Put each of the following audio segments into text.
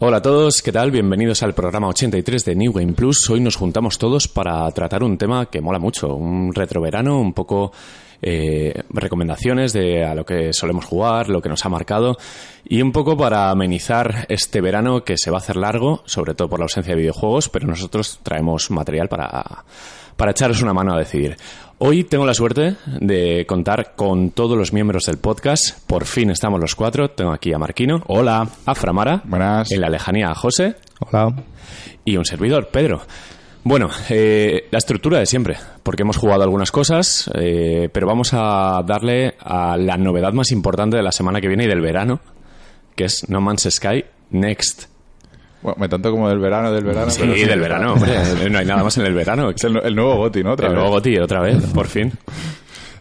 Hola a todos, ¿qué tal? Bienvenidos al programa 83 de New Game Plus. Hoy nos juntamos todos para tratar un tema que mola mucho, un retroverano, un poco eh, recomendaciones de a lo que solemos jugar, lo que nos ha marcado y un poco para amenizar este verano que se va a hacer largo, sobre todo por la ausencia de videojuegos, pero nosotros traemos material para, para echaros una mano a decidir. Hoy tengo la suerte de contar con todos los miembros del podcast. Por fin estamos los cuatro. Tengo aquí a Marquino. Hola. A Framara. Buenas. En la lejanía a José. Hola. Y un servidor, Pedro. Bueno, eh, la estructura de siempre, porque hemos jugado algunas cosas, eh, pero vamos a darle a la novedad más importante de la semana que viene y del verano, que es No Man's Sky Next. Bueno, me tanto como del verano, del verano. Sí, pero del verano. No hay nada más en el verano. Es el, el nuevo GOTI, ¿no? Otra el vez. nuevo GOTY, otra vez, por fin.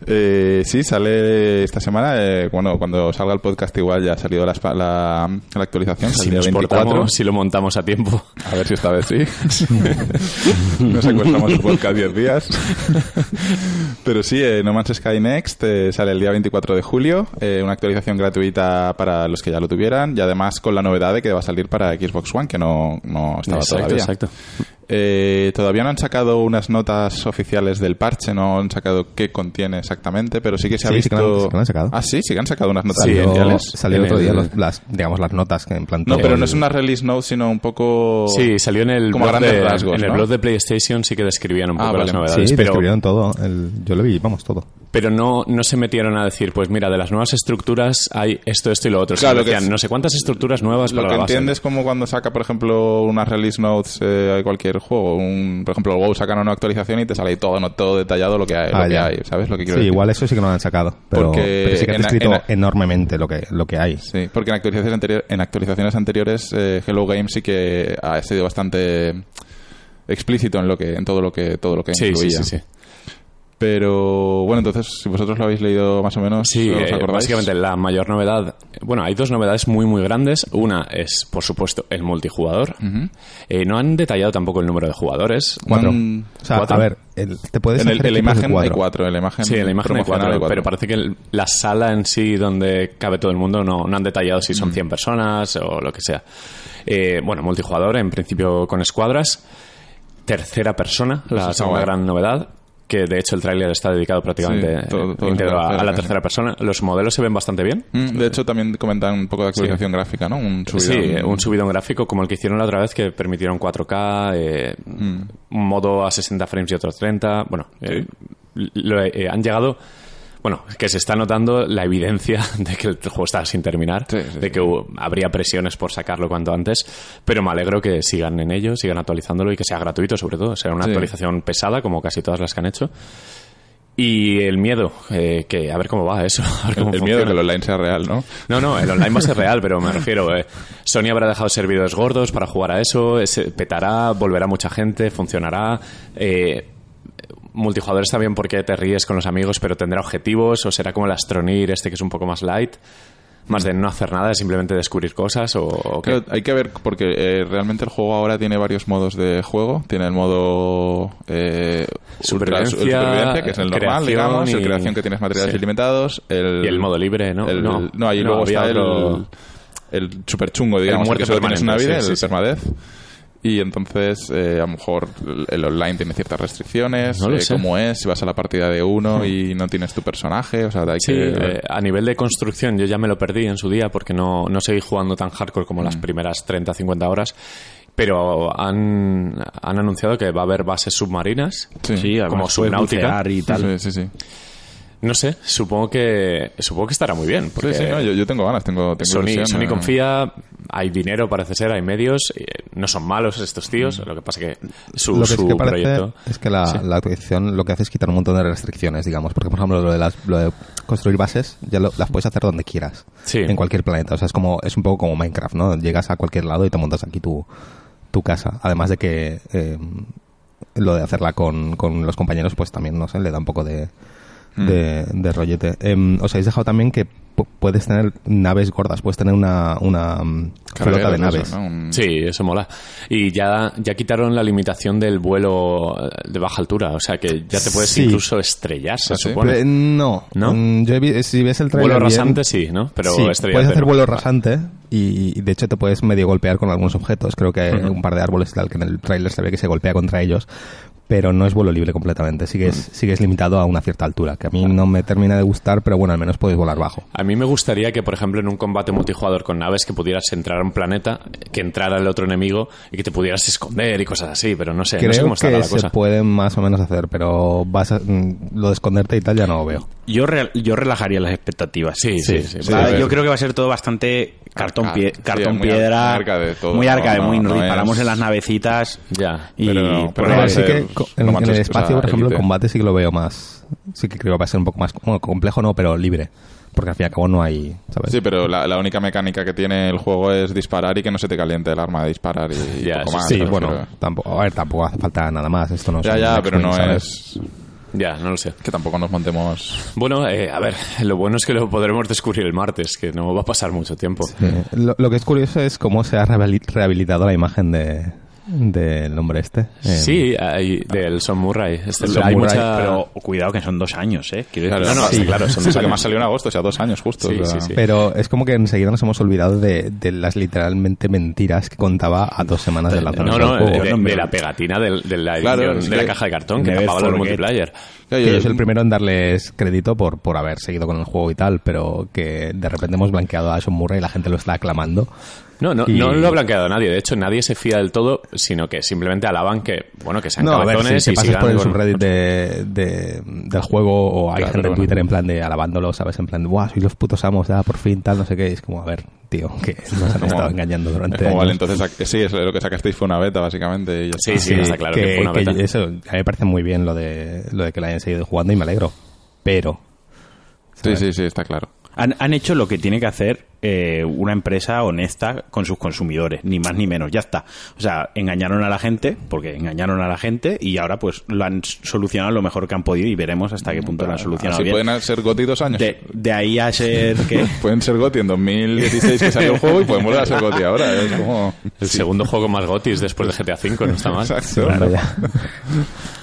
Eh, sí, sale esta semana. eh, bueno, cuando salga el podcast igual ya ha salido la, la, la actualización. Si el día nos 24. portamos, si lo montamos a tiempo. A ver si esta vez sí. Nos secuestramos el podcast 10 días. Pero sí, eh, No Man's Sky Next eh, sale el día 24 de julio. eh, una actualización gratuita para los que ya lo tuvieran. Y además con la novedad de que va a salir para Xbox One, que no, no estaba Exacto, todavía. exacto. Eh, todavía no han sacado unas notas oficiales del parche, no han sacado qué contiene exactamente, pero sí que se ha Sí, sí visto. que lo han- sí que lo han sacado. Ah, sí, sí que han sacado unas notas Sí, Salió, oficiales. salió otro día el- los- las, digamos, las notas que en plan... No, pero el- no es una release note, sino un poco. Sí, salió en el, blog de, rasgos, en el ¿no? blog de PlayStation sí que describían un Ah, poco vale. las novedades, Sí, pero, describieron todo. El- yo lo vi, vamos, todo. Pero no, no se metieron a decir, pues mira, de las nuevas estructuras hay esto, esto y lo otro. Claro, que decían, es- no sé cuántas estructuras nuevas Lo para que la base. entiendes como cuando saca, por ejemplo, unas release notes eh, de cualquier juego. Un, por ejemplo, el WoW sacan una actualización y te sale ahí todo, no, todo detallado lo que hay, Ah, lo que ya. hay. ¿Sabes lo que Sí, quiero decir? igual eso sí que no lo han sacado. Pero, Porque pero sí que han en- enormemente lo que, lo que hay. Sí, porque en actualizaciones, anterior- en actualizaciones anteriores eh, Hello Games sí que ha sido bastante explícito en lo que en todo lo que todo lo que Sí, sí, incluía. sí, sí. Pero bueno, entonces si vosotros lo habéis leído más o menos, Sí, ¿os eh, acordáis? básicamente la mayor novedad. Bueno, hay dos novedades muy, muy grandes. Una es, por supuesto, el multijugador. Eh, no han detallado tampoco el número de jugadores. Cuatro. O sea, cuatro. a ver, el- te puedes en, el- hacer en la imagen hay cuatro. cuatro, en la imagen Sí, en la imagen hay cuatro, hay pero parece que el- la sala en sí donde cabe todo el mundo no, no han detallado si son 100 personas o lo que sea. Eh, bueno, multijugador, en principio con escuadras. Tercera persona, la segunda gran novedad. Que de hecho el tráiler está dedicado prácticamente Sí, todo- todo íntegro a, a la tercera, persona. Los modelos se ven bastante bien. Mm, De hecho, también comentan un poco de actualización gráfica, ¿no? Un Sí, subidón. un subidón gráfico como el que hicieron la otra vez que permitieron 4K, eh, Mm. un modo a 60 frames y otro 30. Bueno, eh, lo- eh, han llegado. Bueno, que se está notando la evidencia de que el juego está sin terminar, Sí, sí, de que habría presiones por sacarlo cuanto antes, pero me alegro que sigan en ello, sigan actualizándolo y que sea gratuito sobre todo. Será una Sí. actualización pesada como casi todas las que han hecho. Y el miedo, eh, que a ver cómo va eso. a ver El, cómo el miedo de que el online sea real, ¿no? No, no, el online va a ser real, pero me refiero, eh, Sony habrá dejado servidores gordos para jugar a eso, petará, volverá mucha gente, funcionará. Eh, multijugador está bien porque te ríes con los amigos, pero tendrá objetivos, o será como el Astronir, este que es un poco más light, más de no hacer nada, simplemente descubrir cosas, o, o qué. Claro, hay que ver, porque eh, realmente el juego ahora tiene varios modos de juego. Tiene el modo eh, Supervivencia, ultra- supervivencia, que es el normal, digamos, el y- creación que tienes materiales sí. ilimitados. El, Y el modo libre, ¿no? el- No. no, ahí No, luego está otro- el, el super chungo, digamos, el que solo tienes una vida, sí, el sí. permadez. Y entonces, eh, a lo mejor el online tiene ciertas restricciones, No lo eh, sé. cómo es, si vas a la partida de uno y no tienes tu personaje, o sea, hay Sí, que... eh, a nivel de construcción yo ya me lo perdí en su día porque no, no seguí jugando tan hardcore como Mm. las primeras 30, 50 horas. Pero han, han anunciado que va a haber bases submarinas. Sí. como además puedes subnáutica. y tal. Sí, sí, sí. No sé, supongo que supongo que estará muy bien. Porque Sí, sí, no, yo, yo tengo ganas, tengo, tengo Sony, ilusión, Sony eh. confía, hay dinero parece ser, hay medios, eh, no son malos estos tíos, lo que pasa que su, Lo que su que parece proyecto... es que la, Sí. la actualización lo que hace es quitar un montón de restricciones, digamos. Porque, por ejemplo, lo de, las, lo de construir bases ya lo- las puedes hacer donde quieras. Sí. En cualquier planeta. O sea, es, como, es un poco como Minecraft, ¿no? Llegas a cualquier lado y te montas aquí tu, tu casa. Además de que eh, lo de hacerla con, con los compañeros, pues también, no sé, le da un poco de, de, de rollete. Em, os habéis dejado también que puedes tener naves gordas, puedes tener una, una mm, flota de naves. eso, ¿no? Un- Sí, eso mola. Y ya, ya quitaron la limitación del vuelo eh, de baja altura, o sea que ya te puedes Sí. incluso estrellar, se ¿Ah, sí? supone. Pero, eh, no, ¿No? Mm, yo he vi- si ves el trailer Vuelo bien- rasante sí, ¿no? Pero sí, puedes hacer no. vuelo rasante y, y de hecho te puedes medio golpear con algunos objetos. Creo que hay un par de árboles tal que en el tráiler se ve que se golpea contra ellos, pero no es vuelo libre completamente. Sigues, sigues limitado a una cierta altura, que a mí no me termina de gustar, pero bueno, al menos puedes volar bajo. A mí me gustaría que, por ejemplo, en un combate multijugador con naves, que pudieras entrar a un planeta, que entrara el otro enemigo y que te pudieras esconder y cosas así, pero no sé, no sé Creo cómo estará que la se cosa. puede más o menos hacer, pero vas a- mm, lo de esconderte y tal ya no lo veo. Yo, re- yo relajaría las expectativas. Sí, sí, sí. Sí, Va, a ver. yo creo que va a ser todo bastante cartón, pie- cartón muy piedra. ar- muy arcade todo, muy no, arcade, no, muy. Nos no disparamos es- en las navecitas. Ya. Y Pero- pero a Pero sí que en, el o espacio, sea, por ejemplo, el combate sí que lo veo más. Sí que creo que va a ser un poco más bueno, complejo, no, pero libre. Porque al fin y al cabo no hay. ¿sabes? Sí, pero la, la única mecánica que tiene el juego es disparar y que no se te caliente el arma de disparar y, y Ya, poco sí, más. Sí, pero- bueno, tampoco, a ver, tampoco hace falta nada más. Esto no Ya, ya, pero no ¿sabes? es... Ya, no lo sé. Que tampoco nos montemos... Bueno, eh, a ver, lo bueno es que lo podremos descubrir el martes, que no va a pasar mucho tiempo. Lo, lo que es curioso es cómo se ha rehabili- rehabilitado la imagen de del hombre este. Eh, Sí, hay, del Son Murray. Este, Son hay Murray, mucha... Pero cuidado que son dos años, ¿eh? Quiero Claro, decir- no, no, sí, claro, son sí, dos años. más salió en agosto, o sea, dos años justo. Sí, o sea. sí, sí. Pero es como que enseguida nos hemos olvidado de, de las literalmente mentiras que contaba a dos semanas del No, lanzamiento no, del juego. de, no de la pegatina del- de, la, Claro, edición- es de la que- caja de cartón que tapaba los multiplayer. Que yo- yo soy el primero en darles crédito por, por haber seguido con el juego y tal, pero que de repente hemos blanqueado a Sean Murray y la gente lo está aclamando. No, no, Y- no lo ha blanqueado nadie. De hecho, nadie se fía del todo, sino que simplemente alaban que, bueno, que sean No, a ver, cabezones si y pasas sigan por el subreddit de, de- del juego o hay Claro, gente en bueno. Twitter en plan de alabándolo, ¿sabes? En plan de, ¡guau! Soy los putos amos, ya, por fin, tal, no sé qué. Y es como, a ver, tío, que nos han estado engañando durante es como, vale, entonces sí, es lo que sacasteis fue una beta, básicamente. Y ya Sí, está. sí, está claro que, fue una beta. eso, a mí me parece muy bien lo de, lo de que la hayan seguido jugando y me alegro. Pero, sí, sí, sí, está claro. Han, han hecho lo que tiene que hacer eh, una empresa honesta con sus consumidores, ni más ni menos, ya está. O sea, engañaron a la gente, porque engañaron a la gente, y ahora pues lo han solucionado lo mejor que han podido y veremos hasta qué punto lo han solucionado Así bien. pueden ser GOTY dos años. De, de ahí a ser que... Pueden ser GOTY en 2016 que salió el juego y pueden volver a ser GOTY ahora. Es como... El segundo juego más gotis después de GTA V, no está mal. Exacto. claro, ya.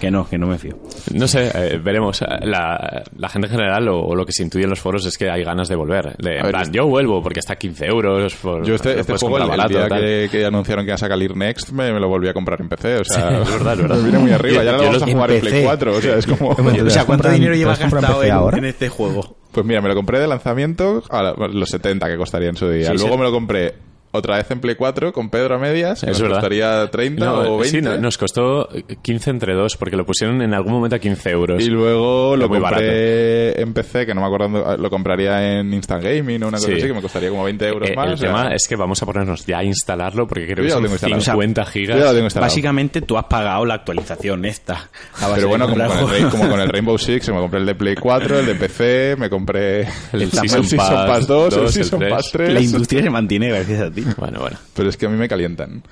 Que no, que no me fío. No sé, eh, veremos. La, la gente en general o, o lo que se intuye en los foros es que hay ganas de volver. De, en ver, plan, yo vuelvo porque está a 15 euros. Por, Yo este, este juego, el, comprar el día barato, que, que anunciaron que iba a salir Next, me, me lo volví a comprar en PC. O sea, Sí, es verdad, es verdad. me vine muy arriba. Ya lo vamos a jugar en Play empecé. 4. O sea, es como... Hombre, ¿te O sea, ¿cuánto dinero llevas gastado en, ahora? en este juego? Pues mira, me lo compré de lanzamiento a los 70 que costaría en su día. Sí, Luego sí. me lo compré otra vez en Play 4 con Pedro a medias. que Es nos verdad. costaría 30 No, o 20. Sí, no, nos costó 15 entre dos porque lo pusieron en algún momento a 15 euros. Y luego Era lo compré en PC, que no me acuerdo, lo compraría en Instant Gaming o una cosa Sí. así, que me costaría como 20 euros Eh, más. el o sea, tema es que vamos a ponernos ya a instalarlo porque creo Yo que son tengo instalado. 50 yo ya gigas. lo tengo. Básicamente tú has pagado la actualización esta. Pero bueno, como con, el, como con el Rainbow Six, me compré el de Play 4, el de PC, me compré El el, Season Season Pass Pass 2, el 2, el Season 3. Pass 3. La industria se mantiene gracias a ti. Bueno, bueno. Pero es que a mí me calientan.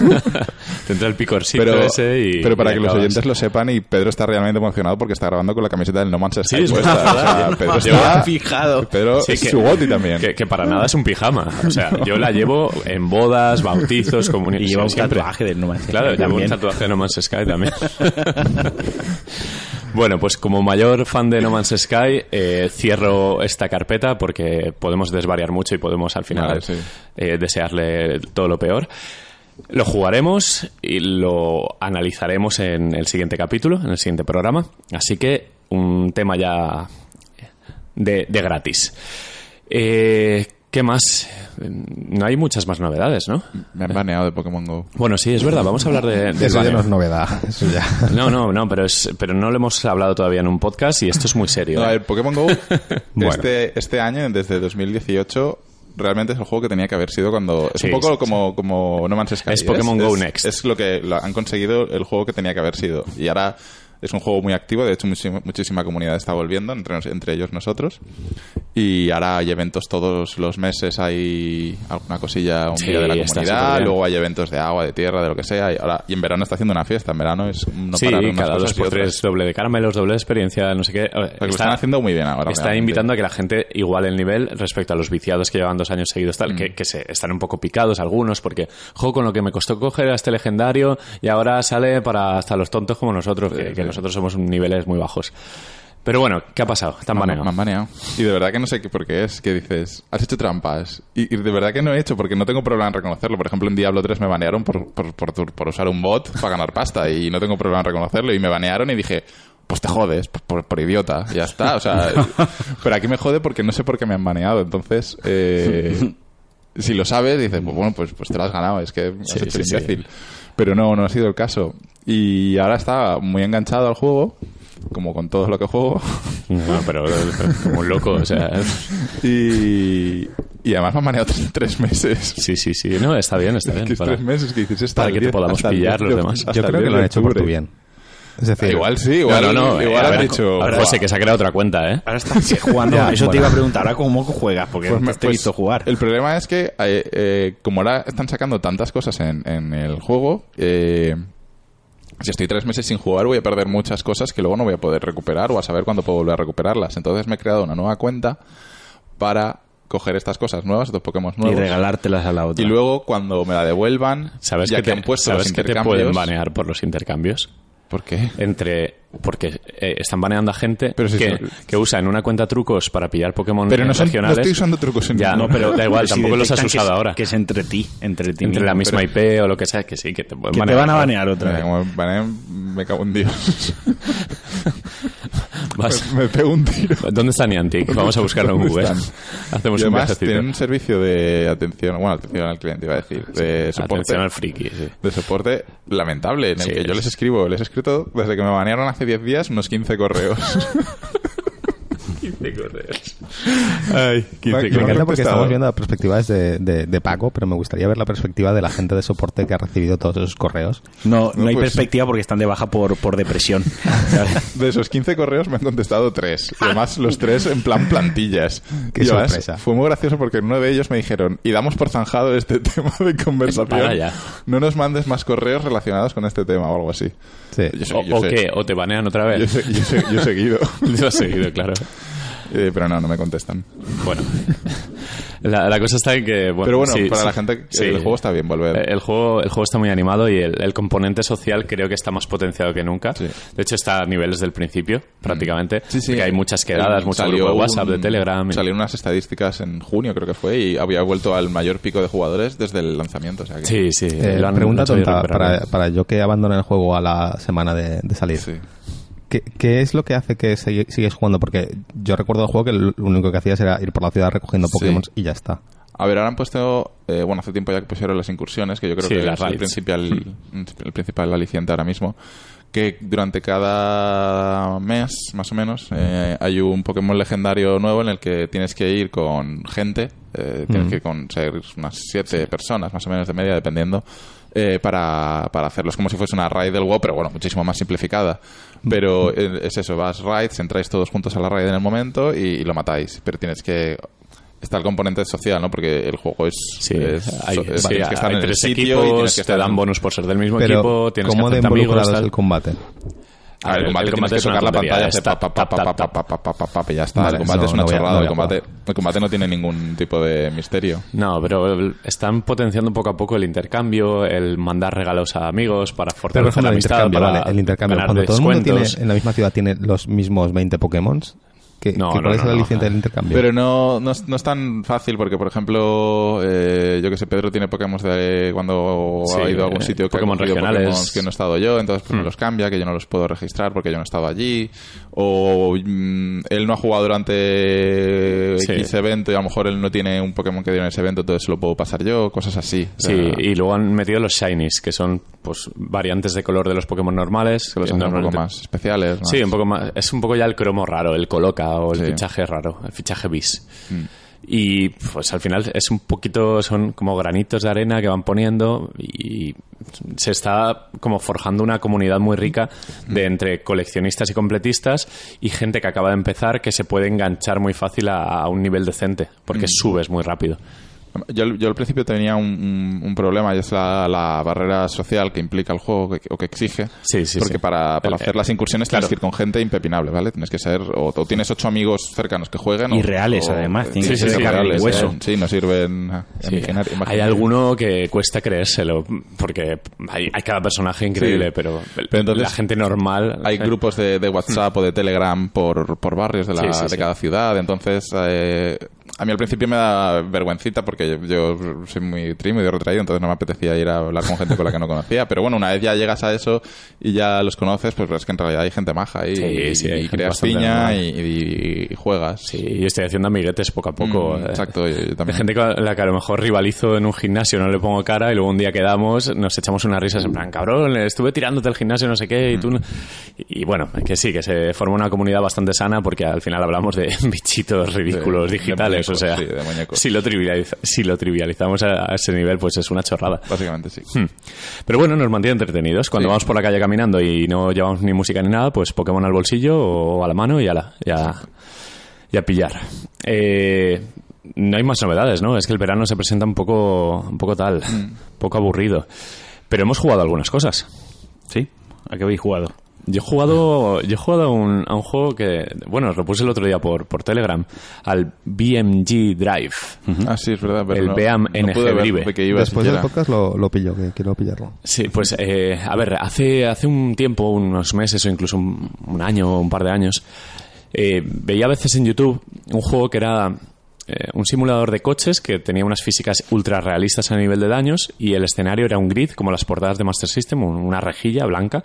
Te entra el picorcito Pero, ese y. pero para y que los acabas. oyentes lo sepan, y Pedro está realmente emocionado porque está grabando con la camiseta del No Man's Sky Sí, es puesta. verdad. O sea, Pedro está- fijado. Pedro Sí, es que- su goti también. Que, que para nada es un pijama. O sea, yo la llevo en bodas, bautizos, comuniones. Y lleva un siempre. tatuaje del No Man's Sky Claro, llevo un tatuaje de No Man's Sky también. Bueno, pues como mayor fan de No Man's Sky, eh, cierro esta carpeta porque podemos desvariar mucho y podemos al final Vale, sí. eh, desearle todo lo peor. Lo jugaremos y lo analizaremos en el siguiente capítulo, en el siguiente programa. Así que un tema ya de, de gratis. Eh, ¿Qué más? No hay muchas más novedades, ¿no? Me han baneado de Pokémon GO. Bueno, sí, es verdad. Vamos a hablar de... de Eso ya no es novedad. Eso ya. No, no, no, pero, es, pero no lo hemos hablado todavía en un podcast y esto es muy serio. No, a ¿eh? ver, Pokémon GO, Bueno. este, este año, desde 2018, realmente es el juego que tenía que haber sido cuando... Es Sí, un poco sí, como, como No Man's Sky. Es Pokémon Go es- Next. Es lo que lo han conseguido el juego que tenía que haber sido. Y ahora es un juego muy activo, de hecho muchísima, muchísima comunidad está volviendo, entre, entre ellos nosotros. Y ahora hay eventos todos los meses, hay alguna cosilla, un Sí, día de la está comunidad, luego hay eventos de agua, de tierra, de lo que sea. Y, ahora, y en verano está haciendo una fiesta, en verano es no sí, parar cada dos por tres doble de caramelos, doble de experiencia, no sé qué. Porque lo están haciendo muy bien ahora. Está realmente. invitando a que la gente iguale el nivel respecto a los viciados que llevan dos años seguidos, tal, Mm. que, que se están un poco picados algunos, porque, jo, con lo que me costó coger a este legendario y ahora sale para hasta los tontos como nosotros, que, que nosotros somos niveles muy bajos. Pero bueno, ¿qué ha pasado? Están Me han- me han baneado. Y de verdad que no sé qué por qué es. Que dices, has hecho trampas. Y, y de verdad que no he hecho porque no tengo problema en reconocerlo. Por ejemplo, en Diablo 3 me banearon por, por, por, por usar un bot para ganar pasta. Y no tengo problema en reconocerlo. Y me banearon y dije, pues te jodes, por, idiota. Y ya está. O sea, pero aquí me jode porque no sé por qué me han baneado. Entonces, eh, si lo sabes, dices, pues bueno, pues, pues te lo has ganado. Es que has Sí, hecho sí, sí. Pero no, no ha sido el caso. Y ahora está muy enganchado al juego. Como con todo lo que juego. No, pero, pero como un loco, o sea... Y, y además me han manejado tres, tres meses. Sí, sí, sí. No, está bien, está Es bien. que es para- tres meses que dices hasta para que te 10 podamos pillar 10 los de- demás. Yo creo que 10 lo han hecho por tu bien. Es decir, Igual sí, igual, no, no. igual ver, dicho. ahora José, que se ha creado otra cuenta, ¿eh? Ahora estás jugando. Ya, Eso te iba a preguntar. Ahora, ¿cómo juegas? Porque Pues no me- te he pues visto jugar. El problema es que, eh, eh, como ahora están sacando tantas cosas en, en el juego, eh, si estoy tres meses sin jugar, voy a perder muchas cosas que luego no voy a poder recuperar o a saber cuándo puedo volver a recuperarlas. Entonces me he creado una nueva cuenta para coger estas cosas nuevas, estos Pokémon Y nuevos. regalártelas a la otra. Y luego, cuando me la devuelvan, ¿Sabes, ya que, que, te, han puesto ¿sabes los que te intercambios... pueden banear por los intercambios? ¿Por qué? Entre. Porque eh, están baneando a gente Pero si que, son- que usa en una cuenta trucos para pillar Pokémon Pero no, son- no regionales. estoy usando trucos en Ya, no, pero da igual, Si tampoco los has que usado es- ahora. Que es entre ti. Entre ti. Entre la misma IP o lo que sea, que sí, que te pueden Que te van a banear otra vez. como me cago en Dios. Vas- me pego un tiro. ¿Dónde está Niantic? Vamos a buscarlo en ¿Dónde Google. Hacemos y un además viajecito. tienen un servicio de atención, bueno, atención al cliente iba a decir, de soporte, Atención al friki, sí. de soporte lamentable, en el Sí, que yo es- les escribo, les he escrito desde que me banearon hace 10 días unos 15 correos. 15 correos. Ay, 15 Me Me encanta porque estamos viendo la perspectiva desde de, de Paco, pero me gustaría ver la perspectiva de la gente de soporte que ha recibido todos esos correos. No, no No, hay pues- perspectiva porque están de baja por, por depresión. De esos 15 correos me han contestado tres. Y además los tres en plan plantillas. Qué Y además sorpresa. Fue muy gracioso porque en uno de ellos me dijeron, y damos por zanjado este tema de conversación. Para ya. No nos mandes más correos relacionados con este tema o algo así. Sí. Yo sé- O, yo o sé- qué, o te banean otra Yo, vez. sé- yo sé- yo he seguido. Lo has seguido, claro. Eh, pero no, no me contestan. Bueno, la, la cosa está en que. Bueno, pero bueno, sí, para sí, la gente, sí. el juego está bien, volver. Eh, El juego, el juego está muy animado y el, el componente social creo que está más potenciado que nunca. Sí. De hecho, está a niveles del principio, prácticamente. Sí, sí. Porque hay muchas quedadas, mucho grupo de WhatsApp, de un- Telegram. y- Salieron unas estadísticas en junio, creo que fue, y había vuelto al mayor pico de jugadores desde el lanzamiento. O sea que, Sí, sí. Eh, lo han- pregunta lo han sabido tonta, para, para yo que abandoné el juego a la semana de, de salir. ¿Qué, qué es lo que hace que sigues jugando? Porque yo recuerdo el juego que lo único que hacías era ir por la ciudad recogiendo Sí. Pokémon y ya está. A ver, ahora han puesto, eh, bueno, hace tiempo ya que pusieron las incursiones, que yo creo Sí, que es el principal, el principal aliciente ahora mismo, que durante cada mes, más o menos, eh, hay un Pokémon legendario nuevo en el que tienes que ir con gente, eh, tienes que ir con ser unas siete personas, más o menos de media, dependiendo, eh, para, para hacerlos como si fuese una raid del WoW, pero bueno, muchísimo más simplificada. Pero eh, es eso, vas raids, entráis todos juntos a la raid en el momento y, y lo matáis, pero tienes que está el componente social, ¿no? Porque el juego es... Sí, es- hay, sí, tienes que estar hay en el tres sitio y equipos, que te dan en- bonus por ser del mismo Pero, equipo, tienes ¿cómo que de amigos, es el combate? A ver, el El- combate el tienes combate que es una tocar la pantalla, hacer pa, pa, pa, pa, ya está. El combate no, es una chorrada. el, combate, el combate no tiene ningún tipo de misterio. No, pero están potenciando poco a poco el intercambio, el mandar regalos a amigos para fortalecer la el amistad, vale, el intercambio. Cuando todo el mundo tiene, en la misma ciudad tiene los mismos 20 Pokémon, ¿qué, No, no, ¿cuál es no, no. aliciente del intercambio? Pero no, no, es, no es tan fácil porque, por ejemplo, eh, yo que sé, Pedro tiene Pokémon de cuando Sí, ha ido a algún eh, sitio que Pokémon regionales. Pokémon que no he estado yo, entonces pues me Hmm. los cambia, que yo no los puedo registrar porque yo no he estado allí. O mm, él no ha jugado durante Sí. X evento y a lo mejor él no tiene un Pokémon que dio en ese evento, entonces se lo puedo pasar yo, cosas así. O sea, Sí, y luego han metido los shinies, que son pues variantes de color de los Pokémon normales. que los un poco más especiales. más- Sí, un poco más. Es un poco ya el cromo raro, el coloca o el Sí. fichaje raro, el fichaje bis. Mm. y pues al final es un poquito, son como granitos de arena que van poniendo y se está como forjando una comunidad muy rica de entre coleccionistas y completistas y gente que acaba de empezar que se puede enganchar muy fácil a, a un nivel decente porque subes muy rápido. Yo, yo al principio tenía un, un- un problema y es la, la barrera social que implica el juego que- o que exige. Sí, sí, Porque sí. para, para El- hacer las incursiones claro. tienes que ir con gente impepinable, ¿vale? Tienes que ser, o, o tienes ocho amigos cercanos que jueguen. Y o- reales, o- además, tienen que ser hueso. ¿eh? Sí, no sirven imaginar- hay alguno que cuesta creérselo porque hay, hay cada personaje increíble, pero, Pero entonces la gente normal Hay grupos de, de WhatsApp o de Telegram por, por barrios de, la, de cada ciudad. Entonces, eh, a mí al principio me da vergüencita porque yo, yo soy muy tímido y retraído, entonces no me apetecía ir a hablar con gente con la que no conocía. Pero bueno, una vez ya llegas a eso y ya los conoces, pues ves que en realidad hay gente maja y, Sí, sí, hay y gente creas piña y, y- y juegas. Sí, y estoy haciendo amiguetes poco a poco. Mm, eh, exacto, yo- también. gente con la que a lo mejor rivalizo en un gimnasio, no le pongo cara y luego un día quedamos, nos echamos unas risas en plan, cabrón, estuve tirándote el gimnasio, no sé qué, y tú... no-". Y, y bueno, que sí, que se forma una comunidad bastante sana porque al final hablamos de bichitos ridículos digitales, o sea, sí, de muñecos. si, lo trivializa- si lo trivializamos a, a ese nivel, pues es una chorrada. Básicamente sí. Hmm. Pero bueno, nos mantiene entretenidos. Cuando Sí. vamos por la calle caminando y no llevamos ni música ni nada, pues Pokémon al bolsillo o a la mano y a la, ya, ya pillar. Eh, no hay más novedades, ¿no? Es que el verano se presenta un poco, un poco tal, un poco aburrido. Pero hemos jugado algunas cosas. ¿Sí? ¿A qué habéis jugado? Yo he jugado, yo he jugado a un, a un juego que, bueno, lo puse el otro día por, por Telegram, al BMG Drive. Ah, sí, es verdad. Pero El no, BAM no Drive. iba Después del podcast lo, lo pillo, que quiero pillarlo. Sí, pues eh, a ver, hace, hace un tiempo, unos meses o incluso un, un año o un par de años, eh, veía a veces en YouTube un juego que era eh, un simulador de coches que tenía unas físicas ultra realistas a nivel de daños y el escenario era un grid como las portadas de Master System, un- una rejilla blanca,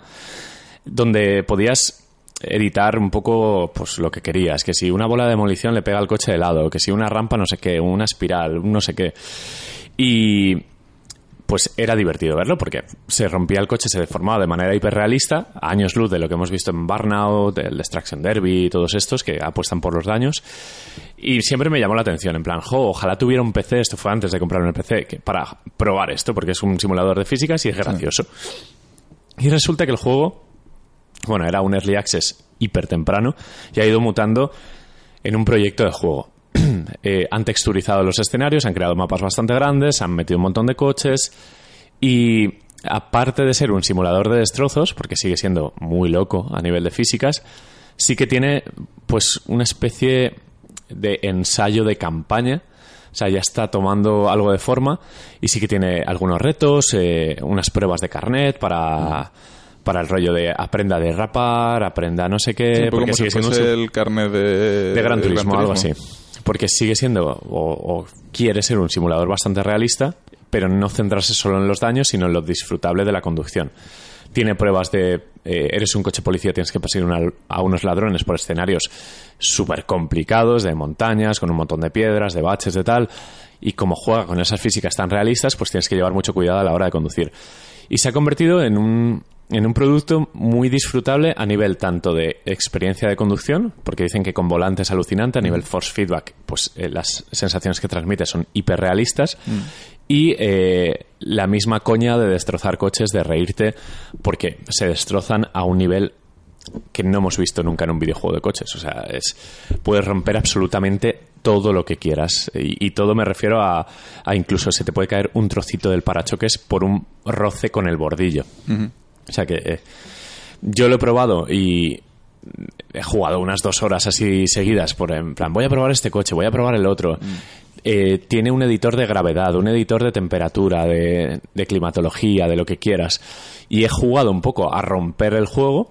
donde podías editar un poco pues lo que querías, que si una bola de demolición le pega al coche de lado, que si una rampa no sé qué, una espiral, no sé qué. Y pues era divertido verlo porque se rompía el coche, se deformaba de manera hiperrealista, a años luz de lo que hemos visto en Burnout, el Destruction Derby y todos estos que apuestan por los daños. Y siempre me llamó la atención, en plan, jo, ojalá tuviera un PC, esto fue antes de comprarme el PC, que, para probar esto, porque es un simulador de físicas y es gracioso. Y resulta que el juego, bueno, era un early access hiper temprano y ha ido mutando en un proyecto de juego. Eh, han texturizado los escenarios, han creado mapas bastante grandes, han metido un montón de coches y aparte de ser un simulador de destrozos, porque sigue siendo muy loco a nivel de físicas, sí que tiene pues una especie de ensayo de campaña. O sea, ya está tomando algo de forma y sí que tiene algunos retos, eh, unas pruebas de carnet para, para el rollo de aprenda a derrapar, aprenda no sé qué, porque sigue si siendo el carnet de, de Gran Turismo, algo así. Porque sigue siendo, o, o quiere ser un simulador bastante realista, pero no centrarse solo en los daños, sino en lo disfrutable de la conducción. Tiene pruebas de, eh, eres un coche policía, tienes que perseguir una- a unos ladrones por escenarios súper complicados, de montañas, con un montón de piedras, de baches, de tal. Y como juega con esas físicas tan realistas, pues tienes que llevar mucho cuidado a la hora de conducir. Y se ha convertido en un, en un producto muy disfrutable a nivel tanto de experiencia de conducción, porque dicen que con volante es alucinante, a nivel force feedback, pues eh, las sensaciones que transmite son hiperrealistas, y eh, la misma coña de destrozar coches, de reírte, porque se destrozan a un nivel que no hemos visto nunca en un videojuego de coches. O sea, es puedes romper absolutamente todo lo que quieras. Y, y todo me refiero a, a incluso se te puede caer un trocito del parachoques por un roce con el bordillo. O sea que eh, yo lo he probado y he jugado unas dos horas así seguidas por en plan voy a probar este coche, voy a probar el otro. Eh, tiene un editor de gravedad, un editor de temperatura, de, de climatología, de lo que quieras. Y he jugado un poco a romper el juego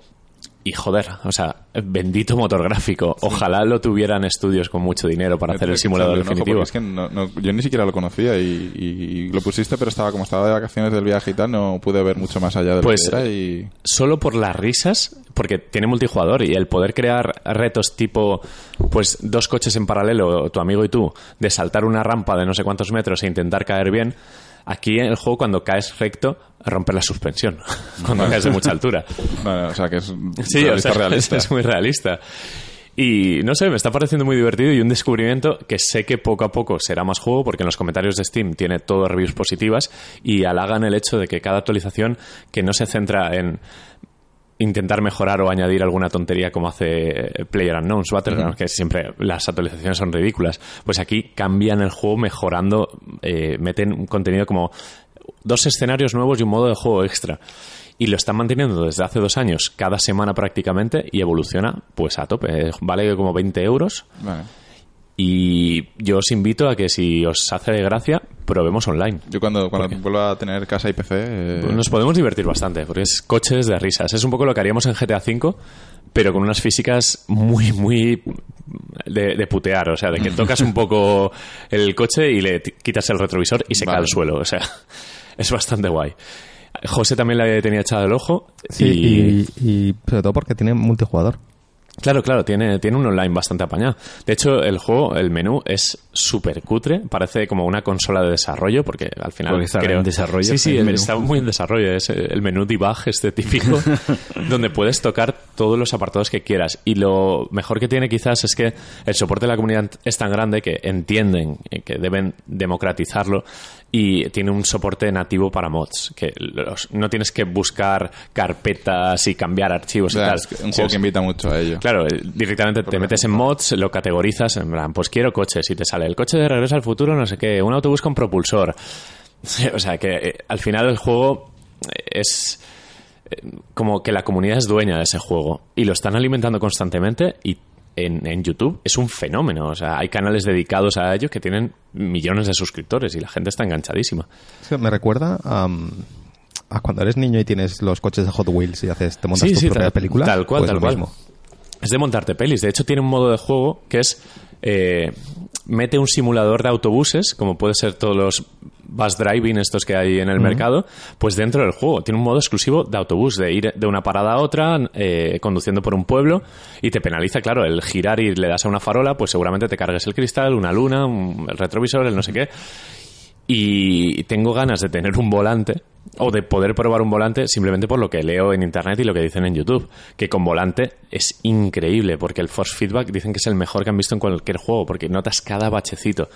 y joder, o sea, bendito motor gráfico. Ojalá lo tuvieran estudios con mucho dinero para Me hacer el simulador definitivo. Es que no- no- yo ni siquiera lo conocía y, y lo pusiste, pero estaba como estaba de vacaciones del viaje y tal, no pude ver mucho más allá de Pues, lo que era y... solo por las risas, porque tiene multijugador y el poder crear retos tipo, pues dos coches en paralelo, tu amigo y tú, de saltar una rampa de no sé cuántos metros e intentar caer bien. Aquí en el juego, cuando caes recto, romper la suspensión. cuando caes de mucha altura. O sea, que es Sí, o realista, sea, realista. es muy realista. Y no sé, me está pareciendo muy divertido y un descubrimiento que sé que poco a poco será más juego porque en los comentarios de Steam tiene todo reviews positivas y halagan el hecho de que cada actualización que no se centra en intentar mejorar o añadir alguna tontería como hace Player Unknowns Battlegrounds, que siempre las actualizaciones son ridículas. Pues aquí cambian el juego mejorando, eh, meten un contenido como dos escenarios nuevos y un modo de juego extra. Y lo están manteniendo desde hace dos años, cada semana prácticamente, y evoluciona pues a tope. Vale como 20 euros. Vale. Y yo os invito a que si os hace de gracia, probemos online. Yo cuando, cuando vuelva a tener casa y PC... eh, Pues Nos podemos divertir bastante, porque es coches de risas. Es un poco lo que haríamos en GTA V, pero con unas físicas muy, muy de, de putear. O sea, de que tocas un poco el coche y le quitas el retrovisor y se cae al suelo. O sea, es bastante guay. José también le tenía echado el ojo. Sí, y, y, y sobre todo porque tiene multijugador. Claro, claro, tiene, tiene un online bastante apañado. De hecho, el juego, el menú es súper cutre, parece como una consola de desarrollo, porque al final Porque está creo... en desarrollo, Sí, sí, el el- menú. está muy en desarrollo. Es el menú debug este típico, donde puedes tocar todos los apartados que quieras. Y lo mejor que tiene quizás es que el soporte de la comunidad es tan grande que entienden que deben democratizarlo y tiene un soporte nativo para mods, que los- no tienes que buscar carpetas y cambiar archivos o sea, y tal. es un juego que invita mucho a ello. Claro, eh, directamente te metes en mods, lo categorizas, en plan, pues quiero coches y te sale el coche de regreso al futuro, no sé qué, un autobús con propulsor. O sea que eh, al final el juego es eh, como que la comunidad es dueña de ese juego y lo están alimentando constantemente y en, en YouTube es un fenómeno. O sea, hay canales dedicados a ello que tienen millones de suscriptores y la gente está enganchadísima. Me recuerda a, a cuando eres niño y tienes los coches de Hot Wheels y haces, te montas Sí, tu sí, propia tal- película. tal cual, pues tal cual. mismo. Es de montarte pelis. De hecho, tiene un modo de juego que es. eh, mete un simulador de autobuses, como puede ser todos los bus driving estos que hay en el mercado, pues dentro del juego. Tiene un modo exclusivo de autobús, de ir de una parada a otra, eh, conduciendo por un pueblo, y te penaliza, claro, el girar y le das a una farola, pues seguramente te cargues el cristal, una luna, un- el retrovisor, el no sé qué. Y tengo ganas de tener un volante o de poder probar un volante simplemente por lo que leo en internet y lo que dicen en YouTube. Que con volante es increíble porque el force feedback dicen que es el mejor que han visto en cualquier juego porque notas cada bachecito.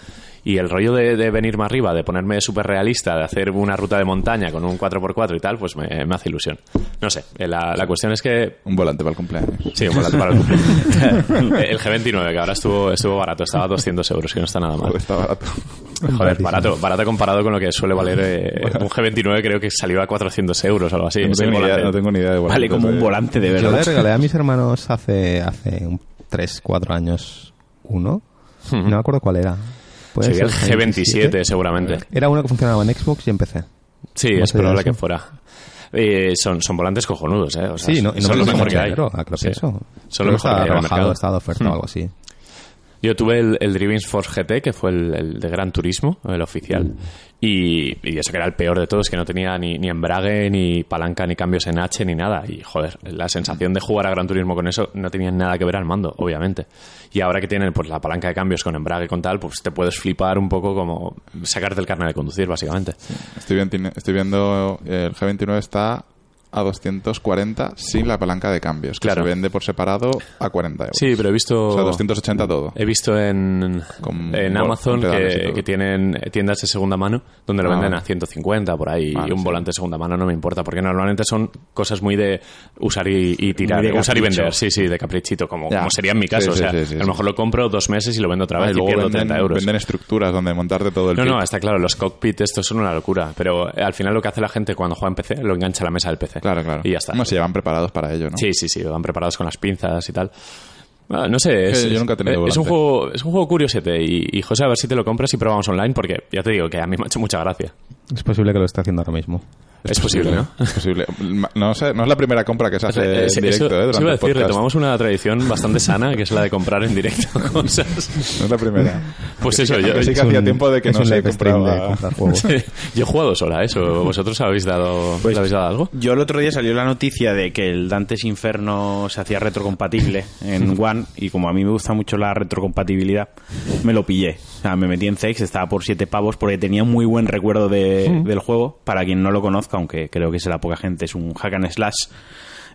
Y el rollo de, de venirme arriba, de ponerme súper realista, de hacer una ruta de montaña con un 4x4 y tal, pues me, me hace ilusión. No sé, eh, la, la cuestión es que Un volante para el cumpleaños. Sí, un volante para el cumpleaños. El G29, que ahora estuvo, estuvo barato, estaba a 200 euros, que no está nada mal. Joder, está barato. Joder, barato, barato comparado con lo que suele valer eh, un G29, creo que salió a 400 euros o algo así. No tengo, ni idea, volante. no tengo ni idea de volantes. Vale como un volante de Yo le verdad. regalé a mis hermanos hace, hace un 3, 4 años uno. No me acuerdo cuál era. Puede Sería el ser G27, seguramente. Era uno que funcionaba en Xbox y en PC. Sí, ¿Cómo es probable que fuera. Eh, son, son volantes cojonudos, ¿eh? O sea, Sí, no, y no son lo mejor que hay. dinero, creo que Sí. eso. Son lo mejor que hay en el mercado. estaba de oferta Hmm. o algo así. Yo tuve el, el Driving Force GT, que fue el, el de Gran Turismo, el oficial. Y, y eso que era el peor de todos, que no tenía ni, ni embrague, ni palanca, ni cambios en H, ni nada. Y joder, la sensación de jugar a Gran Turismo con eso no tenía nada que ver al mando, obviamente. Y ahora que tienen pues la palanca de cambios con embrague con tal, pues te puedes flipar un poco como sacarte el carnet de conducir, básicamente. Estoy, bien- estoy viendo eh, el G29 está a 240 sin la palanca de cambios, que Claro. se vende por separado a 40 euros. Sí, pero he visto... O sea, 280 todo. He visto en, Con en Amazon que, tienen tiendas de segunda mano donde lo Ah, venden a 150 por ahí Vale, y un sí. volante de segunda mano no me importa porque normalmente son cosas muy de usar y, y tirar, de usar y vender, sí, sí, de caprichito, como, sería en mi caso. sí, o sea, sí, a lo mejor lo compro dos meses y lo vendo otra Ah, vez y y, luego pierdo venden, 30 euros. venden estructuras donde montarte todo el No, no, está claro, los cockpits estos son una locura, pero al final lo que hace la gente cuando juega en PC lo engancha a la mesa del PC. Claro, claro. Y ya está. No, se llevan preparados para ello, ¿no? Sí, sí, sí, van preparados con las pinzas y tal. Ah, no sé, es, yo nunca he tenido es un juego es un juego curiosete y, y José a ver si te lo compras y probamos online porque ya te digo que a mí me ha hecho mucha gracia. Es posible que lo esté haciendo ahora mismo. Es, posible, ¿no? Es posible. No, sé, no es la primera compra que se hace Eh, en directo, eso ¿eh? Durante iba a decir, retomamos una tradición bastante sana que es la de comprar en directo cosas. No es la primera. Pues eso, sí yo- sí que Es hacía un- tiempo de que no se de compraba... comprar juegos. Yo he jugado sola eso. ¿Vosotros habéis dado, Pues ¿le habéis dado algo? Yo el otro día salió la noticia de que el Dantes Inferno se hacía retrocompatible en One y como a mí me gusta mucho la retrocompatibilidad, me lo pillé. O sea, me metí en Zex, estaba por 7 pavos porque tenía un muy buen recuerdo de- del juego. Para quien no lo conozca, aunque creo que es la poca gente, es un hack and slash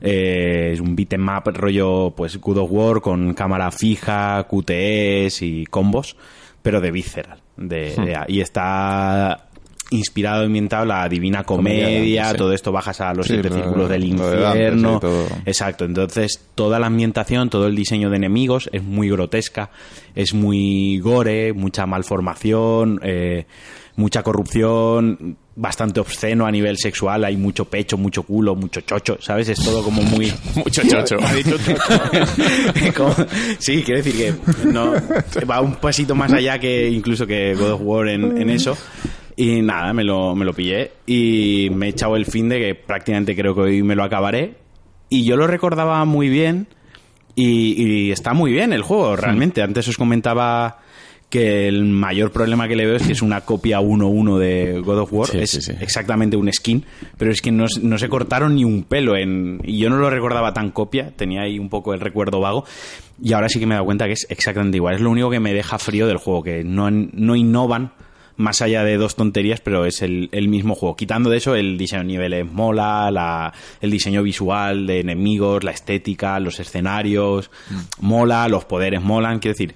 Eh, es un beat'em up rollo, pues, God of War con cámara fija, QTEs y combos, pero de Visceral. De, Hmm. de- y está inspirado, ambientado la Divina Comedia, Comedia, sí. todo esto bajas a los Sí, siete lo- círculos del lo de Dante, infierno. sí. Exacto, entonces toda la ambientación, todo el diseño de enemigos es muy grotesca, es muy gore, mucha malformación, eh, mucha corrupción, bastante obsceno a nivel sexual, hay mucho pecho, mucho culo, mucho chocho, ¿sabes? Es todo como muy... Mucho chocho. Sí, quiero decir que no, va un pasito más allá que incluso que God of War en, en eso. Y nada, me lo, me lo pillé y me he echado el fin de que prácticamente creo que hoy me lo acabaré. Y yo lo recordaba muy bien y, y está muy bien el juego, realmente. Antes os comentaba que el mayor problema que le veo es que es una copia 1-1 de God of War. Sí, es sí, sí. exactamente un skin, pero es que no, no se cortaron ni un pelo en... Y yo no lo recordaba tan copia, tenía ahí un poco el recuerdo vago. Y ahora sí que me he dado cuenta que es exactamente igual. Es lo único que me deja frío del juego, que no, no innovan más allá de dos tonterías, pero es el, el mismo juego. Quitando de eso, el diseño de niveles mola, la, el diseño visual de enemigos, la estética, los escenarios, mola, los poderes molan. Quiero decir,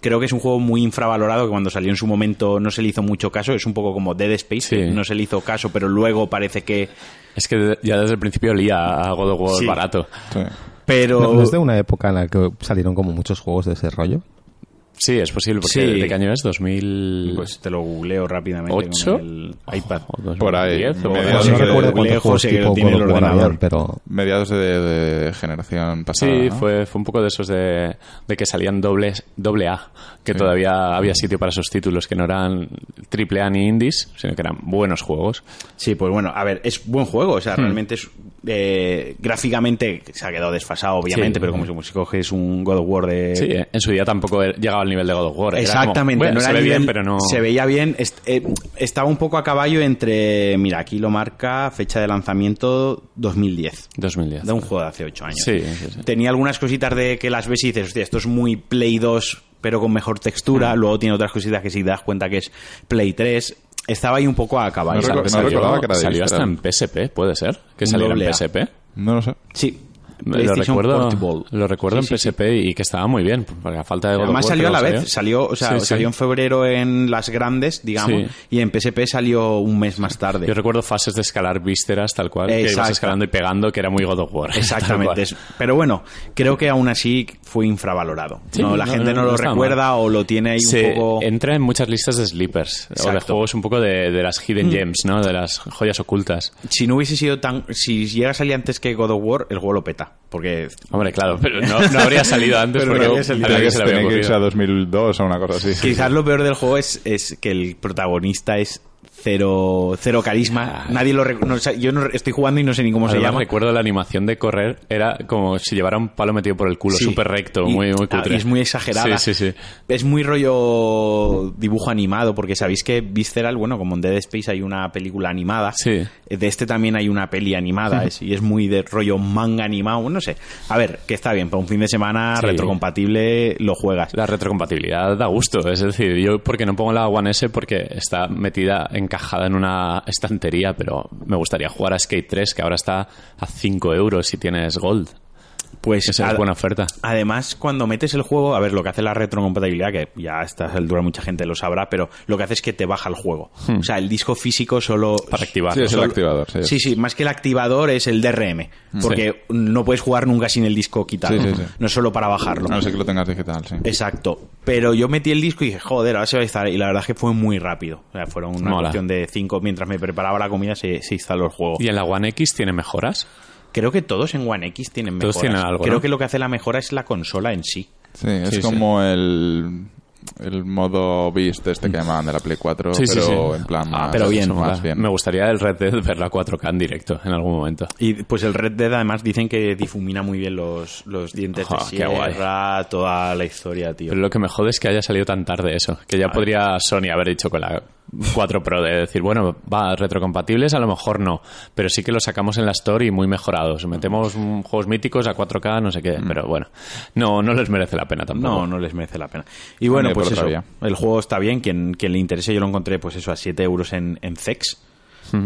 creo que es un juego muy infravalorado que cuando salió en su momento no se le hizo mucho caso. Es un poco como Dead Space, Sí. que no se le hizo caso, pero luego parece que... Es que ya desde el principio olía a God of War Sí. barato. Sí. Pero... ¿No, no es de una época en la que salieron como muchos juegos de ese rollo? Sí, es posible, porque Sí. ¿de qué año es? ¿2000...? Pues te lo googleo rápidamente ¿Ocho? con el iPad. o Por ahí. 2010, o No, mediados No, sí recuerdo cuántos juegos que tiene God el ordenador. pero... Mediados de, de generación pasada. Sí, ¿no? fue, fue un poco de esos de, de que salían dobles, doble A, que todavía había sitio para esos títulos que no eran triple A ni indies, sino que eran buenos juegos. Sí, pues bueno, a ver, es buen juego, o sea, realmente es eh, gráficamente se ha quedado desfasado, obviamente, Sí. pero como si coges un God of War de... Sí, eh, en su día tampoco llegaba al nivel de God of War. Era como, Exactamente, bueno, no se era ve nivel- bien, pero no... Se veía bien, eh, estaba un poco a caballo entre, mira, aquí lo marca, fecha de lanzamiento 2010. 2010. De un juego de hace 8 años. Sí. Tenía algunas cositas de que las ves y dices, hostia, esto es muy Play 2, pero con mejor textura. Luego tiene otras cositas que si te das cuenta que es Play 3. Estaba ahí un poco a caballo. No Sal- recu- no salió, recordaba que era de salió hasta en PSP, puede ser, que saliera en. PSP. No lo sé. Sí. Lo recuerdo, Portable. lo recuerdo Sí, en sí. PSP y que estaba muy bien, porque a falta de God Además salió a la vez, salió, o sea, salió en febrero en las grandes, digamos, y en PSP salió un mes más tarde. Yo recuerdo fases de escalar vísceras tal cual, que ibas escalando y pegando, que era muy God of War. Exactamente. Pero bueno, creo que aún así fue infravalorado. No, la no, gente no, no, lo recuerda o lo tiene ahí Se un poco... entra en muchas listas de sleepers o de. Mm. juegos un poco de, de las hidden gems, ¿no? De las joyas ocultas. Si no hubiese sido tan... Si llega a salir antes que God of War, el juego lo peta. Porque... Hombre, claro, pero no, no habría salido antes Pero no porque habría salido. a nadie Tenía se que, le había que irse a ocurrido. 2002 o una cosa así. Quizás lo peor del juego es, es que el protagonista es cero, cero carisma. Nadie lo no, o sea, Yo no, estoy jugando y no sé ni cómo se llama. recuerdo la animación de correr, era como si llevara un palo metido por el culo, Sí. súper recto, Y- muy, muy cutre. y es muy exagerada. Sí, sí, sí. Es muy rollo dibujo animado, porque sabéis que Visceral, bueno, como en Dead Space hay una película animada. Sí. De este también hay una peli animada, es- y es muy de rollo manga animado. No sé. A ver, que está bien, para un fin de semana Sí. retrocompatible lo juegas. La retrocompatibilidad da gusto, es decir, yo porque no pongo la One S porque está metida, encajada en una estantería, pero me gustaría jugar a Skate 3 que ahora está a 5 euros si tienes Gold. Pues Esa es buena oferta. Además, cuando metes el juego, a ver, lo que hace la retrocompatibilidad, que ya a esta altura mucha gente lo sabrá, pero lo que hace es que te baja el juego. O sea, el disco físico solo... Hmm. Para activar. Sí, es el activador. Sí, Sí, sí, más que el activador es el DRM, porque no puedes jugar nunca sin el disco quitado. Sí, sí, sí. No es solo para bajarlo. A no ser que lo tengas digital, sí. Exacto. Pero yo metí el disco y dije, joder, ahora se va a instalar. Y la verdad es que fue muy rápido. O sea, fueron una Mola. cuestión de cinco. Mientras me preparaba la comida, se, se instaló el juego. ¿Y en la One X tiene mejoras? Creo que todos en One X tienen mejoras. Todos tienen algo, Creo ¿no? que lo que hace la mejora es la consola en sí. Sí, es Sí, sí. como el el modo Beast este que llamaban de la Play 4, Sí, sí, pero sí. en plan Ah, más, pero bien, más bien. Me gustaría el Red Dead ver la 4K en directo en algún momento. Y pues el Red Dead además dicen que difumina muy bien los, los dientes Ojo, de qué guay. sierra, toda la historia, tío. Pero lo que me jode es que haya salido tan tarde eso. Que ya podría Sony haber dicho con la 4 Pro de decir, bueno, va, retrocompatibles, a lo mejor no. Pero sí que los sacamos en la Store y muy mejorados. Metemos mm, juegos míticos a 4K, no sé qué. Pero bueno, no, no les merece la pena tampoco. No, no les merece la pena. Y bueno, pues eso. El juego está bien. Quien, quien le interese, yo lo encontré, pues eso, a 7 euros en, en CEX.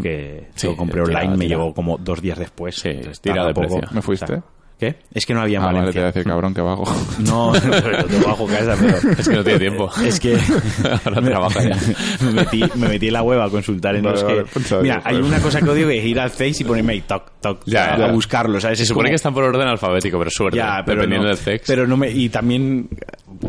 que Sí, lo compré tira, online, me tira. llegó como dos días después. Sí, Entonces, tira de poco. precio. ¿Me fuiste? ¿Qué? Es que no había en Ah, vale, te Valencia. voy a decir, cabrón, que vago. No, pero te bajo casa, pero... Es que no tiene tiempo. Es que Ahora trabaja ya. me, metí, me metí en la web a consultar en Vale, los vale, que... pensaba, Mira, digo, hay joder. una cosa que odio que es ir al Face y ponerme ahí toc, toc, Ya, a, ya. a buscarlo, ¿sabes? Se supone como- que están por orden alfabético, pero suerte. Ya, pero dependiendo no, del sex. Pero no me... Y también...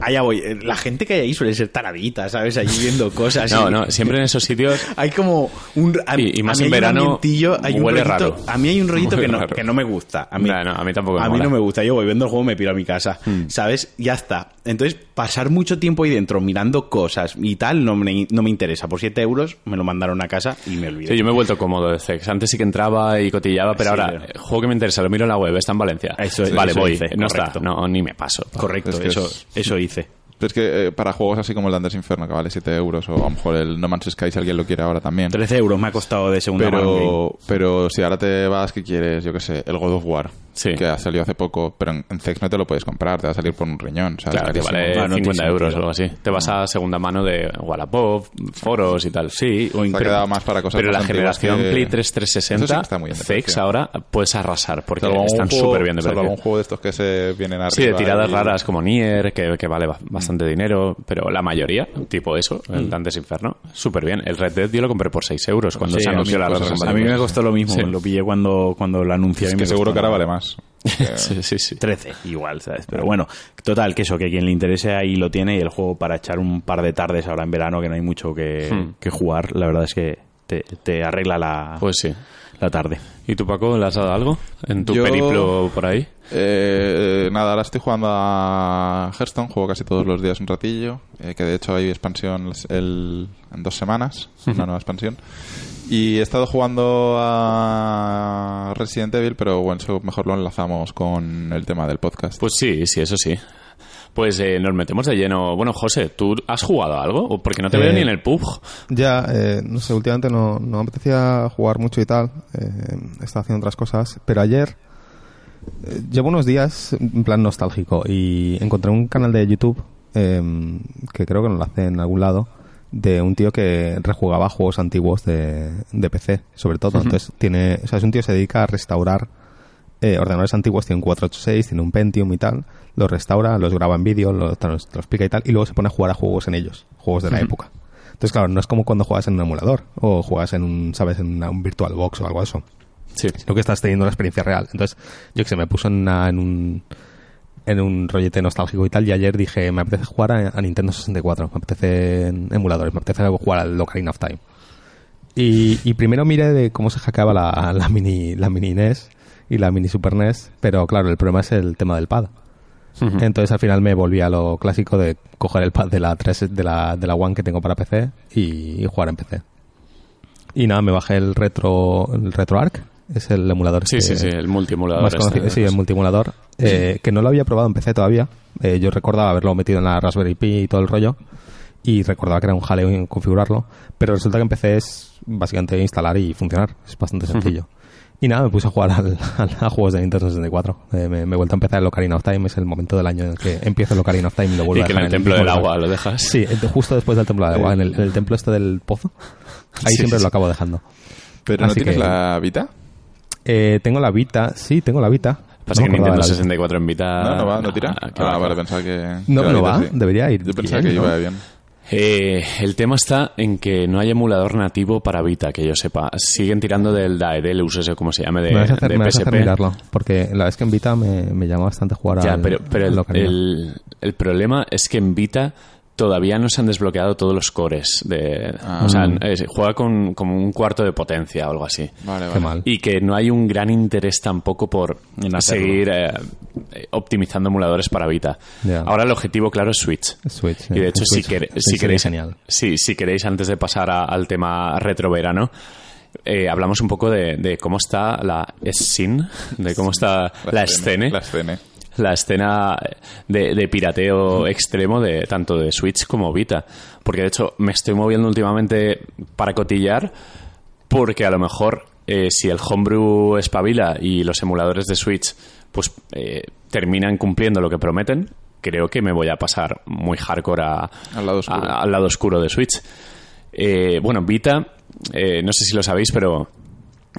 Allá voy. La gente que hay ahí suele ser taradita, ¿sabes? Allí viendo cosas. No, y- no, siempre en esos sitios Hay como un... A, Y- y más en verano hay un huele rollito- raro. A mí hay un rollito que no, que no me gusta. A mí, No, no, a mí tampoco me A mí no me gusta. Yo voy viendo el juego, me piro a mi casa. Hmm. ¿Sabes? Ya está. Entonces, pasar mucho tiempo ahí dentro mirando cosas y tal no me, no me interesa. Por 7 euros me lo mandaron a casa y me olvidé. Sí, yo me he vuelto cómodo de sex. Antes sí que entraba y cotillaba, pero Sí, ahora, pero- el juego que me interesa, lo miro en la web, está en Valencia. Eso- vale, eso voy. no correcto. está, no, ni me paso. Correcto, Es que eso, es- eso hice. Es que eh, para juegos así como el Dantes Inferno, que vale 7 euros, o a lo mejor el No Man's Sky, si alguien lo quiere ahora también. 13 euros me ha costado de segunda mano. game. Pero, pero si ahora te vas, que quieres? Yo qué sé, el God of War, Sí. que ha salido hace poco, pero en, en no te lo puedes comprar, te va a salir por un riñón. O sea, Claro, carísimo. vale Ah, no tiene 50 euros o algo así. Te vas a segunda mano de Wallapop, foros y tal. Sí, o Se ha quedado más para cosas Pero la más generación que- Play 3 360, Eso sí que está muy bien de Zex precio. ahora puedes arrasar porque están súper bien de precio. algún juego de estos que se vienen arriba. Sí, de tiradas y- raras como Nier, que, que vale ba- bastante dinero, pero la mayoría, tipo eso, el Dantes Inferno, súper bien. El Red Dead yo lo compré por 6 euros cuando Sí, se anunció la. A mí me costó lo mismo. Sí. Lo pillé cuando, cuando lo anunciaron. Es que seguro que ahora vale más. Sí, sí, sí. 13, igual, ¿sabes? Pero bueno, total, que eso, que quien le interese ahí lo tiene y el juego para echar un par de tardes ahora en verano que no hay mucho que, Hmm. que jugar, la verdad es que te, te arregla la, Pues sí. la tarde. ¿Y tú, Paco, le has dado algo en tu Yo- periplo por ahí? Eh, nada, ahora estoy jugando a Hearthstone, juego casi todos los días un ratillo, eh, que de hecho hay expansión el- en dos semanas, una nueva expansión. Y he estado jugando a Resident Evil, pero bueno, eso mejor lo enlazamos con el tema del podcast. Pues sí, sí, eso sí. Pues eh, nos metemos de lleno. Bueno, José, ¿tú has jugado a algo? ¿O Porque no te Eh, veo ni en el pub. Ya, eh, no sé, últimamente no, no me apetecía jugar mucho y tal. Eh, he estado haciendo otras cosas. Pero ayer eh, llevo unos días en plan nostálgico y encontré un canal de YouTube eh, que creo que lo hace en algún lado de un tío que rejugaba juegos antiguos de, de PC, sobre todo. Entonces tiene, o sea, es un tío que se dedica a restaurar eh, ordenadores antiguos, tiene un 486, tiene un Pentium y tal, los restaura, los graba en vídeo, los, los pica y tal, y luego se pone a jugar a juegos en ellos, juegos de la época. Entonces, claro, no es como cuando juegas en un emulador o juegas en un, ¿sabes?, en una- un Virtual Box o algo de eso Sí. sino que estás teniendo una experiencia real. Entonces, yo que sé, me puso en, una- en un en un rollete nostálgico y tal, y ayer dije, me apetece jugar a, a Nintendo 64, me apetece en emuladores, me apetece jugar al Ocarina of Time. Y, y primero miré de cómo se hackeaba la, la mini la mini NES y la mini Super NES, pero claro, el problema es el tema del pad. Entonces al final me volví a lo clásico de coger el pad de la 3 de la, de la One que tengo para PC y, y jugar en PC. Y nada, me bajé el retro el RetroArch, es el emulador Sí, este sí, sí, el multiemulador. más este. sí, el multiemulador, eh, que no lo había probado en PC todavía. Eh, yo recordaba haberlo metido en la Raspberry Pi y todo el rollo, y recordaba que era un jaleo en configurarlo, pero resulta que en PC es básicamente instalar y funcionar, es bastante sencillo. Y nada, me puse a jugar al- al- a juegos de Nintendo 64. Eh, me, me he vuelto a empezar el Ocarina of Time, es el momento del año en el que empiezo el Ocarina of Time y lo vuelvo Y a que en dejar el templo del agua lo dejas. Sí, justo después del templo del agua, en el, en el templo este del pozo. Ahí Sí, siempre sí, lo acabo dejando. ¿Pero no así tienes que- la Vita? Eh, tengo la Vita, sí, tengo la Vita. Pasa No que Nintendo de la Vita. 64 en Vita... No, no va, no tira. que Ah, va, que vale, va. pensaba que... No, que no va, sí. debería ir Yo pensaba bien, que ¿no? iba bien. Eh, el tema está en que no hay emulador nativo para Vita, que yo sepa. Siguen tirando del Daedalus, ese como se llame, de, me vas a hacer, de me vas a hacer PSP. mirarlo, porque la vez que en Vita me, me llama bastante jugar Ya, al- pero, pero el- el problema es que en Vita todavía no se han desbloqueado todos los cores. De, Ah. O sea, es- juega con como un cuarto de potencia o algo así. Vale, Qué vale. mal. Y que no hay un gran interés tampoco por seguir eh, optimizando emuladores para Vita. Ahora el objetivo, claro, es Switch. Switch, Y de eh, hecho, si, Switch, sí, si queréis, genial. sí, si queréis, antes de pasar a- al tema retro verano, eh, hablamos un poco de, de cómo está la scene, de cómo está la, escena, La escena. La escena de, de pirateo extremo de tanto de Switch como Vita. Porque de hecho me estoy moviendo últimamente para cotillar porque a lo mejor eh, si el homebrew espabila y los emuladores de Switch pues eh, terminan cumpliendo lo que prometen, creo que me voy a pasar muy hardcore a- Al lado oscuro. a- al lado oscuro de Switch. Eh, bueno, Vita eh, no sé si lo sabéis, pero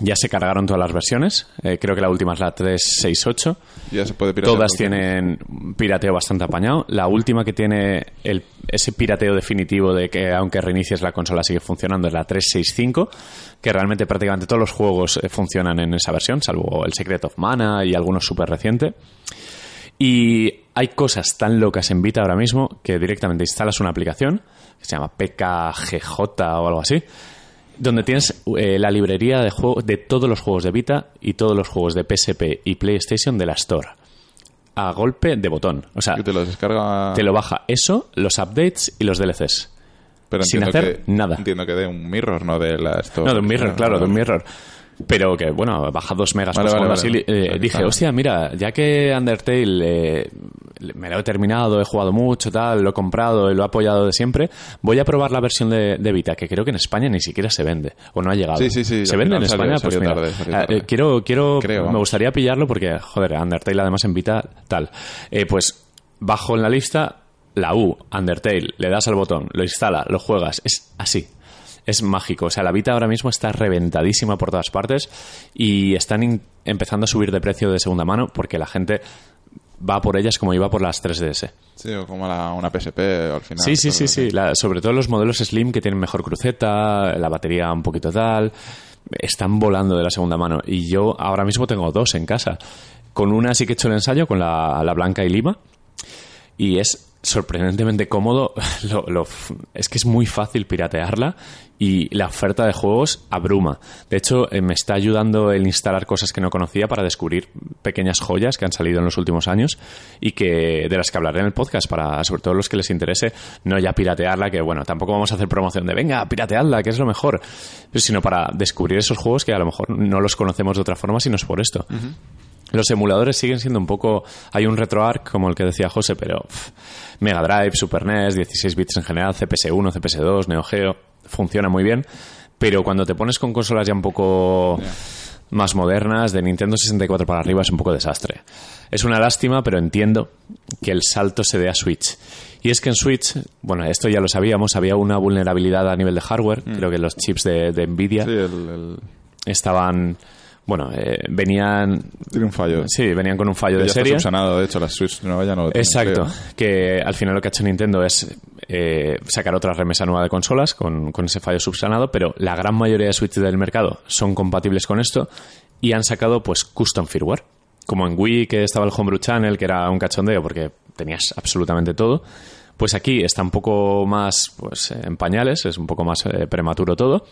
ya se cargaron todas las versiones. Eh, creo que la última es la 368. Ya se puede piratear Todas tienen pirateo bastante apañado. La última que tiene el, ese pirateo definitivo de que aunque reinicies la consola sigue funcionando es la 365, que realmente prácticamente todos los juegos eh, funcionan en esa versión, salvo el Secret of Mana y algunos súper recientes. Y hay cosas tan locas en Vita ahora mismo que directamente instalas una aplicación que se llama PKGJ o algo así, donde tienes eh, la librería de juegos de todos los juegos de Vita y todos los juegos de PSP y PlayStation de la Store. A golpe de botón. O sea, te lo descarga. te lo baja eso, los updates y los DLCs. pero sin hacer que- nada. Entiendo que de un mirror, no de la Store. No, de un mirror, claro, de un mirror. Pero que, bueno, baja dos megas Vale, por vale, segundo. vale. así, eh, dije, hostia, mira, ya que Undertale eh, me lo he terminado, he jugado mucho, tal, lo he comprado y lo he apoyado de siempre, voy a probar la versión de, de Vita, que creo que en España ni siquiera se vende, o no ha llegado. Sí, sí, sí, ¿Se vende en salió- España? pues salió mira, tarde, eh, tarde. quiero, quiero, Creo, me gustaría pillarlo porque, joder, Undertale además en Vita, tal. Pues bajo en la lista la U, Undertale, le das al botón, lo instala, lo juegas, es así. Es mágico. O sea, la Vita ahora mismo está reventadísima por todas partes y están empezando a subir de precio de segunda mano porque la gente va por ellas como iba por las 3DS. Sí, o como la, una PSP al final. Sí, sí, sí, sí. La- sobre todo los modelos Slim que tienen mejor cruceta, la batería un poquito tal, están volando de la segunda mano. Y yo ahora mismo tengo dos en casa. Con una sí que he hecho el ensayo, con la, la blanca y lima. Y es sorprendentemente cómodo. Lo- lo- es que es muy fácil piratearla y la oferta de juegos abruma. De hecho, eh, me está ayudando el instalar cosas que no conocía para descubrir pequeñas joyas que han salido en los últimos años y que de las que hablaré en el podcast para sobre todo los que les interese no ya piratearla que bueno tampoco vamos a hacer promoción de venga pirateadla que es lo mejor sino para descubrir esos juegos que a lo mejor no los conocemos de otra forma sino es por esto los emuladores siguen siendo un poco. Hay un RetroArch, como el que decía José, pero. pff, Mega Drive, Super NES, 16 bits en general, CPS1, CPS2, Neo Geo. Funciona muy bien. Pero cuando te pones con consolas ya un poco. Más modernas, de Nintendo 64 para arriba, es un poco desastre. Es una lástima, pero entiendo que el salto se dé a Switch. Y es que en Switch, bueno, esto ya lo sabíamos, había una vulnerabilidad a nivel de hardware. Creo que los chips de, de Nvidia Sí, el, el- estaban. Bueno, eh, venían tiene un fallo. Sí, venían con un fallo Que de ya serie. está subsanado, de hecho, la Switch nueva ya no lo Exacto, creo. que al final lo que ha hecho Nintendo es eh, sacar otra remesa nueva de consolas con, con ese fallo subsanado, pero la gran mayoría de Switch del mercado son compatibles con esto y han sacado pues custom firmware. Como en Wii que estaba el Homebrew Channel, que era un cachondeo porque tenías absolutamente todo. Pues aquí está un poco más pues, en pañales, es un poco más eh, prematuro todo.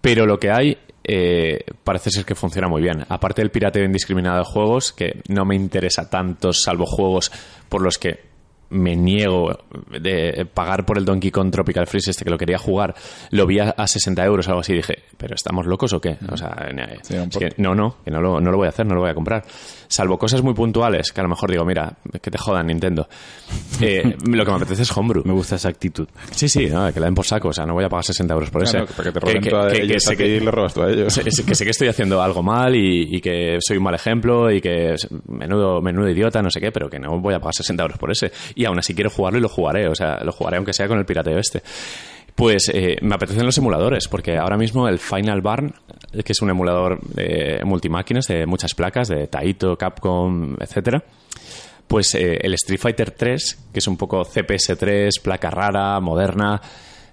Pero lo que hay eh, parece ser que funciona muy bien. Aparte del pirateo indiscriminado de juegos, que no me interesa tanto, salvo juegos por los que me niego de pagar por el Donkey Kong Tropical Freeze este que lo quería jugar, lo vi a, a 60 euros o algo así y dije, ¿pero estamos locos o qué? O sea, eh, Sí, un es poco. que no, no, que no lo, no lo voy a hacer, no lo voy a comprar. Salvo cosas muy puntuales, que a lo mejor digo, mira, que te jodan Nintendo. Eh, lo que me apetece es Homebrew. Me gusta esa actitud. Sí, sí, no, que la den por saco, o sea, no voy a pagar 60 euros por ese. Claro, para que te roben a que- que ellos ti y le robas tú a ellos. sé- que sé que estoy haciendo algo mal y, y que soy un mal ejemplo y que menudo, menudo idiota, no sé qué, pero que no voy a pagar 60 euros por ese. Y aún así quiero jugarlo y lo jugaré, o sea, lo jugaré aunque sea con el pirateo este. Pues eh, me apetecen los emuladores, porque ahora mismo el Final Barn, eh, que es un emulador de multimáquinas de muchas placas, de Taito, Capcom, etcétera, pues eh, el Street Fighter 3, que es un poco CPS3, placa rara, moderna,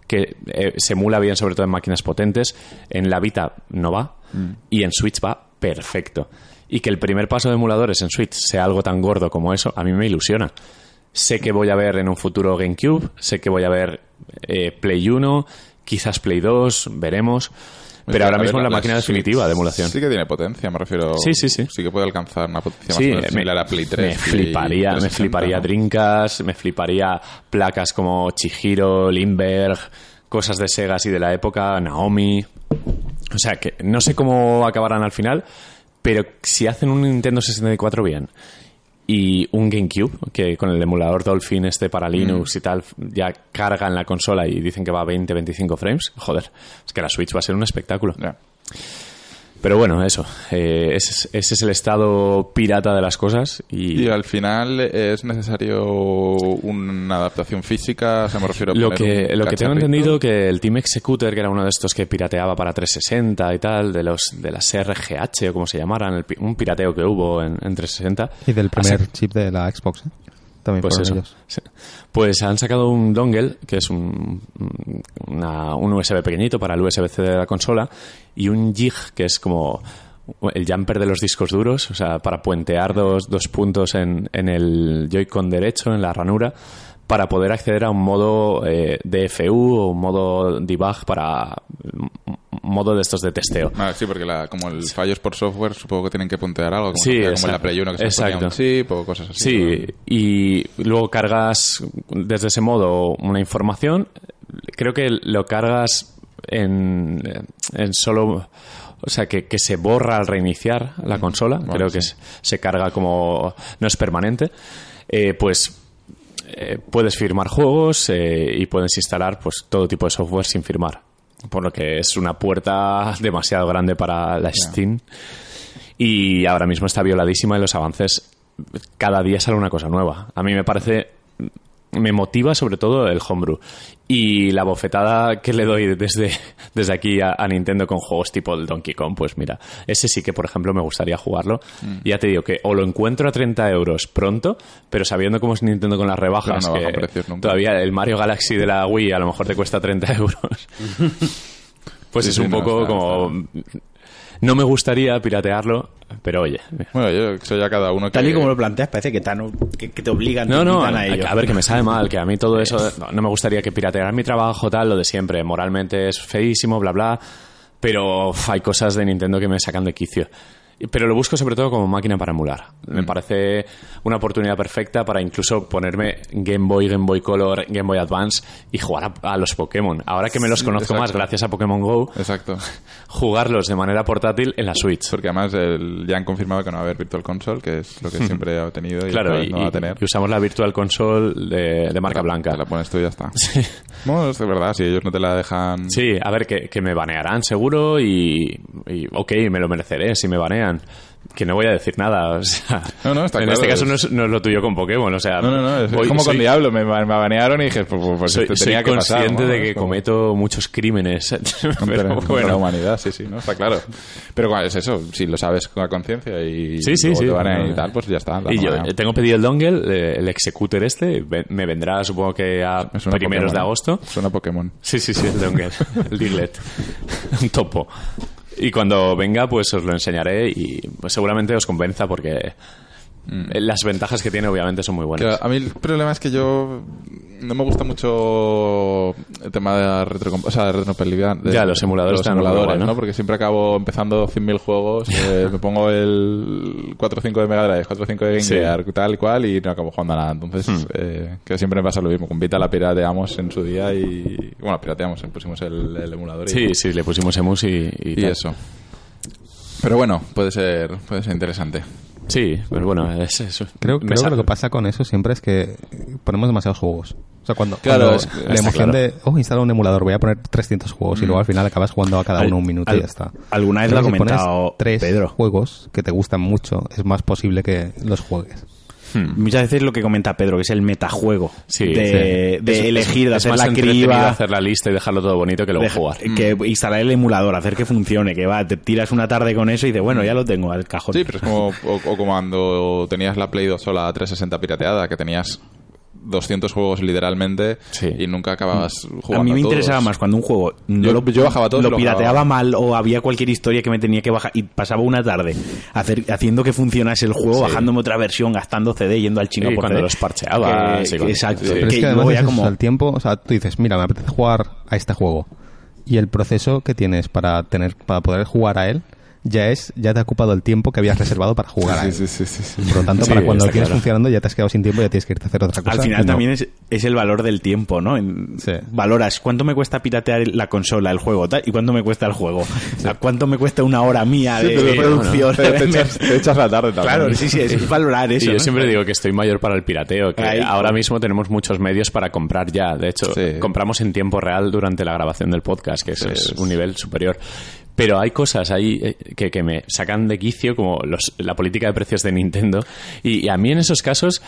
que eh, se emula bien sobre todo en máquinas potentes, en la Vita no va y en Switch va perfecto. Y que el primer paso de emuladores en Switch sea algo tan gordo como eso, a mí me ilusiona. Sé que voy a ver en un futuro GameCube, sé que voy a ver eh, Play 1, quizás Play 2, veremos. Pero ahora ver, mismo es la la máquina definitiva de emulación. Sí que tiene potencia, me refiero. Sí, sí, sí. Sí que puede alcanzar una potencia Sí, más o menos me, similar a Play 3. me fliparía, me 360, fliparía ¿no? Drinkas, me fliparía placas como Chihiro, Lindbergh, cosas de Sega y de la época, Naomi. O sea, que no sé cómo acabarán al final, pero si hacen un Nintendo 64 bien y un GameCube, que con el emulador Dolphin este para Linux y tal, ya carga en la consola y dicen que va a 20-25 frames, joder, es que la Switch va a ser un espectáculo. Pero bueno, eso. eh, ese, es- ese es el estado pirata de las cosas. Y, Y al final es necesario una adaptación física, o sea, me refiero a lo que, lo que tengo entendido que el Team Executor, que era uno de estos que pirateaba para 360 y tal, de los de las RGH o como se llamaran, el un pirateo que hubo en, en 360. Y del primer chip de la Xbox, ¿eh? También Pues fueron eso. ellos. Pues han sacado un dongle, que es un, un USB pequeñito para el USB-C de la consola, y un jig, que es como el jumper de los discos duros, o sea, para puentear dos, dos puntos en, en el Joy-Con derecho, en la ranura, para poder acceder a un modo eh, DFU o un modo debug para un modo de estos de testeo. Ah, sí, porque la, como el fallo es por software, supongo que tienen que puntear algo, como, Sí, como en la. Play 1 que se un chip o cosas así. Sí, y luego cargas desde ese modo una información. Creo que lo cargas en, en solo. O sea, que, que se borra al reiniciar la consola. Vale, Creo que se carga como. No es permanente. Eh, pues. Eh, puedes firmar juegos eh, y puedes instalar pues todo tipo de software sin firmar. Por lo que es una puerta demasiado grande para la Steam. Y ahora mismo está violadísima y los avances cada día sale una cosa nueva. A mí me parece me motiva sobre todo el homebrew y la bofetada que le doy desde, desde aquí a, a Nintendo con juegos tipo el Donkey Kong, pues mira, ese sí que por ejemplo me gustaría jugarlo. Ya te digo que o lo encuentro a 30 euros pronto, pero sabiendo cómo es Nintendo con las rebajas, no que todavía el Mario Galaxy de la Wii a lo mejor te cuesta 30 euros. pues Sí, es sí, un no, poco está- como... No me gustaría piratearlo, pero oye, Bueno, yo soy ya cada uno que... Tal y como lo planteas, parece que, tan, que, que te obligan, te No, a, a ello. a ver, que me sabe mal, que a mí todo eso, no, no me gustaría que piratearan mi trabajo, tal, lo de siempre, moralmente es feísimo, bla, bla, pero uf, hay cosas de Nintendo que me sacan de quicio. Pero lo busco sobre todo como máquina para emular. Me parece una oportunidad perfecta para incluso ponerme Game Boy, Game Boy Color, Game Boy Advance y jugar a, a los Pokémon. Ahora que me los Sí, conozco más gracias a Pokémon Go, Exacto. jugarlos de manera portátil en la Switch. Porque además el- ya han confirmado que no va a haber Virtual Console, que es lo que siempre ha tenido y Claro, y, no va a tener. y usamos la Virtual Console de, de marca blanca. Te la pones tú y ya está. Es de verdad, si ellos no te la dejan... Sí, a ver, que, que me banearán seguro y, y, ok, me lo mereceré si me banean. Que no voy a decir nada, o sea... No, no, está en claro, este caso no es, no es lo tuyo con Pokémon, o sea... No, no, no, es, voy- como soy- con Diablo, me, me banearon y dije, pues, pues, pues Soy, esto soy tenía que pasar. consciente ¿no? de que como- cometo muchos crímenes. Pero contra la bueno, humanidad, sí, sí, ¿no? Está claro. Pero bueno, es eso, si lo sabes con la conciencia y Sí, sí, sí. te No, y tal, pues ya está. Y yo eh, tengo pedido el dongle, eh, el executor este, me vendrá supongo que a primeros Pokémon, de ¿eh? agosto. Suena Pokémon. Sí, sí, sí, el dongle, el Diglett, un topo. Y cuando venga, pues os lo enseñaré y pues, seguramente os convenza porque eh, las ventajas que tiene obviamente son muy Mm. Buenas. a mí el problema es que yo no me gusta mucho el tema de la o sea, de Ya, los emuladores los están emuladores, ¿no? ¿no? Porque siempre acabo empezando 100.000 juegos, eh, me pongo el 4 o 5 de Mega Drive, 4 o 5 de Game Sí. Hmm. Gear, tal y cual, y no acabo jugando a nada. Entonces, eh, que siempre me pasa lo mismo. Con Vita la pirateamos en su día y... Bueno, pirateamos, eh, pusimos el, el emulador y... Sí, sí, le pusimos emus y, y Y eso. Pero bueno, puede ser, puede ser interesante. Sí, pero bueno, es eso. Creo, creo que lo que pasa con eso siempre es que ponemos demasiados juegos. O sea, cuando, Claro, cuando es- la emoción claro. de, oh, instala un emulador, voy a poner 300 juegos y luego al final acabas jugando a cada Al- uno un minuto y ya está. alguna vez lo ha si comentado tres Pedro. juegos que te gustan mucho, es más posible que los juegues. Muchas veces lo que comenta Pedro, que es el metajuego. Sí, de, sí. de Es- elegir, de es hacer más la criba. hacer la lista y dejarlo todo bonito que luego deja- jugar. Que instalar el emulador, hacer que funcione, que va, te tiras una tarde con eso y dices, bueno, ya lo tengo al cajón. Sí, pero es como, o, o como cuando tenías la Play 2 sola 360 pirateada, que tenías 200 juegos literalmente Sí. y nunca acabas jugando a mí me todos. interesaba más cuando un juego no Yo- lo, yo bajaba todo lo lo pirateaba mal o había cualquier historia que me tenía que bajar y pasaba una tarde hacer, haciendo que funcionase el juego, Sí. bajándome otra versión, gastando CD, yendo al chino Sí, por cuando CD. los parcheaba, Que- sí, cuando- exacto. sí. Pero es que luego además ya como el tiempo, o sea, tú dices, mira, me apetece jugar a este juego y el proceso que tienes para tener para poder jugar a él ya es ya te ha ocupado el tiempo que habías reservado para jugar Sí, sí, sí, sí, sí. Por lo tanto, Sí, para cuando lo tienes claro. funcionando ya te has quedado sin tiempo y ya tienes que irte a hacer otra cosa. al final y no. también es, es el valor del tiempo, ¿no? En- Sí. Valoras cuánto me cuesta piratear la consola, el juego, tal, y cuánto me cuesta el juego. O sea, cuánto me cuesta una hora mía de pero- producción. Te, te echas, te echas la tarde también. Claro, sí, sí, es valorar Y eso. yo ¿no? siempre digo que estoy mayor para el pirateo, que Ahí. ahora mismo tenemos muchos medios para comprar ya. De hecho, Sí. compramos en tiempo real durante la grabación del podcast, que eso Sí, es un nivel superior. Pero hay cosas ahí eh, que, que me sacan de quicio, como los, la política de precios de Nintendo, y, y a mí en esos casos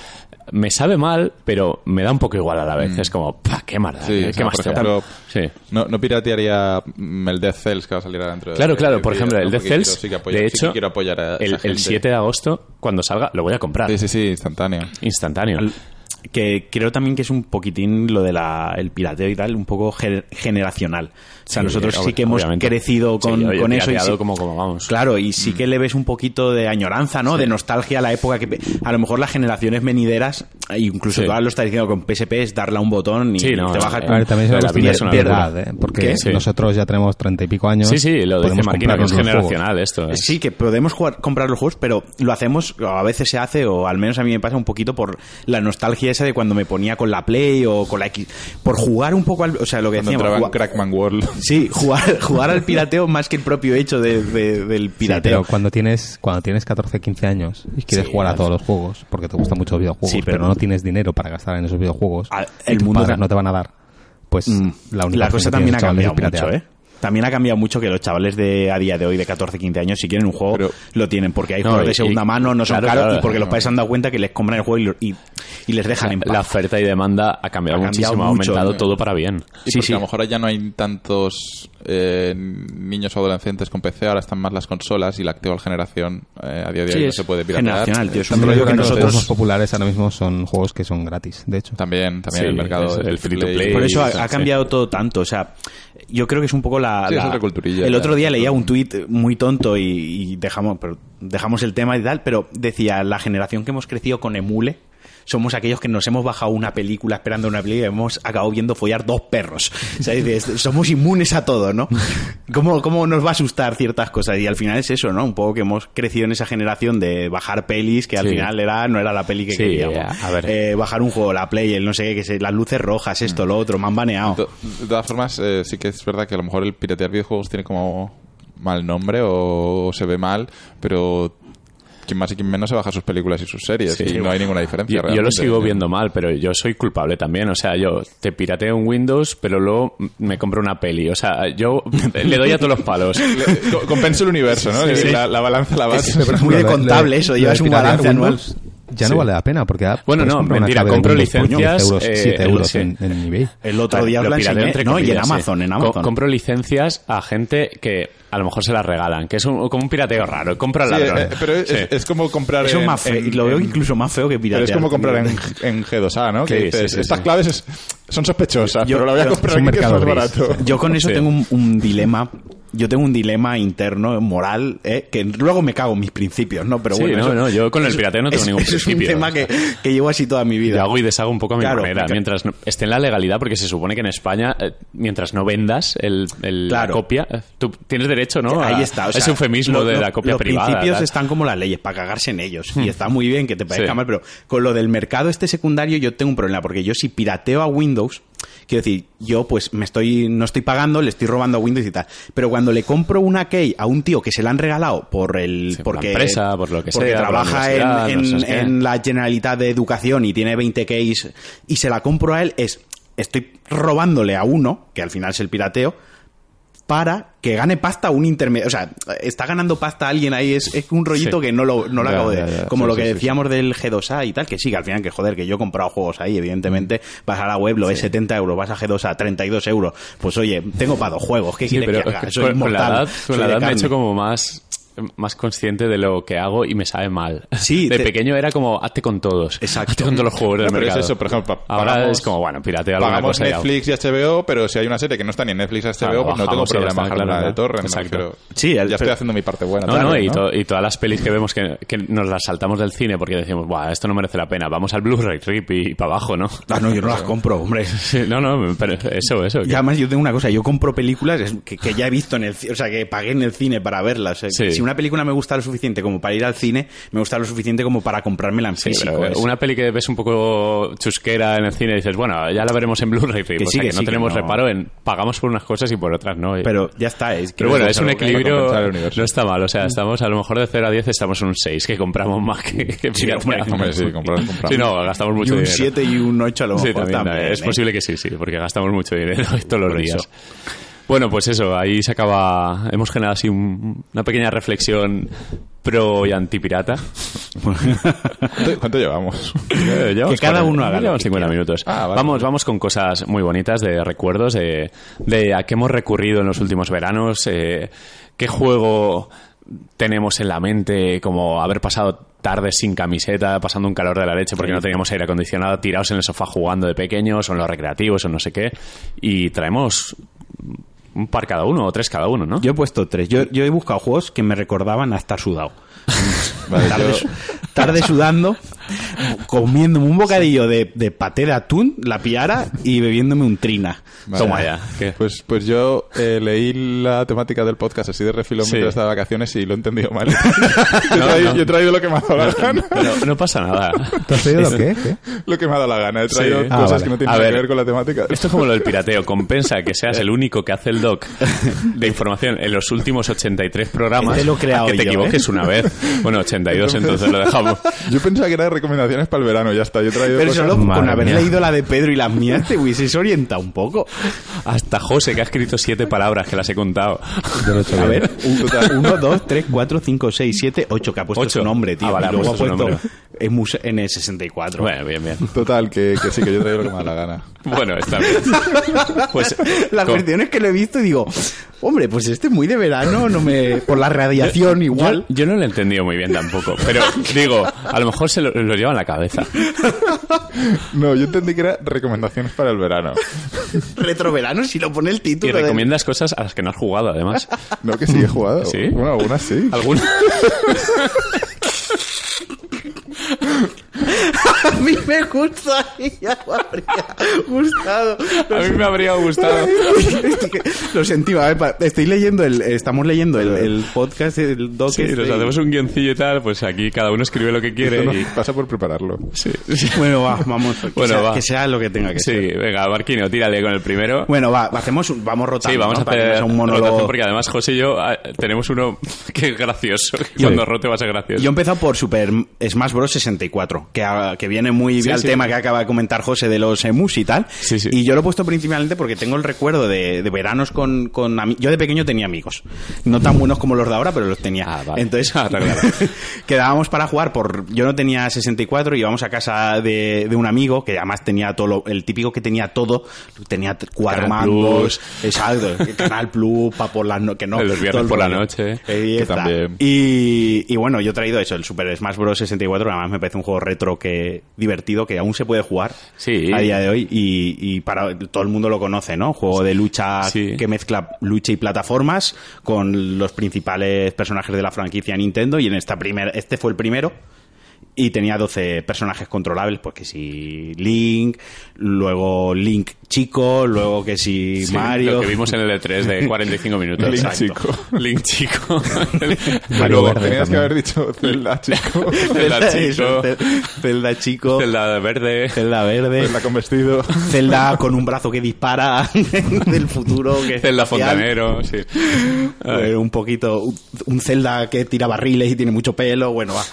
me sabe mal, pero me da un poco igual a la vez. Es como, "Pah, qué maldad, Sí, ¿qué o sea, más por te da?". ejemplo, Sí. no, no piratearía mm, el Death Cells que va a salir ahora dentro de Claro, claro, de por ejemplo, el Death Cells, quiero- sí que apoyo- de sí que hecho, quiero apoyar a esa el, el gente. 7 de agosto, cuando salga, lo voy a comprar. Sí, sí, sí, instantáneo. Instantáneo. que creo también que es un poquitín lo de la, el pirateo y tal, un poco ge- generacional. O sea, Sí, nosotros sí que hemos obviamente. crecido con, Sí, con eso. y sí- como- como vamos. Claro, y sí que le ves un poquito de añoranza, ¿no? De nostalgia a la época que pe- a lo mejor las generaciones venideras, e incluso Sí. todas lo está diciendo con PSP, es darle a un botón y Sí, no, te baja eh, A ver, también es La una vida cuestión es una de locura. edad, ¿eh? porque nosotros ya tenemos treinta y pico años. Sí, sí, lo dice Marquina, que es generacional esto. ¿eh? Sí, que podemos jugar, comprar los juegos, pero lo hacemos, o a veces se hace, o al menos a mí me pasa un poquito por la nostalgia esa de cuando me ponía con la Play o con la X. Por jugar un poco al. O sea, lo que Cuando decíamos. Crackman World. Sí, jugar, jugar al pirateo más que el propio hecho de- de- del Sí, pirateo. pero cuando tienes, cuando tienes 14, 15 años y quieres Sí, jugar a todos los juegos, porque te gustan mucho los videojuegos, Sí, pero, pero- no tienes dinero para gastar en esos videojuegos, Ah, el mundo no te van a dar, pues Mm, la única la cosa también ha cambiado mucho. ¿eh? También ha cambiado mucho que los chavales de a día de hoy, de 14, 15 años, si quieren un juego, Pero- lo tienen, porque hay No, juegos de segunda y- mano, no son claro, caros, claro, y porque los padres se han dado cuenta que les compran el juego y, lo- y, y les dejan en paz. La oferta y demanda ha cambiado Ha cambiado muchísimo, ha aumentado todo para bien. Y Sí, porque sí. a lo mejor ya no hay tantos eh, niños o adolescentes con PC, ahora están más las consolas y la actual generación eh, a día de Sí, hoy no se puede piratear. generacional, tío, es un También rollo yo que los nosotros- más populares ahora mismo son juegos que son gratis, de hecho. También, también Sí, el mercado es de el free to play. Por eso ha, sí. cambiado todo tanto. O sea, yo creo que es un poco la. Sí, es la- otra culturilla, el ya. otro día leía un tuit muy tonto y, y dejamos, pero dejamos el tema y tal, pero decía: la generación que hemos crecido con Emule. Somos aquellos que nos hemos bajado una película esperando una película y hemos acabado viendo follar dos perros. O sea, dices, somos inmunes a todo, ¿no? ¿Cómo, ¿Cómo nos va a asustar ciertas cosas? Y al final es eso, ¿no? Un poco que hemos crecido en esa generación de bajar pelis que al Sí. final era, no era la peli que Sí, queríamos. a ver. Eh, bajar un juego, la Play, el no sé qué, que se- las luces rojas, esto, lo otro, me han baneado. De todas formas, eh, sí que es verdad que a lo mejor el piratear videojuegos tiene como mal nombre o se ve mal, pero quien más y quien menos se baja sus películas y sus series Sí. y no hay ninguna diferencia. Yo, yo lo sigo viendo mal, pero yo soy culpable también. O sea, yo te pirateo un Windows, pero luego me compro una peli. O sea, yo le doy a todos los palos. Le- co- Compensa el universo, ¿no? Sí. La, la balanza la base. Es muy de contable eso, llevas un balance anual. Ya Sí. no vale la pena, porque ahora Bueno, no, mentira, compro Windows por 10 licencias, euros, eh, 7 euros sí. en, en eBay. El otro día Lo enseñé, entre ¿no? Y en sí. Amazon, en Co- Amazon. compro licencias a gente que a lo mejor se las regalan, que es un- como un pirateo raro. Compro al Sí, ladrón. eh, pero es, Sí. es como comprar es en- más feo, en- y lo veo incluso más feo que Pero piratear. es como comprar en, en G2A, ¿no? Que Sí, dices, sí, sí, estas sí. claves es- son sospechosas, Yo- pero la voy a comprar es un más mercado barato. Yo con eso tengo un, un dilema. Yo tengo un dilema interno, moral, ¿eh? que luego me cago en mis principios, ¿no? Pero Sí, bueno, no, eso- no, yo con el pirateo no tengo ningún eso principio, Es un tema que, que llevo así toda mi vida. Yo hago y deshago un poco a mi Claro, manera. Mientras no- esté en la legalidad, porque se supone que en España, eh, mientras no vendas el, el- Claro. la copia, eh, tú tienes derecho, ¿no? Ahí está. o ese sea, eufemismo lo- de la copia los privada. principios tal. están como las leyes, para cagarse en ellos. Y está muy bien que te parezca Sí. mal, pero con lo del mercado este secundario yo tengo un problema, porque yo si pirateo a Windows, quiero decir, yo pues me estoy, no estoy pagando, le estoy robando a Windows y tal. Pero cuando le compro una key a un tío que se la han regalado por el, Sí, por la porque, empresa, por lo que porque sea, por la trabaja en, no sé en la Generalitat de Educación y tiene 20 keys y se la compro a él, es, estoy robándole a uno, que al final es el pirateo, para que gane pasta un intermedio. O sea, está ganando pasta alguien ahí, es, es un rollito Sí. que no lo, no lo Ya, acabo de. ya, ya. Como Sí, lo que sí, decíamos del G2A y tal, que sí, que al final, que joder, que yo he comprado juegos ahí, evidentemente, vas a la web, lo ves 70 euros, vas a G2A 32 euros. Pues oye, tengo para dos juegos, ¿qué quieres pero que haga? con- la edad, soy con la de edad me he hecho como más más consciente de lo que hago y me sabe mal. Sí, de te- pequeño era como hazte con todos. Exacto. Hazte con todos los juegos del No, pero es eso, por ejemplo, Ahora pagamos- es como, bueno, piratea alguna Pagamos cosa. Netflix y HBO, pero si hay una serie que no está ni en Netflix o HBO, Claro, pues no tengo problema en está, bajar claro, de claro. torre. Exacto. Sí, el- ya estoy haciendo mi parte buena. No, también, no, y, ¿no? to- y todas las pelis que vemos que, que nos las saltamos del cine porque decimos, Buah, esto no merece la pena, vamos al Blu-ray Rip y, para abajo, ¿no? Ah, no, yo no las compro, hombre. Sí, no, no, pero eso, eso. Y que- además yo tengo una cosa, yo compro películas que, que ya he visto en el ci- o sea, que pagué en el cine para verlas. Sea, Sí. Si una película me gusta lo suficiente como para ir al cine, me gusta lo suficiente como para comprármela en Sí, físico. pero una peli que ves un poco chusquera en el cine y dices, bueno, ya la veremos en Blu-ray. Que o sí, sea, que que, no sí, que tenemos no. reparo en pagamos por unas cosas y por otras no. Y- Pero ya está. Es que Pero bueno, es un equilibrio. No está mal. O sea, estamos a lo mejor de 0 a 10 estamos en un 6, que compramos más que, que Sí, hombre, Hombre, sí, comprar, comprar. Sí, no, gastamos y mucho un dinero. 7 y un 8 a lo mejor también, también. es ¿eh? posible que sí, sí, porque gastamos mucho dinero todos los días. Bueno, pues eso, ahí se acaba. Hemos generado así un- una pequeña reflexión pro y antipirata. ¿Cuánto, llevamos? Eh, llevamos Que cada 40, uno haga llevamos que 50 quiera. minutos. Ah, vale. Vamos, vamos con cosas muy bonitas de recuerdos de, de a qué hemos recurrido en los últimos veranos, eh, qué juego tenemos en la mente, como haber pasado tardes sin camiseta, pasando un calor de la leche porque no teníamos aire acondicionado, tirados en el sofá jugando de pequeños o en los recreativos o no sé qué. Y traemos un par cada uno o tres cada uno, ¿no? Yo he puesto tres. Yo, yo he buscado juegos que me recordaban a estar sudado. Vale, tarde, yo- tarde sudando, comiéndome un bocadillo de, de paté de atún, la piara y bebiéndome un trina. Vale. Toma ya. ¿qué? Pues, pues yo eh, leí la temática del podcast así de refilón Sí. mientras estaba de vacaciones y lo he entendido mal. yo, he traído, yo he traído lo que me ha dado la gana. No, no pasa nada. ¿Tú has pedido lo que? ¿Qué? Lo que me ha dado la gana. He traído Sí. Ah, cosas vale. que no tienen A ver, que ver con la temática. Esto es como lo del pirateo. Compensa que seas el único que hace el doc de información en los últimos 83 programas. Este lo he creado que te yo, equivoques ¿eh? una vez. Bueno, 82, entonces lo dejamos. Yo pensaba que era recomendaciones para el verano, ya está. Yo he traído Pero cosas- solo con haber mía. leído la de Pedro y las mías te hubieses orientado un poco. Hasta José, que ha escrito siete palabras que las he contado. Yo lo he hecho A bien. ver, un- uno, dos, tres, cuatro, cinco, seis, siete, ocho, que ha puesto Ocho. su nombre, tío. Ah, vale, y ha luego ha puesto su puesto en, el 64. Bueno, bien, bien. Total, que, que sí, que yo he traído lo que me dado la gana. Bueno, está bien. Pues, La con- cuestión es que lo he visto y digo, hombre, pues este muy de verano, no me por la radiación igual. Yo, yo no lo he entendido muy bien tampoco, pero digo, a lo mejor se lo, lo lleva en la cabeza. No, yo entendí que era recomendaciones para el verano. Retroverano si lo pone el Y título. del- recomiendas cosas a las que no has jugado, además. No, que sí he jugado. ¿Sí? Bueno, algunas sí. ¿Alguna? A mí me gusta y ya me habría gustado. A mí me habría gustado. Lo sentí, a ver, pa- estoy leyendo el, estamos leyendo el, el podcast, el doc Sí, este nos hacemos un guioncillo y tal, pues aquí cada uno escribe lo que quiere no y... pasa por prepararlo. Sí, sí. Bueno, va, vamos. Que, Bueno, sea, va. que sea lo que tenga que Sí, ser. venga, Barquino, tírale con el primero. Bueno, va, hacemos un- vamos rotando. Sí, vamos ¿no? a hacer un monólogo. porque además José y yo ah, tenemos uno que es gracioso. que Cuando rote va a ser gracioso. Yo he empezado por Super Smash Bros. 64, que, que viene muy Sí, bien al sí. tema que acaba de comentar José de los emus y tal. Y yo lo he puesto principalmente porque tengo el recuerdo de, de veranos con, con Yo de pequeño tenía amigos. No tan buenos como los de ahora, pero los tenía. Ah, vale. Entonces, Ah, claro, claro. quedábamos para jugar por... Yo no tenía 64, íbamos a casa de, de un amigo que además tenía todo lo- el típico que tenía todo. Tenía cuatro mandos. Exacto. Canal Plus, para por las no, que no. Los viernes por la noche. Que. Y, y bueno, yo he traído eso, el Super Smash Bros. 64, que además me parece un juego retro que divertido, que aún se puede jugar Sí. a día de hoy y, y para todo el mundo lo conoce, ¿no? Juego de lucha Sí. que mezcla lucha y plataformas con los principales personajes de la franquicia Nintendo y en esta primera, este fue el primero. Y tenía 12 personajes controlables, pues que si Link, luego Link chico, luego que si Sí, Mario. Lo que vimos en el E3 de 45 minutos. Link Exacto. chico. Link chico. Mario Luego, Verde tenías que haber dicho Zelda, chico. Zelda chico. Zelda chico. Celda verde. Zelda verde. Zelda con vestido. Zelda con un brazo que dispara del futuro. Que espacial. fontanero, sí. Eh, un poquito, un- un Zelda que tira barriles y tiene mucho pelo, bueno, va.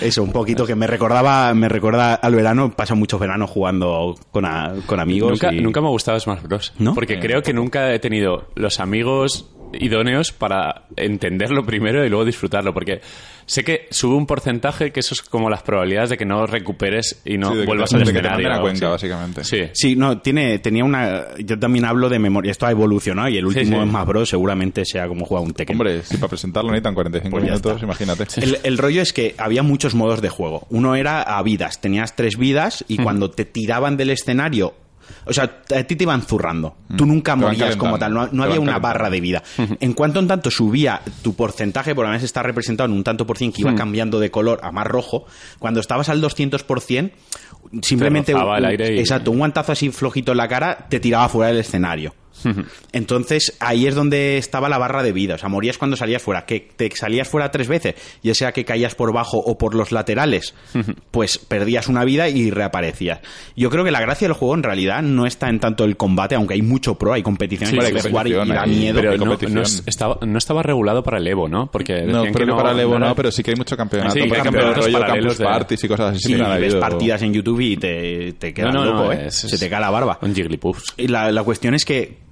eso, un poquito que me recordaba, me recuerda al verano, paso muchos veranos jugando con, a- con amigos. Nunca, y- nunca me ha gustado Smash Bros. ¿No? Porque creo que nunca he tenido los amigos idóneos para entenderlo primero y luego disfrutarlo. Porque sé que sube un porcentaje que eso es como las probabilidades de que no recuperes y no Sí, de que vuelvas te- al de que te escenario. a básicamente. Sí. Sí, no, tiene, tenía una. Yo también hablo de memoria. Esto ha evolucionado y el último sí. Smash Bros. seguramente sea como juega un Tekken. Hombre, si para presentarlo necesitan 45 Pues minutos, está. imagínate. El, el rollo es que había muchos modos de juego. Uno era a vidas. Tenías tres vidas y cuando te tiraban del escenario. O sea, a ti te iban zurrando. Tú nunca Te van morías como tal. No, había una barra de vida. En cuanto en tanto subía tu porcentaje, por lo menos está representado en un tanto por cien que iba cambiando de color a más rojo. Cuando estabas al 200%, simplemente. El aire y- Exacto, un guantazo así flojito en la cara te tiraba fuera del escenario. Entonces ahí es donde estaba la barra de vida. O sea, morías cuando salías fuera. Que te salías fuera tres veces, ya sea que caías por bajo o por los laterales, pues perdías una vida y reaparecías. Yo creo que la gracia del juego en realidad no está en tanto el combate, aunque hay mucho pro, hay competiciones Sí, que sí, jugar y, da miedo. Pero no, no es- estaba, no estaba regulado para el Evo, ¿no? Porque No, pero que para el Evo no, pero sí que hay mucho campeonato. Sí, hay campeonatos rollo paralelos Campus de- Parties y cosas así. sí ves habido. partidas en YouTube y te, te quedas No, no, no, loco, ¿eh? es- Se te cae la barba. Un Jigglypuff. Y la, la cuestión es que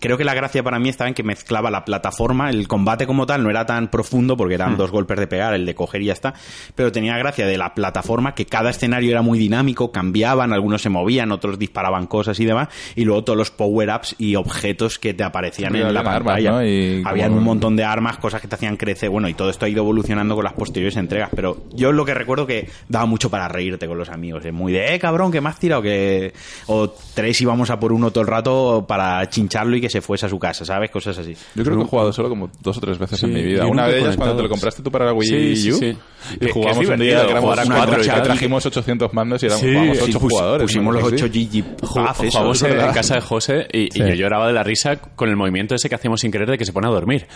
creo que la gracia para mí estaba en que mezclaba la plataforma, el combate como tal no era tan profundo porque eran dos golpes de pegar, el de coger y ya está, pero tenía gracia de la plataforma que cada escenario era muy dinámico, cambiaban, algunos se movían, otros disparaban cosas y demás, y luego todos los power-ups y objetos que te aparecían en la armas, pantalla. ¿no? Y Habían como- un montón de armas, cosas que te hacían crecer, bueno, y todo esto ha ido evolucionando con las posteriores entregas, pero yo lo que recuerdo que daba mucho para reírte con los amigos, es muy de, eh, cabrón, que has tirado, que... O tres íbamos a por uno todo el rato para chincharlo y que se fuese a su casa, ¿sabes? Cosas así. Yo creo que he jugado solo como dos o tres veces Sí, en mi vida. Una de ellas cuando te lo compraste tú para la Wii Sí, U. sí. Y jugamos un día que éramos jugar a una cuatro y trajimos 800 mandos y éramos, sí, ocho pus- jugadores. Pusimos ¿no? los Sí. 8 GG. Ju- Paf, eso, Jugamos en casa de José y, yo lloraba de la risa con el movimiento ese que hacíamos sin querer de que se pone a dormir.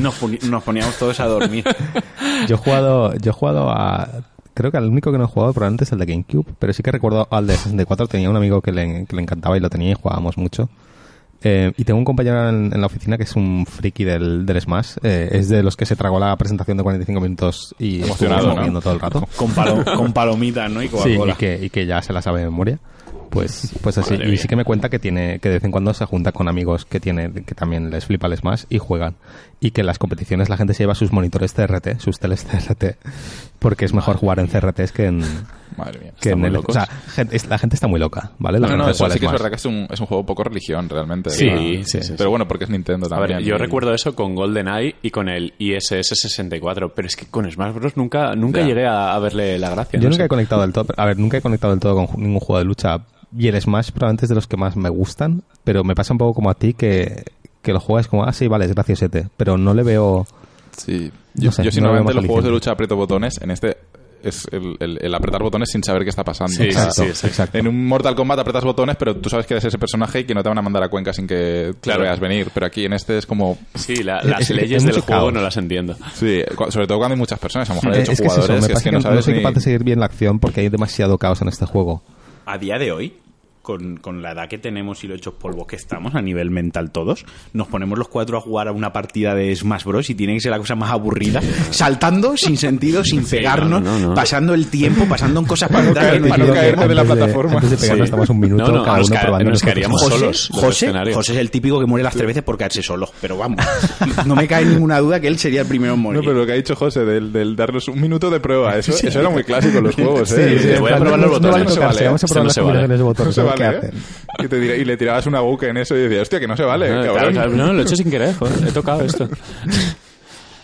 Nos, poníamos todos a dormir. Yo he jugado, yo he jugado a. Creo que al único que no he jugado probablemente es el de GameCube, pero sí que recuerdo al de 64. Tenía un amigo que le, que le encantaba y lo tenía y jugábamos mucho. Eh, y tengo un compañero en, en la oficina que es un friki del, del Smash. Eh, es de los que se tragó la presentación de 45 minutos y Emocionado, ¿no? todo el rato. Con, palo- con palomitas, ¿no? Y Sí, y que, y que ya se la sabe de memoria. Pues, pues así. Madre Y mía. sí que me cuenta que tiene, que de vez en cuando se junta con amigos que tiene, que también les flipa el Smash y juegan. Y que en las competiciones la gente se lleva sus monitores CRT, sus teles CRT, porque es mejor jugar en CRTs que en, Madre mía. que en el, o sea, gente- es- la gente está muy loca, ¿vale? La No, no, eso sí que es verdad que es un, es un juego poco religión, realmente. Sí, sí, sí, sí. Pero bueno, porque es Nintendo A ver, también. yo y- recuerdo eso con GoldenEye y con el ISS 64, pero es que con Smash Bros. nunca, nunca Ya. llegué a, a verle la gracia. Yo no nunca sé. he conectado del todo, a ver, nunca he conectado del todo con ningún juego de lucha. Y el Smash probablemente es de los que más me gustan, pero me pasa un poco como a ti que, que lo juegas como, ah, sí, vale, es graciosete, pero no le veo... Sí. No Yo, sé, yo si no normalmente los juegos de lucha aprieto botones, en este es el, el- el apretar botones sin saber qué está pasando. Sí, O sea, sí, sí, exacto. En un Mortal Kombat apretas botones, pero tú sabes que eres ese personaje y que no te van a mandar a Cuenca sin que Claro. lo veas venir. Pero aquí en este es como... Sí, la- las es- es leyes del juego caos. no las entiendo. Sí, sobre todo cuando hay muchas personas. A lo mejor hay Eh, ocho es que es eso, jugadores me que es que no no, sabes soy ni- capaz de seguir bien la acción porque hay demasiado caos en este juego. A día de hoy, con, con la edad que tenemos y lo hechos polvos que estamos a nivel mental todos, nos ponemos los cuatro a jugar a una partida de Smash Bros. y tiene que ser la cosa más aburrida. Saltando, sin sentido, sin Sí, pegarnos, no, no, no. pasando el tiempo, pasando en cosas para no caer- para no caerme de la antes plataforma. antes de pegarnos Sí. estamos un minuto No, no, cada nos uno ca- probando nos personaje. solos José. José es el típico que muere las tres veces por caerse solo. Pero vamos, no me cae ninguna duda que él sería el primero en morir. No, pero lo que ha dicho José del, del darnos un minuto de prueba, eso, eso era muy clásico en los juegos, ¿eh? sí, voy a probar los no vale botones. tocarse, No se vamos a probar ¿eh? las de botones, vale, hacen. ¿eh? Y, te tira- y le tirabas una buque en eso y decías, hostia, que no se vale, No, cabrón. claro, claro, no, lo he hecho sin querer, joder, he tocado esto.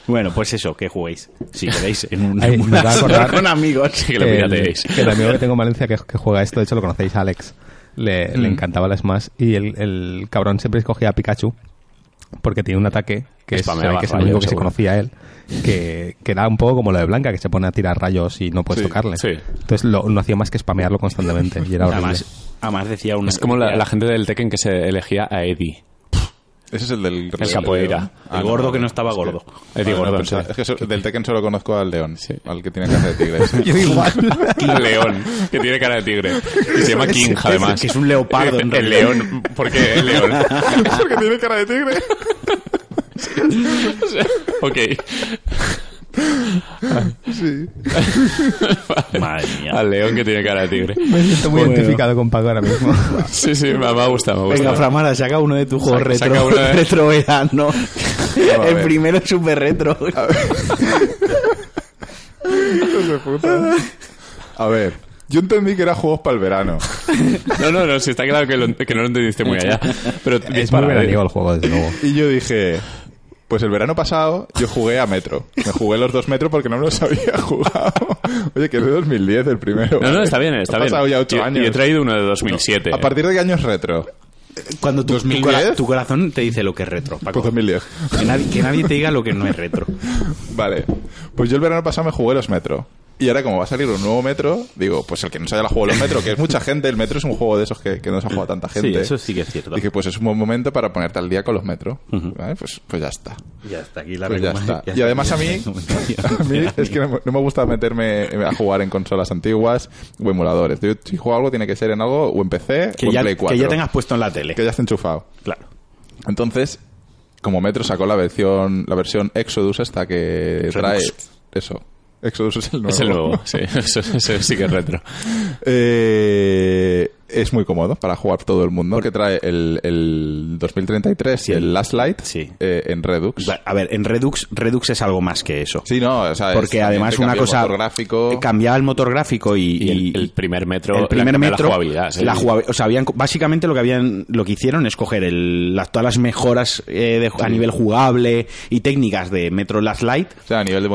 Bueno, pues eso, que juguéis. Si queréis, en un, Ay, acordar- con amigos. que lo el, pirateéis. que el amigo que tengo en Valencia que, que juega esto, de hecho lo conocéis, Alex, le, Mm. le encantaba el Smash y el, el cabrón siempre escogía a Pikachu porque tiene un ataque que es, que el rayos, único que se conocía él, que, que era un poco como lo de Blanca, que se pone a tirar rayos y no puedes Sí, tocarle. sí. Entonces lo, no hacía más que spamearlo constantemente y era horrible. Además, además decía una... Es como la, la gente del Tekken que se elegía a Eddie. Ese es el del... El capoeira. El gordo que no estaba gordo. Gordon, pensaba- sí. Es que so- del Tekken solo conozco al león, Sí. al que tiene cara de tigre. Yo igual. El león, que tiene cara de tigre. Y se llama King, además. que es un leopardo, en El león, ¿por qué el león? Porque tiene cara de tigre. ok. Madre mía. Al león que tiene cara de tigre. Me siento muy identificado con Paco ahora mismo. Sí, sí, me, me ha gustado, me Venga. Framara, saca uno de tus juegos Saca- retro, saca uno de- retro verano. a El ver. primero es súper retro. Hijos de puta. A ver, yo entendí que era juegos para el verano. No, no, no, sí está claro que, lo- que no lo entendiste muy allá. Pero es muy veraniego el juego, desde luego. Y yo dije, pues el verano pasado yo jugué a Metro. Me jugué los dos Metro porque no me los había jugado. Oye, que es de 2010 el primero. No, no, está bien, está Ha bien. pasado ya ocho Y- años. Y he traído uno de 2007. ¿A partir de qué año es retro? Cuando tu, tu, 2010? cora- tu corazón te dice lo que es retro, Paco. Pues 2010. Que nadie, que nadie te diga lo que no es retro. Vale. Pues yo el verano pasado me jugué los Metro. Y ahora como va a salir un nuevo Metro, digo, pues el que no se haya jugado los Metro, que es mucha gente, el Metro es un juego de esos que, que no se ha jugado tanta gente. Sí, eso sí que es cierto. Dije, pues es un buen momento para ponerte al día con los Metro. ¿Vale? Pues, pues ya está. Ya está aquí la Pues ya. Y además a mí, a mí es que no, me- no me gusta meterme a jugar en consolas antiguas o emuladores. Yo, si juego algo tiene que ser en algo o en PC que, o en ya, Play 4. que ya tengas puesto en la tele. Que ya esté enchufado. Claro. Entonces, como Metro sacó la versión la versión Exodus esta que trae eso. Exodus es el nuevo. Es el nuevo, sí. Eso, eso sí que es retro. Eh, es muy cómodo para jugar todo el mundo, que trae el, el 2033 y el Last Light Sí. eh, en Redux. A ver, en Redux, Redux es algo más que eso. Sí, no, o sea, es- Porque también además una el cosa motor gráfico. eh, cambiaba el motor gráfico y, Y el, y- el primer metro, el primer la, la metro jugabilidad. sí. la o sea habían básicamente lo que habían lo que hicieron es coger el, las, todas las mejoras eh, de- a nivel jugable y técnicas de Metro Last Light O sea, a nivel de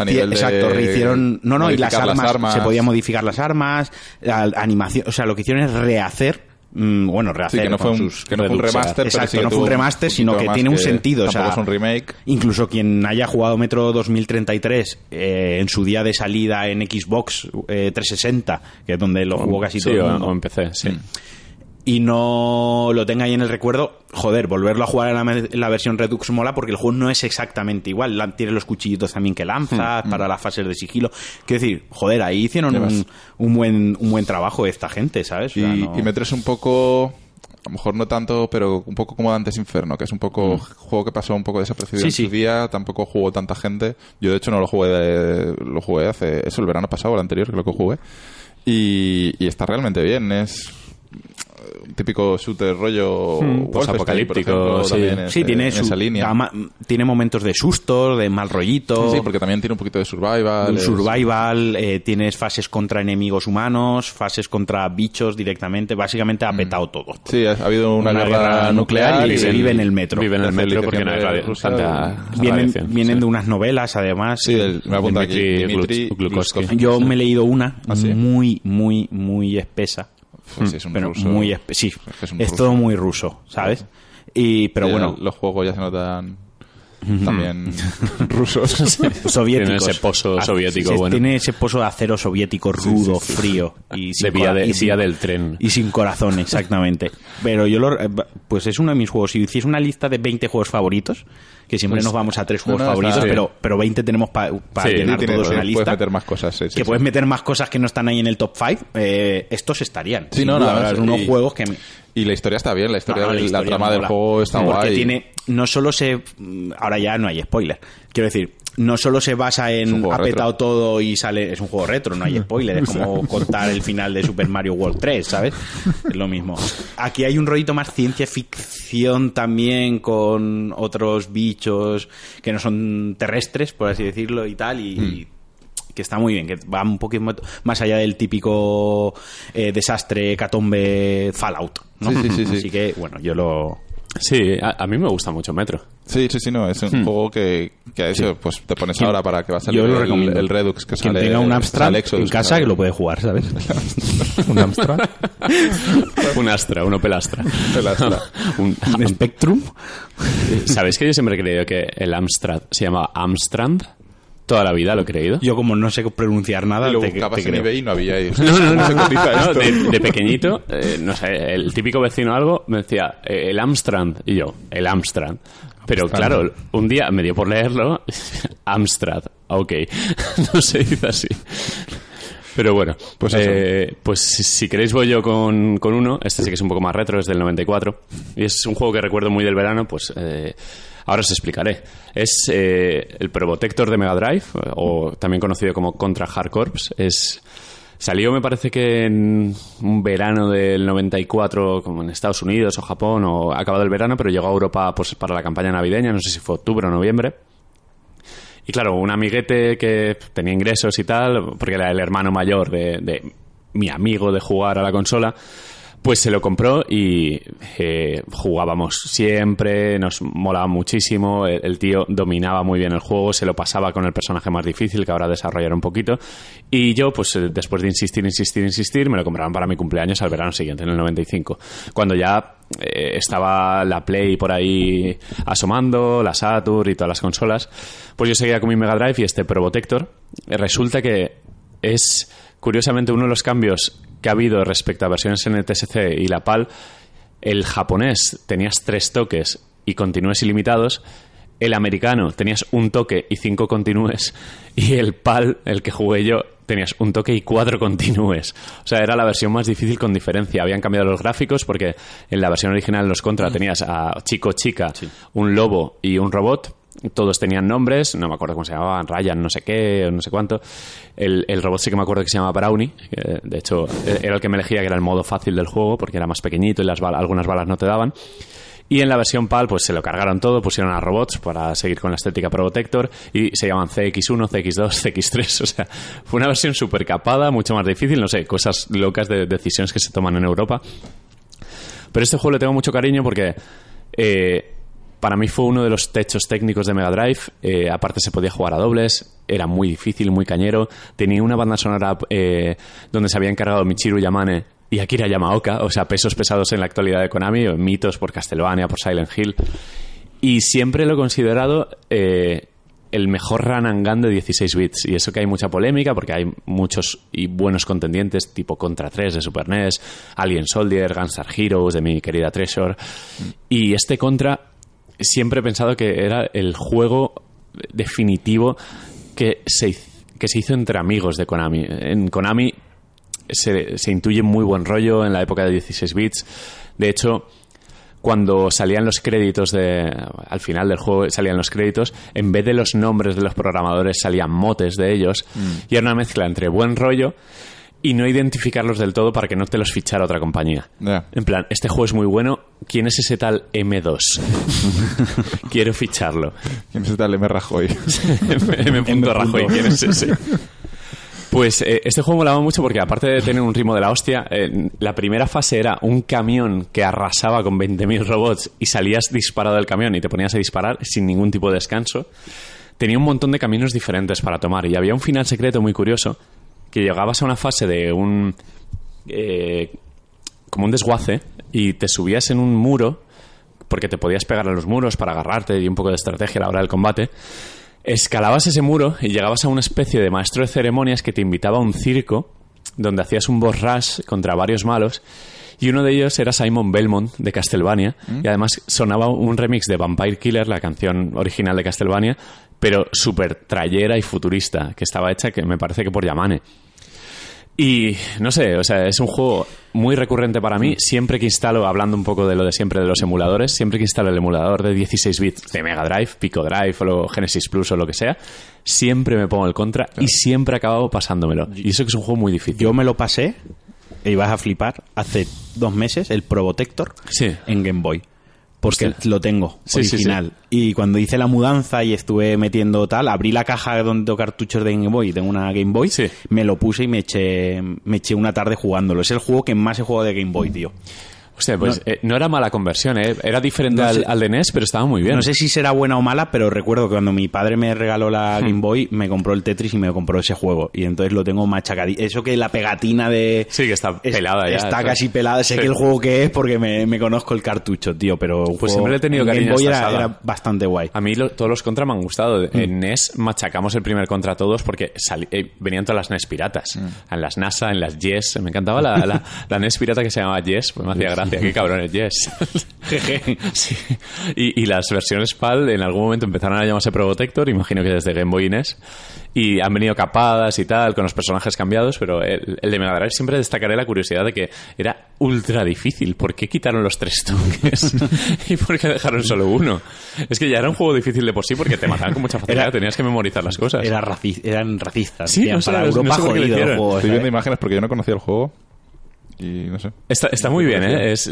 a nivel de... exacto, rehicieron. No, no, y las armas, Se podían modificar las armas, la animación. O sea, lo que hicieron es rehacer. mm, bueno, rehacer. Sí, que no fue un, sus que no fue un remaster, pero Exacto, sí que no fue un remaster, poquito sino que tiene un sentido. O sea, es un remake. Incluso quien haya jugado Metro 2033 eh, en su día de salida en Xbox eh, 360, que es donde lo jugó casi Sí, todo el o, mundo, o en PC, sí. Mm. Y no lo tenga ahí en el recuerdo, joder, volverlo a jugar en la, me- en la versión Redux mola porque el juego no es exactamente igual. Tiene los cuchillitos también que lanza para las fases de sigilo. Quiero decir, joder, ahí hicieron un, un buen, un buen trabajo esta gente, ¿sabes? O Y, no- y un poco... A lo mejor no tanto, pero un poco como Dantes Inferno, que es un poco juego que pasó un poco desapercibido Mm. Sí, en sí. su día, tampoco jugó tanta gente. Yo de hecho no lo jugué, de- lo jugué hace eso el verano pasado, el anterior, creo que jugué. Y, y está realmente bien, es típico shooter rollo Hmm, ejemplo, sí. también es, sí, eh, tiene, en su- esa línea. tiene momentos de susto, de mal rollito. Sí, porque también tiene un poquito de survival. un es- survival, eh, tienes fases contra enemigos humanos, fases contra bichos directamente, básicamente ha petado todo. Sí, ha ha habido una, Una guerra, guerra nuclear nuclear y se vive en el metro. Vive en el metro porque no hay tanta Vienen, radiación, vienen sí. de unas novelas, además. Sí, me apunta aquí. Yo me he leído una ¿Ah, sí? muy, muy, muy espesa. Pues sí, es un pero ruso. muy sí, Es que es un es ruso. todo muy ruso, ¿sabes? Y pero Ya bueno, Los juegos ya se notan también rusos. soviéticos. Tiene ese pozo Ah, soviético sí, bueno. Tiene ese pozo de acero soviético rudo, frío y De sin vía, cora- de- y sin- vía del tren. Y sin corazón, exactamente. Pero yo lo. Pues es uno de mis juegos. Si hiciese una lista de 20 juegos favoritos, que siempre Pues- nos vamos a tres juegos no, favoritos, pero, pero 20 tenemos para Sí, llenar tiene- todos una puedes lista. meter más cosas. sí, sí, que sí. puedes meter más cosas que no están ahí en el top 5, estos estarían. Sí, no, duda. ¿verdad? unos Y- juegos que. Y la historia está bien, la historia, No, no, la, historia trama del juego está Porque guay. tiene, no solo se, ahora ya no hay spoiler, quiero decir, no solo se basa en ha petado retro. todo y sale, es un juego retro, no hay spoiler, es como contar el final de Super Mario World 3, ¿sabes? Es lo mismo. Aquí hay un rollito más ciencia ficción también con otros bichos que no son terrestres, por así decirlo, y tal, y, Hmm. que está muy bien, que va un poquito más allá del típico eh, desastre, catombe, Fallout. ¿no? Sí, sí, sí, sí. Así que, bueno, yo lo... Sí, a, a mí me gusta mucho Metro. Sí, sí, sí, no, es un juego que, que a eso, pues te pones ahora para que va a salir Hmm. Yo lo el, recomiendo. el Redux que Quien sale. tenga un Amstrad en casa que lo puede jugar, ¿sabes? un Amstrad. un Astra, un Opel Astra. Un- Un Spectrum. ¿Sabéis que yo siempre he creído que el Amstrad se llama Amstrand? Toda la vida lo he creído. Yo como no sé pronunciar nada, Y lo te, buscabas te en creo. eBay y no había. y- No, no, no. No, esto. de, de pequeñito, eh, no sé, el típico vecino algo me decía, eh, el Amstrad. Y yo, el Amstrad. Pero claro, un día me dio por leerlo, Amstrad. Ok, no se dice así. Pero bueno, Pues eso. pues si, si queréis voy yo con, con uno, este sí que es un poco más retro, es del 94, y es un juego que recuerdo muy del verano, pues eh, ahora os explicaré. Es eh, el Probotector de Mega Drive, o también conocido como Contra Hard Corps, es... Salió, me parece que en un verano del 94, como en Estados Unidos o Japón, o acabado el verano, pero llegó a Europa pues, para la campaña navideña, no sé si fue octubre o noviembre. Claro, un amiguete que tenía ingresos y tal, porque era el hermano mayor de, de mi amigo de jugar a la consola, pues se lo compró y eh, jugábamos siempre, nos molaba muchísimo, el, tío dominaba muy bien el juego, se lo pasaba con el personaje más difícil, que ahora desarrollaré un poquito, y yo, pues eh, después de insistir, insistir, insistir, me lo compraron para mi cumpleaños al verano siguiente, en el 95, cuando ya eh, estaba la Play por ahí asomando, la Saturn y todas las consolas, pues yo seguía con mi Mega Drive y este Probotector, resulta que es curiosamente uno de los cambios que ha habido respecto a versiones NTSC y la PAL. El japonés tenías tres toques y continúes ilimitados. El americano tenías un toque y cinco continúes. Y el PAL, el que jugué yo, tenías un toque y cuatro continúes. O sea, era la versión más difícil con diferencia. Habían cambiado los gráficos porque en la versión original de los Contra tenías a chico, chica, un lobo y un robot todos tenían nombres, no me acuerdo cómo se llamaban, Ryan, no sé qué, no sé cuánto. El, el robot sí que me acuerdo que se llamaba Brownie, de hecho era el que me elegía, que era el modo fácil del juego, porque era más pequeñito y las bal- algunas balas no te daban. Y en la versión PAL, pues se lo cargaron todo, pusieron a robots para seguir con la estética Protector y se llaman CX1, CX2, CX3. O sea, fue una versión súper capada, mucho más difícil, no sé, cosas locas de decisiones que se toman en Europa. Pero este juego le tengo mucho cariño porque eh, para mí fue uno de los techos técnicos de Mega Drive. Eh, aparte se podía jugar a dobles, era muy difícil, muy cañero. Tenía una banda sonora eh, donde se había encargado Michiru Yamane y Akira Yamaoka, o sea, pesos pesados en la actualidad de Konami, mitos por Castlevania, por Silent Hill. Y siempre lo he considerado eh, el mejor run and gun de 16 bits. Y eso que hay mucha polémica, porque hay muchos y buenos contendientes, tipo Contra 3 de Super NES, Alien Soldier, Gunstar Heroes de mi querida Treasure. Y este Contra, siempre he pensado que era el juego definitivo que se, que se hizo entre amigos de Konami. En Konami se, se intuye muy buen rollo en la época de 16 bits. De hecho, cuando salían los créditos de al final del juego salían los créditos en vez de los nombres de los programadores salían motes de ellos y era una mezcla entre buen rollo y no identificarlos del todo para que no te los fichara otra compañía. En plan, este juego es muy bueno, ¿quién es ese tal M2? Quiero ficharlo. ¿Quién es tal M. Rajoy? M. Rajoy, ¿quién es ese? Pues eh, este juego molaba mucho porque aparte de tener un ritmo de la hostia, eh, la primera fase era un camión que arrasaba con 20.000 robots y salías disparado del camión y te ponías a disparar sin ningún tipo de descanso. Tenía un montón de caminos diferentes para tomar y había un final secreto muy curioso que llegabas a una fase de un... eh, como un desguace y te subías en un muro porque te podías pegar a los muros para agarrarte y un poco de estrategia a la hora del combate. Escalabas ese muro y llegabas a una especie de maestro de ceremonias que te invitaba a un circo donde hacías un boss rush contra varios malos y uno de ellos era Simon Belmont de Castlevania y además sonaba un remix de Vampire Killer, la canción original de Castlevania, pero súper trayera y futurista, que estaba hecha que me parece que por Yamane. Y no sé, o sea, es un juego muy recurrente para mí. Siempre que instalo, hablando un poco de lo de siempre de los emuladores, siempre que instalo el emulador de 16 bits de Mega Drive, Pico Drive o Genesis Plus o lo que sea, siempre me pongo el contra y siempre acabo pasándomelo. Y eso que es un juego muy difícil. Yo me lo pasé, e ibas a flipar, hace dos meses, el Probotector Sí. en Game Boy. Porque Hostia. lo tengo, Sí, sí, original. Y cuando hice la mudanza y estuve metiendo tal, abrí la caja donde tengo cartuchos de Game Boy tengo una Game Boy, me lo puse y me eché, me eché una tarde jugándolo. Es el juego que más he jugado de Game Boy, tío. Hostia, pues eh, no era mala conversión, ¿eh? Era diferente No al, sé. al de NES, pero estaba muy bien. No sé si será buena o mala, pero recuerdo que cuando mi padre me regaló la Game Boy, me compró el Tetris y me compró ese juego. Y entonces lo tengo machacadito. Eso que la pegatina de... Sí, que está es- pelada ya. Está casi pelada. Sé Sí. que el juego que es porque me, me conozco el cartucho, tío. Pero Pues juego- siempre he tenido en Game cariño a Boy era, bastante guay. A mí lo- todos los contra me han gustado. Mm. En NES machacamos el primer contra todos porque eh, venían todas las NES piratas. Mm. En las NASA, en las Yes. Me encantaba la, la, la NES pirata que se llamaba Yes. Pues me hacía gracia. Qué cabrones, Yes. Sí. Y, y las versiones PAL en algún momento empezaron a llamarse Probotector. Imagino que desde Game Boy y NES. Y han venido capadas y tal, con los personajes cambiados. Pero el, el de Mega Drive siempre destacaré la curiosidad de que era ultra difícil. ¿Por qué quitaron los tres toques? ¿Y por qué dejaron solo uno? Es que ya era un juego difícil de por sí porque te mataban con mucha facilidad. Era- tenías que memorizar las cosas. Era raci- eran racistas. Sí, no sé, para no sé Europa qué lo jodido el juego, Estoy ¿sabes? viendo imágenes porque yo no conocía el juego y no sé. Está, está muy bien, ¿eh? Es,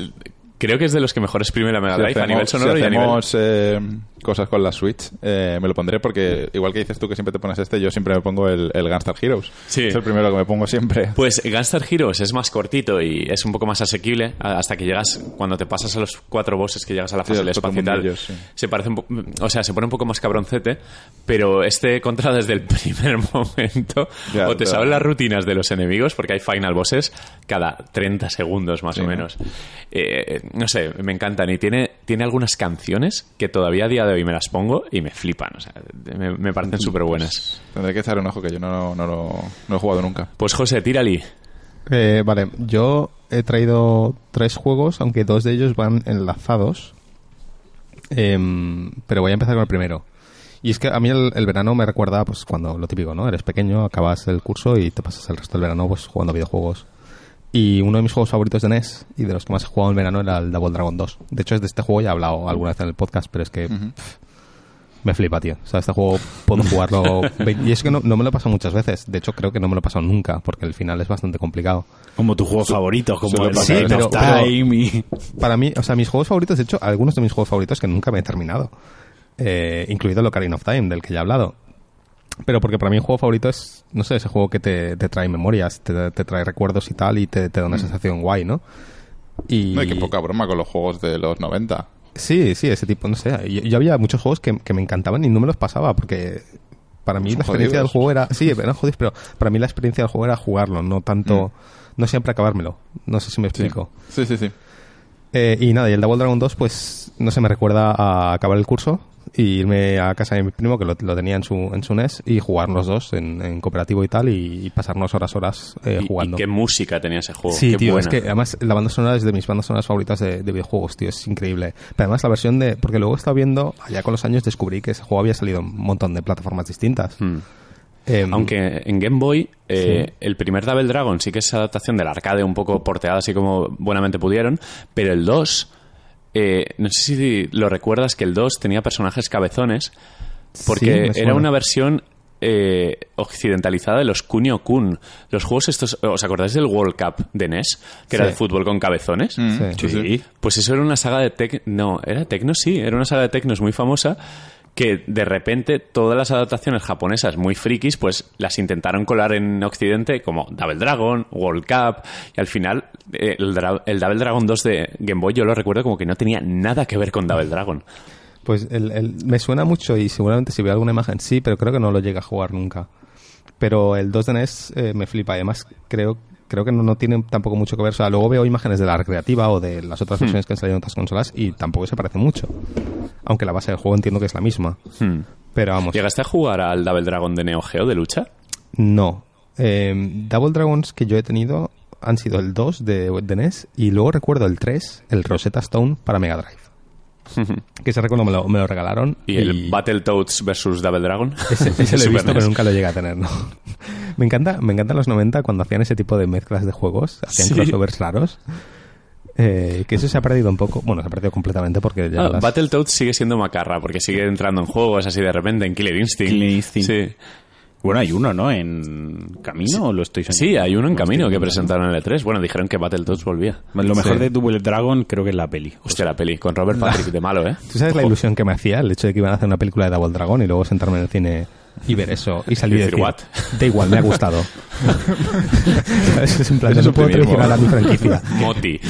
creo que es de los que mejor exprime la Mega Si Drive a nivel sonoro si y a nivel... hacemos eh, cosas con la Switch, eh, me lo pondré porque, igual que dices tú que siempre te pones este, yo siempre me pongo el, el Gunstar Heroes. Sí. Es el primero que me pongo siempre. Pues Gunstar Heroes es más cortito y es un poco más asequible hasta que llegas, cuando te pasas a los cuatro bosses que llegas a la Sí, fase del los cuatro espacio y tal, sí. se parece un po- o sea, se pone un poco más cabroncete, pero este contra desde el primer momento Ya, o te pero- saben las rutinas de los enemigos porque hay final bosses cada 30 segundos más Sí, o ¿no? menos. Eh, no sé, me encantan y tiene, tiene algunas canciones que todavía a día de hoy me las pongo y me flipan, o sea, me, me parecen súper buenas. Tendré que echar un ojo que yo no, no, lo- no he jugado nunca. Pues José, tírali. Eh, vale, yo he traído tres juegos, aunque dos de ellos van enlazados. Em, pero voy a empezar con el primero. Y es que a mí el, el verano me recuerda, pues, cuando lo típico, ¿no? Eres pequeño, acabas el curso y te pasas el resto del verano, pues, jugando videojuegos. Y uno de mis juegos favoritos de NES y de los que más he jugado en verano era el Double Dragon 2. De hecho, es de este juego ya he hablado alguna vez en el podcast, pero es que pff, Me flipa, tío. O sea, este juego puedo jugarlo. Y es que no, no me lo he pasado muchas veces. De hecho, creo que no me lo he pasado nunca, porque el final es bastante complicado. Como tus juegos favoritos, como el Ocarina pero- of Time y... Para mí, o sea, mis juegos favoritos, de hecho, algunos de mis juegos favoritos que nunca me he terminado. Eh, incluido el Ocarina of Time, del que ya he hablado. Pero porque para mí un juego favorito es, no sé, ese juego que te, te trae memorias, te, te trae recuerdos y tal, y te, te da una sensación guay, ¿no? Y... No, y qué poca broma con los juegos de los 90. Sí, sí, ese tipo, no sé. Yo, yo había muchos juegos que, que me encantaban y no me los pasaba porque para mí Son la experiencia jodidos. del juego era... Sí, eran jodidos, pero para mí la experiencia del juego era jugarlo, no tanto... No siempre acabármelo. No sé si me explico. Sí, sí, sí. Eh, y nada, y el Double Dragon 2, pues, no sé, me recuerda a acabar el curso y irme a casa de mi primo, que lo, lo tenía en su, en su NES, y jugar los dos en, en cooperativo y tal, y, y pasarnos horas, horas eh, jugando. Y, qué música tenía ese juego. Sí, qué tío, buena. es que además la banda sonora es de mis bandas sonoras favoritas de, de videojuegos, tío, es increíble. Pero además la versión de... Porque luego he estado viendo, allá con los años descubrí que ese juego había salido en un montón de plataformas distintas. Hmm. Em, Aunque en Game Boy, eh, Sí. el primer Double Dragon sí que es adaptación del arcade un poco porteada, así como buenamente pudieron, pero el 2, eh, no sé si lo recuerdas que el 2 tenía personajes cabezones, porque era una versión eh, occidentalizada de los Kunio Kun. Los juegos estos, ¿os acordáis del World Cup de NES? Que era de fútbol con cabezones. Mm, Sí. Sí. Pues eso era una saga de tec... No, ¿era Tecno? Sí, era una saga de Tecnos muy famosa que de repente todas las adaptaciones japonesas muy frikis pues las intentaron colar en Occidente como Double Dragon, World Cup y al final eh, el, Dra- el Double Dragon 2 de Game Boy yo lo recuerdo como que no tenía nada que ver con Double Dragon. Pues el, el- me suena mucho y seguramente si veo alguna imagen sí, pero creo que no lo llega a jugar nunca. Pero el 2 de NES eh, me flipa. Además, creo, creo que no, no tiene tampoco mucho que ver. O sea, luego veo imágenes de la recreativa o de las otras versiones que han salido en otras consolas y tampoco se parece mucho. Aunque la base del juego entiendo que es la misma. Hmm. Pero vamos, ¿Llegaste a jugar al Double Dragon de Neo Geo de lucha? no. Eh, Double Dragons que yo he tenido han sido el 2 de, de NES y luego recuerdo el 3, el Rosetta Stone para Mega Drive. Que ese recuerdo me lo, me lo regalaron. ¿Y el Battletoads versus Double Dragon? Ese, ese lo he Super visto, pero nunca lo llegué a tener, ¿no? me encanta, me encantan los 90 cuando hacían ese tipo de mezclas de juegos, hacían Sí. crossovers raros. Eh, que eso se ha perdido un poco. Bueno, se ha perdido completamente porque ya Ah, las- Battletoads sigue siendo macarra porque sigue entrando en juegos así de repente en Killer Instinct. Killer Instinct. Sí. Bueno, hay uno, ¿no? ¿En camino o lo estoy soñando? Sí, hay uno en camino que presentaron en el E3. Bueno, dijeron que Battletoads volvía. Lo mejor Sí. de Double Dragon creo que es la peli. Hostia, la peli con Robert Patrick de malo, ¿eh? ¿Tú sabes la ilusión que me hacía el hecho de que iban a hacer una película de Double Dragon y luego sentarme en el cine y ver eso y salir Y decir, decir, "What?". da igual, me ha gustado. Es en plan, Eso es no puedo optimismo. traicionar a mi franquicia. Moti.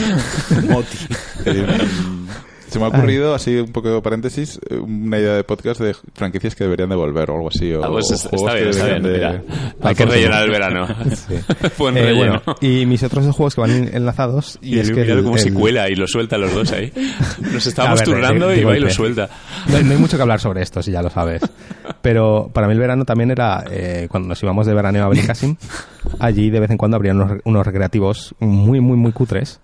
Moti. Se me ha ocurrido, así un poco de paréntesis, eh, una idea de podcast de franquicias que deberían de volver o algo así. O, Ah, pues o está bien, que está bien. Mira, hay que rellenar el verano. Sí. Buen Eh, relleno. bueno, y mis otros dos juegos que van enlazados y, y es que el- cómo se el- cuela y lo suelta los dos ahí. Nos estábamos ver, turnando de- de y va y lo suelta. No, no hay mucho que hablar sobre esto, si ya lo sabes. Pero para mí el verano también era eh, cuando nos íbamos de veraneo a Benicassim. Allí de vez en cuando habrían unos, unos recreativos muy, muy, muy cutres,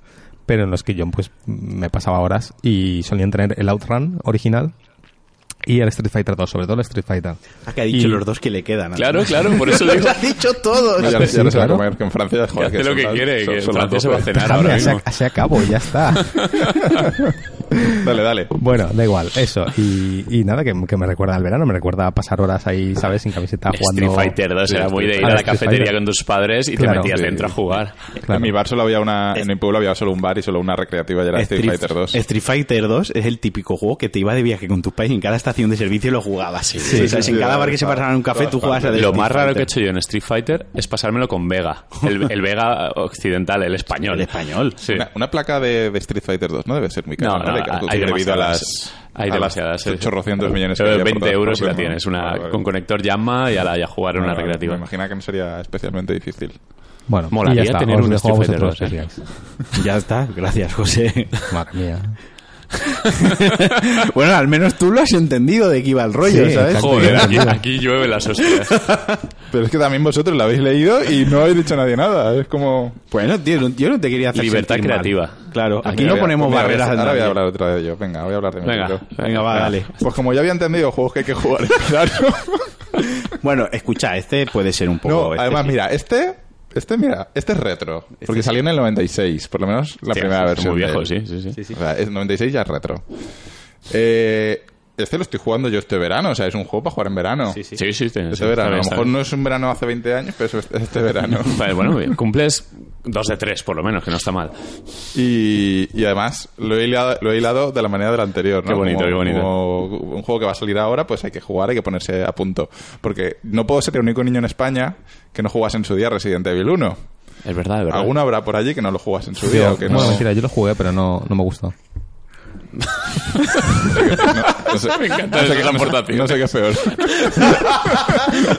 pero en los que yo pues me pasaba horas y solían tener el Outrun original y el Street Fighter 2, sobre todo el Street Fighter. Ah, que ha dicho Y- los dos que le quedan. Claro, claro, por eso digo. Los ha dicho todos. Ya, ya Sí, no se va a comer, que en Francia, joder, hace lo que quiere, son- que las Francia se va a 12. cenar Déjame, ahora se, mismo. ac- se acabó y ya está. Dale, dale. Bueno, da igual, eso. Y, y nada, que, que me recuerda al verano, me recuerda a pasar horas ahí, ¿sabes? Sin camiseta jugando. Street Fighter 2 era muy de ir Ah, a la cafetería Fighter. con tus padres y te Claro. metías Sí. dentro a jugar. Claro. En mi bar solo había una, en mi pueblo había solo un bar y solo una recreativa y era Street, Fighter 2. Street Fighter 2 es el típico juego que te iba de viaje con tus pais y en cada estación de servicio lo jugabas. Sí, sí, en sí, cada bar que se pasaran un café tú jugabas a. Lo más raro que he hecho yo en Street Fighter es pasármelo con Vega. El, el Vega occidental, el español. El español. Sí. Una, una placa de, de Street Fighter 2 no debe ser muy cara, No, ¿no? De hay debido a demasiadas. las, Hay a demasiadas. las chorrocientos millones que Pero había por 20 todas euros y la tienes. Una, Vale, vale. Con conector Yamma y a la ya jugar en una Vale, recreativa. Me imagino que no sería especialmente difícil. Bueno, Molaría y ya está. tener un Street Fighter que 2, sigáis. Ya está, gracias José. Madre mía. bueno, al menos tú lo has entendido de qué iba el rollo, Sí, ¿sabes? Joder, aquí, aquí llueve las hostias. Pero es que también vosotros lo habéis leído y no habéis dicho nadie nada. Es como... Bueno, tío, no- yo no te quería hacer Libertad sentir mal. creativa. Claro, aquí no a- ponemos mira, barreras al Ahora voy a hablar otra de ello. Venga, voy a hablar de mi Venga, libro. Venga, va, dale. Pues como ya había entendido juegos que hay que jugar verano... Bueno, escucha, este puede ser un poco... No, este además, sí. mira, este... Este, mira, este es retro. Porque salió en el 96, por lo menos la Sí, primera es versión. Muy viejo, sí, sí, sí. O sea, es 96 ya es retro. Eh, este lo estoy jugando yo este verano, o sea, es un juego para jugar en verano. Sí, sí. Sí, sí, sí, Este sí, verano. a lo mejor bien. no es un verano hace 20 años, pero es este verano. Vale, Bueno, bien, cumples dos de tres, por lo menos, que no está mal. Y, y además lo he, hilado, lo he hilado de la manera del anterior. ¿no? Qué bonito, Como- qué bonito. como un juego que va a salir ahora, pues hay que jugar, hay que ponerse a punto. Porque no puedo ser el único niño en España que no jugase en su día Resident Evil 1. Es verdad, es verdad. Alguno habrá por allí que no lo jugase en su día. Yo, o que bueno, no, mentira, yo lo jugué, pero no, no me gustó. no sé, Me encanta no sé esa qué- no aportación. no sé qué es peor.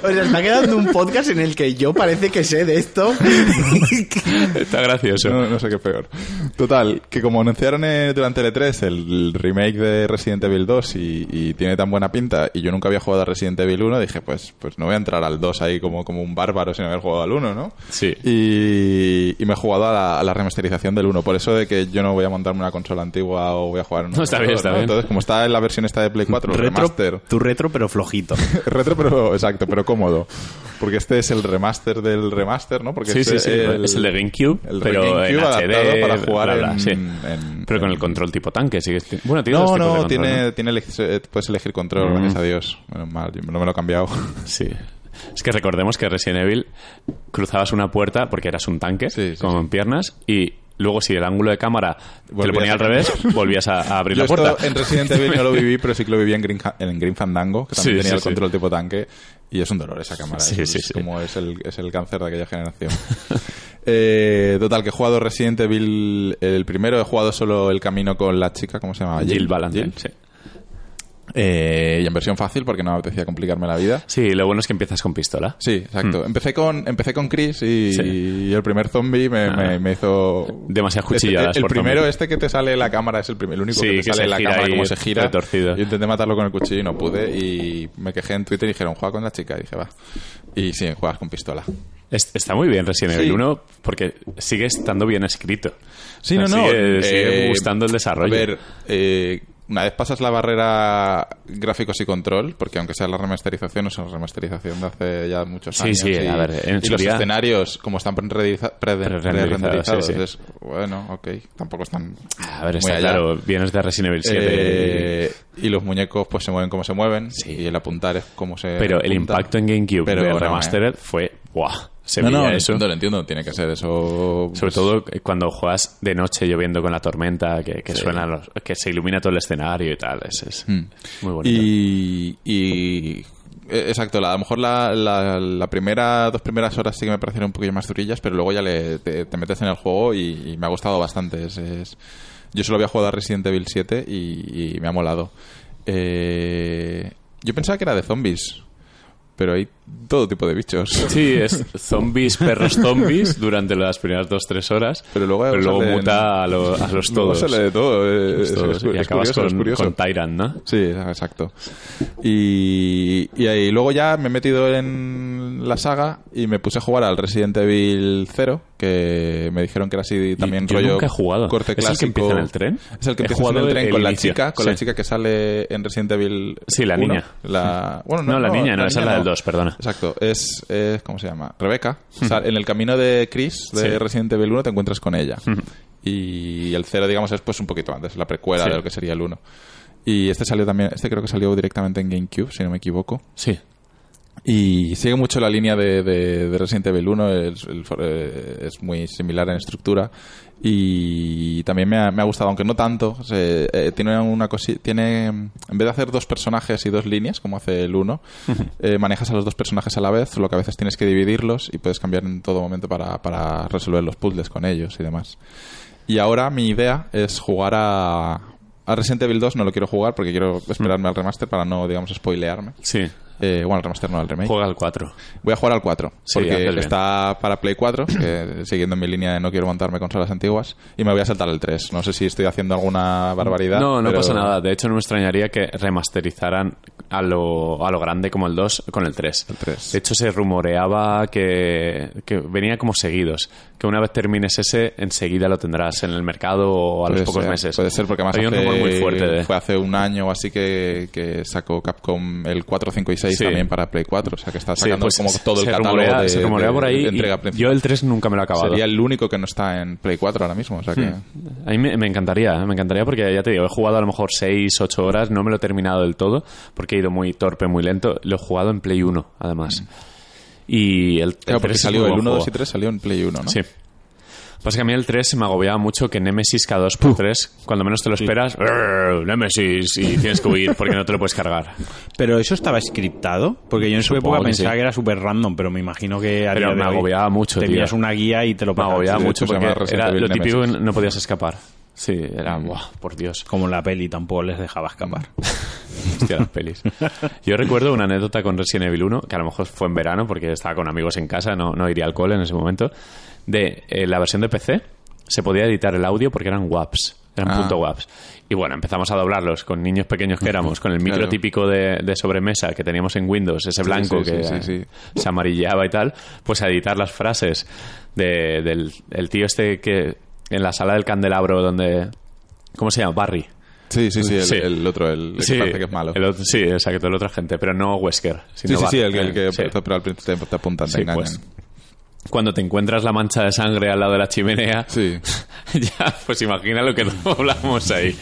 O sea, está quedando un podcast en el que yo parece que sé de esto. Está gracioso. No, no sé qué es peor. Total, que como anunciaron eh, durante el E3 el remake de Resident Evil 2 y, y tiene tan buena pinta y yo nunca había jugado a Resident Evil 1, dije, pues, pues no voy a entrar al 2 ahí como, como un bárbaro sin haber jugado al 1, ¿no? Sí. Y, y me he jugado a la, a la remasterización del 1. Por eso de que yo no voy a montarme una consola antigua o voy a jugar en un No, está bien, está ¿no? bien. Entonces, como está en la versión esta de Play 4, el Retro, remaster... tu retro, pero flojito. Retro, pero exacto, pero cómodo. Porque este es el remaster del remaster, ¿no? Porque Sí, este sí, sí. es el de GameCube, el pero GameCube en adaptado HD, para jugar bla, bla, en, sí. en- Pero con el control tipo tanque, es- Bueno, tiene No, no, control, tiene, ¿no? tiene eleg- eh, puedes elegir control, Mm. gracias a Dios. Menos mal, yo no me lo he cambiado. Sí. Es que recordemos que Resident Evil cruzabas una puerta porque eras un tanque Sí, sí, con piernas y luego si el ángulo de cámara te lo ponía al revés, volvías a, a abrir Yo la puerta. esto en Resident Evil no lo viví, pero sí que lo viví en Green, en Green Fandango, que también Sí, tenía sí, el sí. control tipo tanque. Y es un dolor esa cámara. Sí, es, sí, es sí. como es el, es el cáncer de aquella generación. Eh, total, que he jugado Resident Evil el primero, he jugado solo el camino con la chica, ¿cómo se llamaba? Jill Valentine, Jill. sí. Eh, y en versión fácil porque no me apetecía complicarme la vida. Sí, lo bueno es que empiezas con pistola. Sí, exacto. Empecé con empecé con Chris y. Sí. y el primer zombie me, Ah. me hizo... Demasiadas Este- cuchilladas el por primero, zombie. este que te sale la cámara, es el, primer, el único Sí, que que te sale la cámara como se gira. retorcido. Yo intenté matarlo con el cuchillo y no pude. Y me quejé en Twitter y dijeron, juega con la chica. Y dije, va. Y sí, juegas con pistola. Es- Está muy bien Resident Sí. Evil 1 porque sigue estando bien escrito. Sí, no, no. Sigue, sigue eh, gustando el desarrollo. A ver, eh, una vez pasas la barrera gráficos y control, porque aunque sea la remasterización, es una remasterización de hace ya muchos Sí, años. sí, y, a ver, en y los día- escenarios, como están pre-renderiza- pre- Pre-renderizados, sí, sí. es, bueno, ok, tampoco están a ver, muy está allá. claro, vienes de Resident Evil 7. Eh, y los muñecos pues se mueven como se mueven y el apuntar es como se pero el impacto en GameCube Pero Remastered fue... ¡Buah! Se no, no, eso. no lo entiendo, tiene que ser eso. Sobre pues, todo cuando juegas de noche lloviendo con la tormenta, que, que Sí. suena los- que se ilumina todo el escenario y tal. Es, es Mm. muy bonito. Y, y- eh, exacto, la- a lo mejor la, la, la primera, dos primeras horas sí que me parecieron un poquillo más durillas, pero luego ya le, te, te metes en el juego y, y me ha gustado bastante. Es, es- yo solo había jugado a Resident Evil 7 y, y me ha molado. Eh, yo pensaba que era de zombies, pero hay todo tipo de bichos. Sí, es zombies, perros zombies durante las primeras dos, tres horas. Pero luego luego muta a, lo- a los Luego todos. sale de todo. eh, es- todos. es- y es acabas curioso, con, curioso. con Tyrant, ¿no? Sí, exacto. Y, y ahí luego ya me he metido en la saga y me puse a jugar al Resident Evil 0, que me dijeron que era así también yo rollo nunca he jugado. corte ¿Es el que clásico. empieza en el tren? Es el que He empieza en el tren el con la chica, con la sí. chica que sale en Resident Evil Sí, la 1. niña. La, bueno, No, la niña, no, esa es la del no. 2, perdona. Exacto, es, es ¿cómo se llama? Rebeca. O sea, en el camino de Chris de Sí. Resident Evil 1 te encuentras con ella. Y el 0, digamos, es pues un poquito antes, la precuela Sí. de lo que sería el 1. Y este salió también, este creo que salió directamente en GameCube, si no me equivoco. Sí. Y sigue mucho la línea de, de- de Resident Evil 1, es, el for- eh, es muy similar en estructura y también me ha, me ha gustado, aunque no tanto. se- eh, tiene una cosi- tiene en vez de hacer dos personajes y dos líneas, como hace el 1, eh, manejas a los dos personajes a la vez, lo que a veces tienes que dividirlos y puedes cambiar en todo momento para, para resolver los puzzles con ellos y demás. Y ahora mi idea es jugar a, a Resident Evil 2, no lo quiero jugar porque quiero esperarme al remaster para no, digamos, spoilearme. Sí. Eh, bueno, al remaster no, al remake. Juega al 4. Voy a jugar al 4, Sí, haces porque está para Play 4, que, siguiendo mi línea de no quiero montarme consolas antiguas, y me voy a saltar el 3. No sé si estoy haciendo alguna barbaridad. No, no pero- pasa nada. De hecho, no me extrañaría que remasterizaran a lo, a lo grande como el 2 con el 3. El 3. De hecho, se rumoreaba que, que venía como seguidos. Que una vez termines ese, enseguida lo tendrás en el mercado o a los Puede pocos ser, meses. Puede ser, porque más un hace- rumor muy fuerte de... fue hace un año o así que, que sacó Capcom el 4, 5 y 6 6 Sí. también para Play 4. O sea que está Sí, sacando pues como todo el catálogo rumorea, de, se rumorea por ahí. de y yo el 3 nunca me lo he acabado. Sería el único que no está en Play 4 ahora mismo. O sea que... A mí me, me encantaría, me encantaría porque ya te digo, he jugado a lo mejor 6, 8 horas, no me lo he terminado del todo porque he ido muy torpe, muy lento. Lo he jugado en Play 1, además. Y el, el Claro, porque 3 es salió el buen 1, juego. 2 y 3 salió en Play 1, ¿no? Sí. Pasa que a mí el 3 me agobiaba mucho que Nemesis cada 2x3, cuando menos te lo esperas, "Arr, Nemesis, y tienes que huir porque no te lo puedes cargar. Pero eso estaba scriptado, porque yo en su Supongo época que pensaba sí. que era súper random, pero me imagino que a Pero día de me hoy agobiaba mucho, Tenías tío. una guía y te lo Me agobiaba sí, de mucho porque era lo típico que no podías escapar. Sí, era, buah, por Dios. Como la peli tampoco les dejaba escapar. Hostia, las pelis. Yo recuerdo una anécdota con Resident Evil 1, que a lo mejor fue en verano porque estaba con amigos en casa, no, no iría al cole en ese momento, de eh, la versión de PC se podía editar el audio porque eran WAPs, eran Ah. punto WAPs. Y bueno, empezamos a doblarlos con niños pequeños que éramos, con el micro Claro. típico de, de sobremesa que teníamos en Windows, ese Sí, blanco sí, que sí, sí, sí. se amarillaba y tal, pues a editar las frases de- del el tío este que en la sala del candelabro donde... ¿Cómo se llama? Barry. Sí, sí, sí, el, Sí. el otro, el, el Sí, que parece que es malo. el otro- sí, exacto, el otro gente, pero no Wesker. sí, sino sí, sí, el, el que sí. pero al principio te, apuntan, te Sí, engañan. pues. Cuando te encuentras la mancha de sangre al lado de la chimenea, Sí. ya, pues imagina lo que doblamos ahí.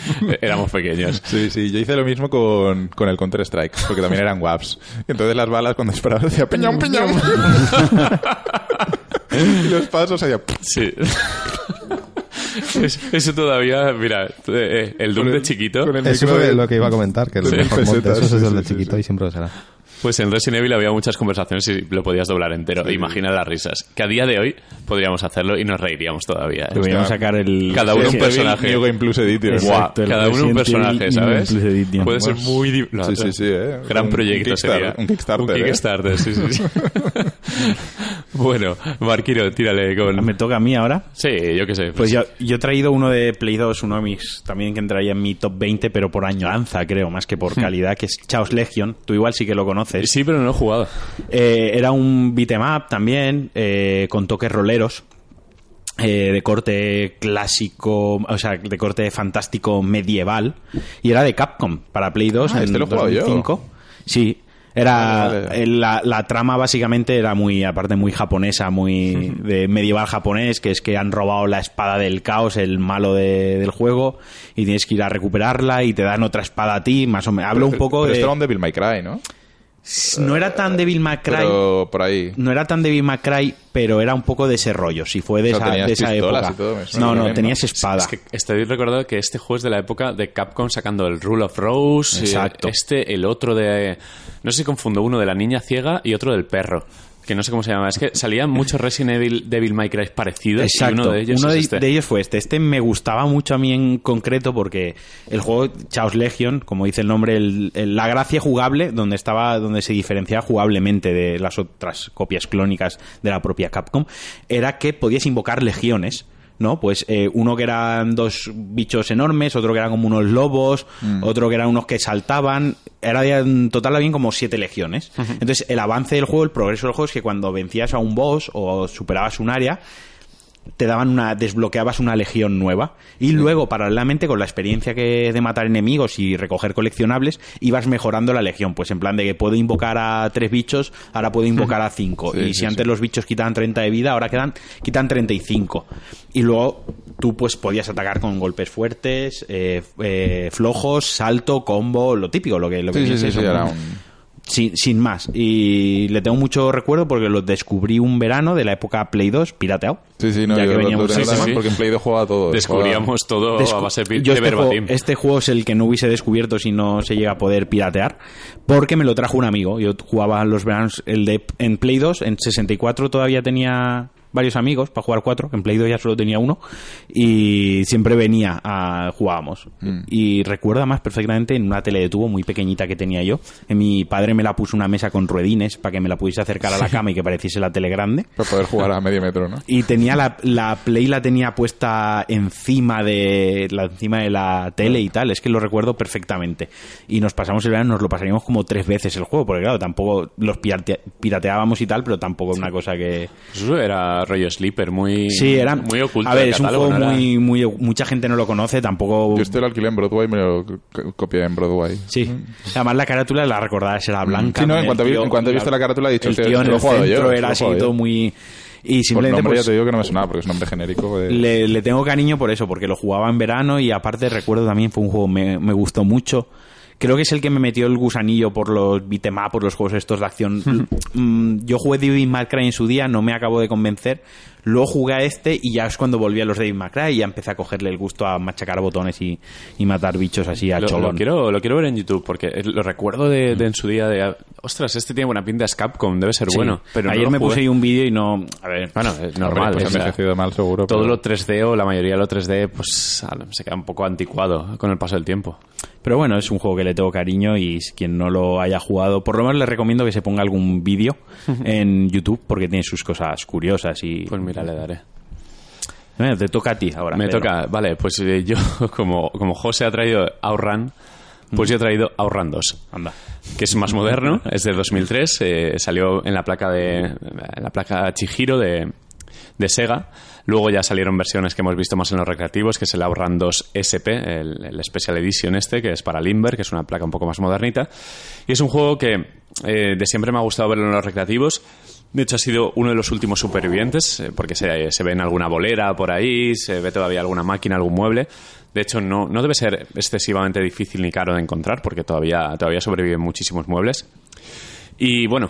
Éramos pequeños. Sí, sí, yo hice lo mismo con, con el Counter-Strike, porque también eran WAPs. Y entonces las balas cuando disparaba decía peñón, peñón. y los pasos hacía... Sí. Es- Eso todavía, mira, eh, el Doom de chiquito, Eso fue de- lo que iba a comentar, que el de mejor pesetas, esos es sí, el de sí, sí, chiquito sí. y siempre lo será. Pues en Resident Evil había muchas conversaciones y lo podías doblar entero. Imagina las risas. Que a día de hoy podríamos hacerlo y nos reiríamos todavía. ¿eh? Deberíamos sacar el... Cada uno un personaje. New Game Plus Edition. Exacto. Guau, el cada uno un personaje, ¿sabes? Plus Edition. Puede ser muy... di- Sí, sí, sí, eh. Gran Un- proyecto un sería. Kickstarter, un Kickstarter, Un eh. Kickstarter, sí, sí, sí. bueno, Marquiro, tírale con... ¿Me toca a mí ahora? Sí, yo qué sé. Pues yo, yo he traído uno de Play 2, uno de mis también que entraría en mi top 20, pero por añoranza, creo, más que por calidad, que es Chaos Legion. Tú igual sí que lo conoces. Sí, pero no he jugado. Eh, era un beat'em up también, eh, con toques roleros. eh, de corte clásico, o sea, de corte fantástico medieval. Y era de Capcom para Play 2 Ah, en este lo he jugado yo. 2005. Sí. Era Vale, vale. eh, la, la trama básicamente era muy aparte muy japonesa, muy de medieval japonés, que es que han robado la espada del caos, el malo de- del juego, y tienes que ir a recuperarla y te dan otra espada a ti, más o menos. Hablo un poco Pero de esto era un Devil May Cry, ¿no? No era tan Devil May Cry, Pero por ahí. no era tan Devil May Cry, pero era un poco de ese rollo, si fue de O sea, esa, de esa época. todo, no, no, bien, tenías espada. Es que estoy recordando que este juego es de la época de Capcom sacando el Rule of Rose. Exacto. eh, Este, el otro de... No sé si confundo uno de la niña ciega y otro del perro. Que no sé cómo se llama. Es que salían muchos Resident Evil Devil May Cry parecidos. y Exacto. uno de ellos Uno es de, este. de ellos fue este. Este me gustaba mucho a mí en concreto porque el juego Chaos Legion, como dice el nombre, el- el- la gracia jugable, donde estaba, donde se diferenciaba jugablemente de las otras copias clónicas de la propia Capcom, era que podías invocar legiones. ¿No? Pues eh, uno que eran dos bichos enormes, otro que eran como unos lobos, otro que eran unos que saltaban. Era en total habían como siete legiones. Entonces, el avance del juego, el progreso del juego es que cuando vencías a un boss o superabas un área, te daban una desbloqueabas una legión nueva y luego paralelamente con la experiencia que de matar enemigos y recoger coleccionables ibas mejorando la legión. Pues en plan de que puedo invocar a tres bichos ahora puedo invocar a cinco. Sí, y sí, si antes los bichos quitaban 30 de vida ahora quedan quitan 35 y luego tú pues podías atacar con golpes fuertes eh, eh, flojos salto combo lo típico lo que lo que Sí, sí, viene sí, sí, siendo. era un... sin, sin más y le tengo mucho recuerdo porque lo descubrí un verano de la época Play 2 pirateado Sí, sí, no, Ya yo que lo- lo veníamos- sí, sí. porque en Play 2 jugaba todo. Descubríamos todo Descu- a base de, yo de este, juego, este juego es el que no hubiese descubierto si no se llega a poder piratear, porque me lo trajo un amigo. Yo jugaba los veranos el de en Play 2, en 64 todavía tenía varios amigos para jugar cuatro, que en Play 2 ya solo tenía uno, y siempre venía a jugábamos. Mm. Y recuerdo más perfectamente en una tele de tubo muy pequeñita que tenía yo. Mi padre me la puso una mesa con ruedines para que me la pudiese acercar a la cama y que pareciese la tele grande. Para poder jugar a medio metro, ¿no? Y tenía la, la Play la tenía puesta encima de la encima de la tele y tal, es que lo recuerdo perfectamente. Y nos pasamos el verano, nos lo pasaríamos como tres veces el juego, porque claro, tampoco los pirate- pirateábamos y tal, pero tampoco es una cosa que eso era rollo Sleeper, muy, Sí, era muy oculto. A ver, es un juego ¿no muy, muy. Mucha gente no lo conoce, tampoco. Yo este lo alquilé en Broadway, me lo co- copié en Broadway. Sí. Además, la carátula la recordarás, era blanca. Sí, no, en cuanto el vi- tío- en cuanto he visto la carátula he dicho, el "Hostia, tío esto en lo el he jugado yo, centro esto era he así yo". todo muy. Y Por simplemente nombre pues, ya te digo que no me sonaba, porque es un nombre genérico. De... le, le tengo cariño por eso, porque lo jugaba en verano y aparte recuerdo también fue un juego me, me gustó mucho. Creo que es el que me metió el gusanillo por los beat'em up, por los juegos estos de acción. Mm, Yo jugué Devil May Cry en su día, no me acabó de convencer. Luego jugué a este y ya es cuando volví a los May Cry y ya empecé a cogerle el gusto a machacar botones y, y matar bichos así a Lo, cholón. lo quiero, lo quiero ver en YouTube porque lo recuerdo de, de en su día de ostras, este tiene buena pinta, es Capcom, debe ser Sí. bueno. Pero Ayer me puse ahí un vídeo y no... A ver, Bueno, es normal. pues o ha sea, envejecido mal, seguro. todo pero- lo 3D o la mayoría de lo 3D pues se queda un poco anticuado con el paso del tiempo. Pero bueno, es un juego que le tengo cariño y quien no lo haya jugado, por lo menos le recomiendo que se ponga algún vídeo en YouTube porque tiene sus cosas curiosas y... Pues mira, le daré. Bueno, te toca a ti ahora. Me Pedro. toca, vale, pues eh, yo como, como José ha traído Outrun, pues yo he traído Outrun 2. Anda. que es más moderno, es de 2003, eh, salió en la placa de en la placa Chihiro de, de Sega. Luego ya salieron versiones que hemos visto más en los recreativos, que es el Outrun 2 SP, el, el Special Edition este, que es para Limber, que es una placa un poco más modernita. Y es un juego que eh, de siempre me ha gustado verlo en los recreativos. De hecho, ha sido uno de los últimos supervivientes, eh, porque se, se ve en alguna bolera por ahí, se ve todavía alguna máquina, algún mueble. De hecho, no, no debe ser excesivamente difícil ni caro de encontrar, porque todavía, todavía sobreviven muchísimos muebles. Y bueno,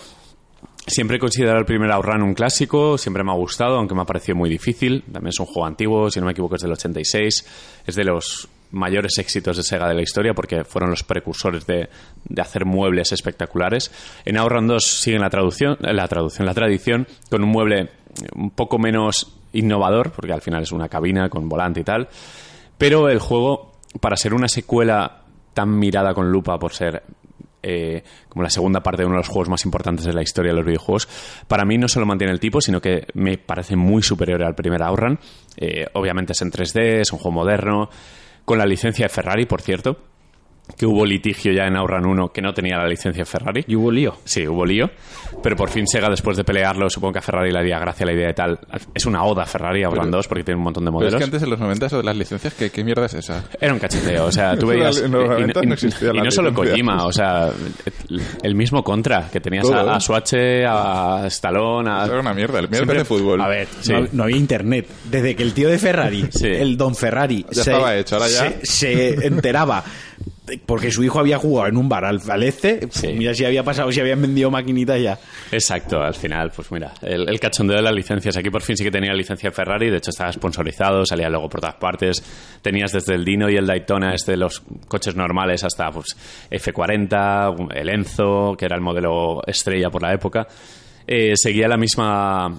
siempre he considerado el primer Outrun un clásico, siempre me ha gustado, aunque me ha parecido muy difícil. También es un juego antiguo, si no me equivoco es del 86. Es de los mayores éxitos de Sega de la historia porque fueron los precursores de, de hacer muebles espectaculares. En Outrun 2 siguen la traducción, la traducción, la tradición, con un mueble un poco menos innovador, porque al final es una cabina con volante y tal. Pero el juego, para ser una secuela tan mirada con lupa por ser eh, como la segunda parte de uno de los juegos más importantes de la historia de los videojuegos, para mí no solo mantiene el tipo, sino que me parece muy superior al primer Outrun. Eh, obviamente es en 3D, es un juego moderno, con la licencia de Ferrari, por cierto, que hubo litigio ya en Outrun 1 que no tenía la licencia de Ferrari. ¿Y hubo lío? Sí, hubo lío. Pero por fin Sega, después de pelearlo, supongo que a Ferrari le haría gracia la idea de tal. Es una oda a Ferrari, a Pero- 2, porque tiene un montón de Pero modelos. es que antes en los 90 eso de las licencias, ¿qué, qué mierda es esa? Era un cacheteo, o sea, tú En veías... los 90 no existía y la no solo licencia. Kojima, o sea, el mismo Contra, que tenías Todo, a, ¿eh? a Swatch, a Stallone, a... Era una mierda. El mierda Siempre- de fútbol. A ver, Sí. no, no había internet. Desde que el tío de Ferrari, Sí. el don Ferrari, Ya estaba hecho, ahora ya- Se, se enteraba porque su hijo había jugado en un bar al, al este. Sí. Mira si había pasado, si habían vendido maquinitas ya. Exacto, al final, pues mira, el, el cachondeo de las licencias. Aquí por fin sí que tenía licencia Ferrari, de hecho estaba sponsorizado, salía luego por todas partes. Tenías desde el Dino y el Daytona, este los coches normales, hasta pues, F40, el Enzo, que era el modelo estrella por la época. Eh, seguía la misma,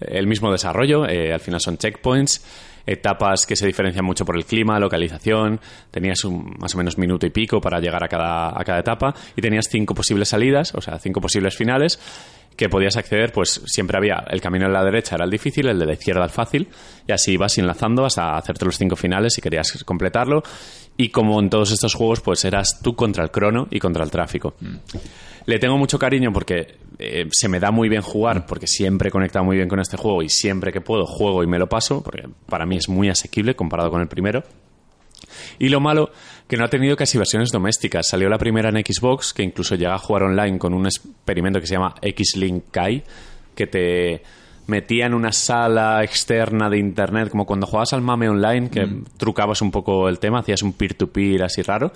el mismo desarrollo, eh, al final son checkpoints. Etapas que se diferencian mucho por el clima, localización. Tenías un, más o menos minuto y pico para llegar a cada, a cada etapa. Y tenías cinco posibles salidas, o sea, cinco posibles finales que podías acceder, pues siempre había el camino a la derecha era el difícil, el de la izquierda el fácil, y así ibas enlazando hasta hacerte los cinco finales si querías completarlo. Y como en todos estos juegos, pues eras tú contra el crono y contra el tráfico. Le tengo mucho cariño porque eh, se me da muy bien jugar, porque siempre he conectado muy bien con este juego y siempre que puedo juego y me lo paso, porque para mí es muy asequible comparado con el primero. Y lo malo, que no ha tenido casi versiones domésticas. Salió la primera en Xbox, que incluso llega a jugar online con un experimento que se llama X-Link Kai, que te metía en una sala externa de internet, como cuando jugabas al MAME online, que trucabas un poco el tema, hacías un peer-to-peer así raro.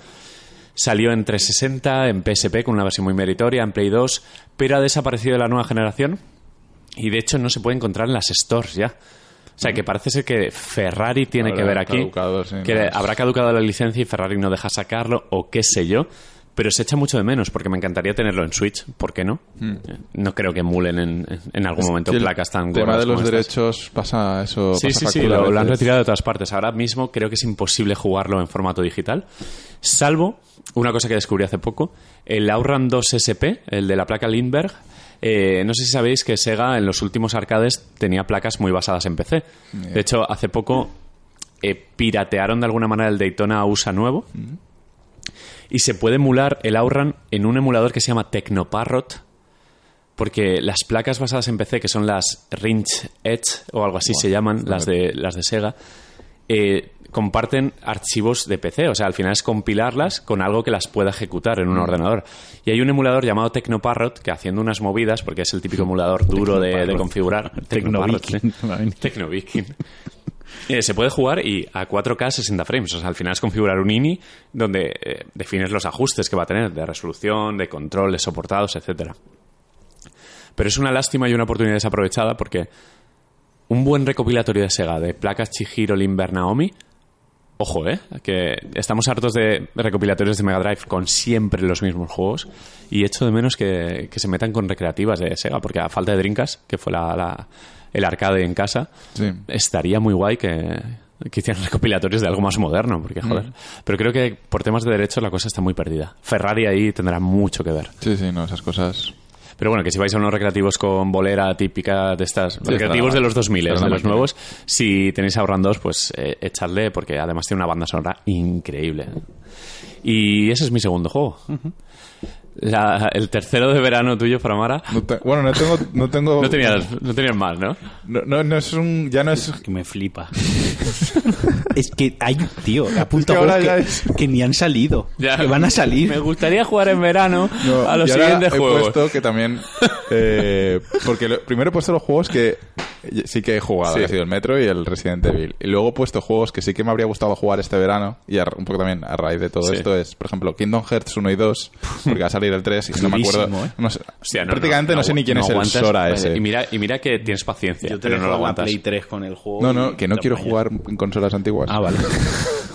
Salió en 360, en PSP, con una versión muy meritoria, en Play 2, pero ha desaparecido de la nueva generación y de hecho no se puede encontrar en las stores ya. O sea, que parece ser que Ferrari tiene Habrá que ver aquí. caducado, sí, que habrá caducado la licencia y Ferrari no deja sacarlo, o qué sé yo. Pero se echa mucho de menos, porque me encantaría tenerlo en Switch. ¿Por qué no? Eh, No creo que emulen en, en algún momento Hmm. El placas tan tema gordas de los estas. derechos pasa eso. Sí, pasa sí, sí, lo, lo han retirado de todas partes. Ahora mismo creo que es imposible jugarlo en formato digital, salvo una cosa que descubrí hace poco, el Outrun 2 SP, el de la placa Lindbergh. eh, no sé si sabéis que Sega en los últimos arcades tenía placas muy basadas en PC. De hecho, hace poco eh, piratearon de alguna manera el Daytona USA nuevo y se puede emular el Outrun en un emulador que se llama Tecnoparrot porque las placas basadas en PC, que son las Range Edge o algo así se llaman, las de, las de Sega, eh, comparten archivos de PC. O sea, al final es compilarlas con algo que las pueda ejecutar en un ordenador. Y hay un emulador llamado TechnoParrot que haciendo unas movidas, porque es el típico emulador duro de, de configurar. Tecnoviking. Tecnoviking. Eh, se puede jugar y a 4K 60 frames. O sea, al final es configurar un INI donde eh, defines los ajustes que va a tener de resolución, de control, de soportados, etcétera. Pero es una lástima y una oportunidad desaprovechada porque un buen recopilatorio de Sega de placas Chihiro, Limber, Naomi. Ojo, ¿eh? Que estamos hartos de recopilatorios de Mega Drive con siempre los mismos juegos y echo de menos que, que se metan con recreativas de Sega porque a falta de Drinkas, que fue la- el arcade en casa, Sí. estaría muy guay que, que hicieran recopilatorios de algo más moderno, porque joder. Mm. Pero creo que por temas de derechos la cosa está muy perdida. Ferrari ahí tendrá mucho que ver. Sí, sí, no, esas cosas. Pero bueno, que si vais a unos recreativos con bolera típica de estas, recreativos de los 2000, estará de los máquina. nuevos, si tenéis ahorrandos, pues eh, echadle, porque además tiene una banda sonora increíble. Y ese es mi segundo juego. La- el tercero de verano tuyo, Framara. No te- bueno, no tengo, no tengo. No tenías, no tenías más, ¿no? No, no, no es un. Ya no es. Que me flipa. es que hay, tío, apunta Es que ahora ya que, es- que ni han salido. Ya. Que van a salir. Me gustaría jugar en verano No, a los siguientes he juegos. puesto que también. eh, porque lo- primero he puesto los juegos que sí que he jugado, Sí. que ha sido el Metro y el Resident Evil. Y luego he puesto juegos que sí que me habría gustado jugar este verano. Y a- un poco también a raíz de todo Sí. esto es, por ejemplo, Kingdom Hearts 1 y 2. Porque va a salir el 3 y no me acuerdo. ¿eh? no sé- Hostia, no, prácticamente no, sé ni quién es el. Sora ese. Y mira, y mira que tienes paciencia, Yo te pero no lo aguantas. Play 3 con el juego. No, no, que no quiero jugar en consolas antiguas. Ah, vale.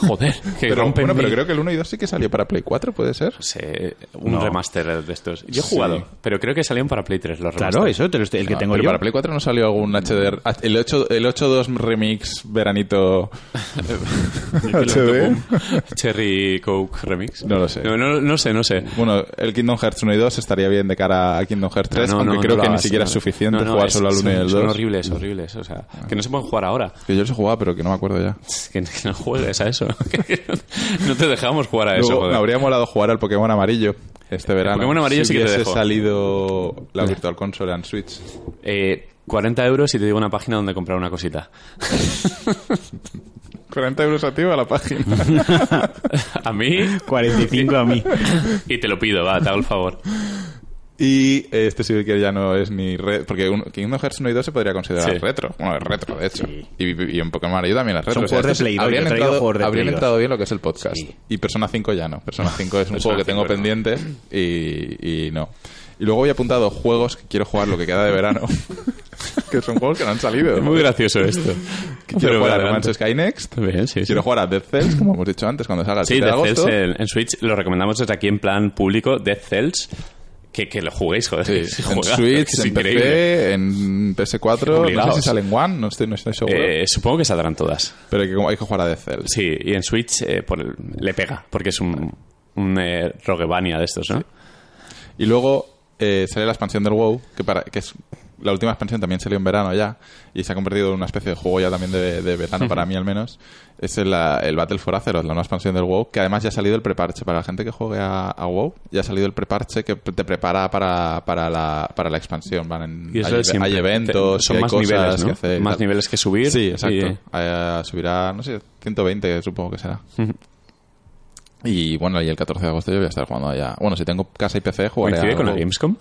Joder, que Pero, rompen bueno, pero creo que el 1 y 2 sí que salió para Play 4, ¿puede ser? Sé, un No. remaster de estos. Yo he Sí. jugado, pero creo que salieron para Play 3 los Claro, eso, el que No, tengo pero yo. para Play 4 no salió algún HDR. Ah, El 8 el 8.2 remix veranito HD. Cherry Coke Remix. No lo sé. No, no, no sé, no sé. Bueno, el Kingdom Hearts 1 y 2 estaría bien de cara al Kingdom Hearts 3, No, no, aunque no, creo no que ni siquiera no. es suficiente No, no, jugar es- solo al 1 y son- al Son 2. horribles, horribles. O sea, que no se pueden jugar ahora. Que yo los he jugado, pero que no me acuerdo ya. Que, que no juegues a eso. No te dejamos jugar a eso, joder. me habría molado jugar al Pokémon amarillo este verano. Pokémon amarillo si sí que te hubiese dejo. salido la Virtual Console en Switch. Eh, 40 euros y te digo una página donde comprar una cosita. 40 euros activa la página. a mí 45 a mí. y te lo pido, va, te hago el favor. Y eh, este sí que ya no es ni red, porque un, Kingdom Hearts 1 y 2 se podría considerar Sí. retro. Bueno, es retro, de hecho. Sí. Y, y en Pokémon Amarillo también es retro. Son juegos de estos Play 2, habrían entrado, juegos de habrían Play 2. entrado bien lo que es el podcast. Sí. Y Persona 5 ya no. Persona 5 es un Persona juego que tengo 5 no. pendiente y, y no. Y luego había apuntado juegos que quiero jugar lo que queda de verano. que son juegos que no han salido. Es muy gracioso esto. Que quiero jugar a. Romance Sky Next. Bien, sí, sí. Quiero jugar a Dead Cells, como hemos dicho antes, cuando salga el Sí, 7 de Dead agosto. Cells en, en Switch lo recomendamos desde aquí en plan público. Dead Cells, que, que lo juguéis, joder. Sí, en Switch, es en increíble. PC, en PS4, no sé Obligados. si sale en One, no estoy, no estoy seguro. Eh, supongo que saldrán todas. Pero hay que, hay que jugar a Dead Cells. Sí, y en Switch eh, por el- le pega, porque es un, un eh, Roguevania de estos, ¿no? Y luego eh, sale la expansión del WoW, que, para, que es la última expansión también salió en verano ya, y se ha convertido en una especie de juego ya también de, de verano para mí al menos. Es el, el Battle for Azeroth, la nueva expansión del WoW, que además ya ha salido el preparche. Para la gente que juegue a, a WoW, ya ha salido el preparche que te prepara para, para, la, para la expansión. Van en- Y eso hay, es siempre. hay eventos, Son y hay más cosas niveles, ¿no? que hacer Más niveles que subir. Sí, exacto. y- Eh, subirá, no sé, 120 supongo que será. Y bueno, y el 14 de agosto yo voy a estar jugando allá. Bueno, si tengo casa y PC, jugaré ¿Coincide con la. Gamescom?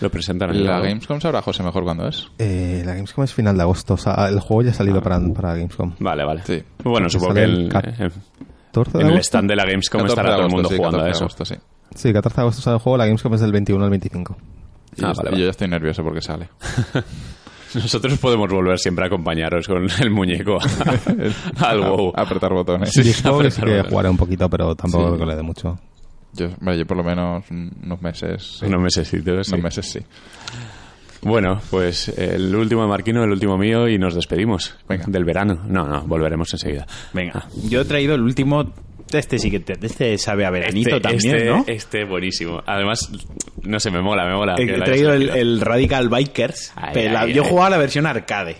Lo presentan en La Gamescom sabrá José mejor cuándo es. Eh, la Gamescom es final de agosto. O sea, el juego ya ha salido para, para Gamescom. Vale, vale. Sí. Bueno, supongo que el- el en, 14 de en el stand de la Gamescom 14 estará todo el mundo sí, jugando a 14 de eso. agosto, sí. Sí, 14 de agosto sale el juego. La Gamescom es del 21 al 25. Y Ah, yo, vale, y vale. yo ya estoy nervioso porque sale. Nosotros podemos volver siempre a acompañaros con el muñeco a- al WoW. A, a apretar botones. Sí. Que sí que apretar, jugaré un poquito, pero tampoco Sí. creo que le dé mucho. Yo, por lo menos un- unos meses. sí. Unos sí. Unos meses sí. Bueno, pues el último de Marquino, el último mío y nos despedimos Venga. del verano. No, no, volveremos enseguida. Venga, yo he traído el último. Este sí que te, este sabe a veranito Este, también, este, ¿no? Este buenísimo. Además, no sé, me mola, me mola. He traído el, Radical Bikers. Ay, pero la- ay, yo ay. jugaba la versión arcade.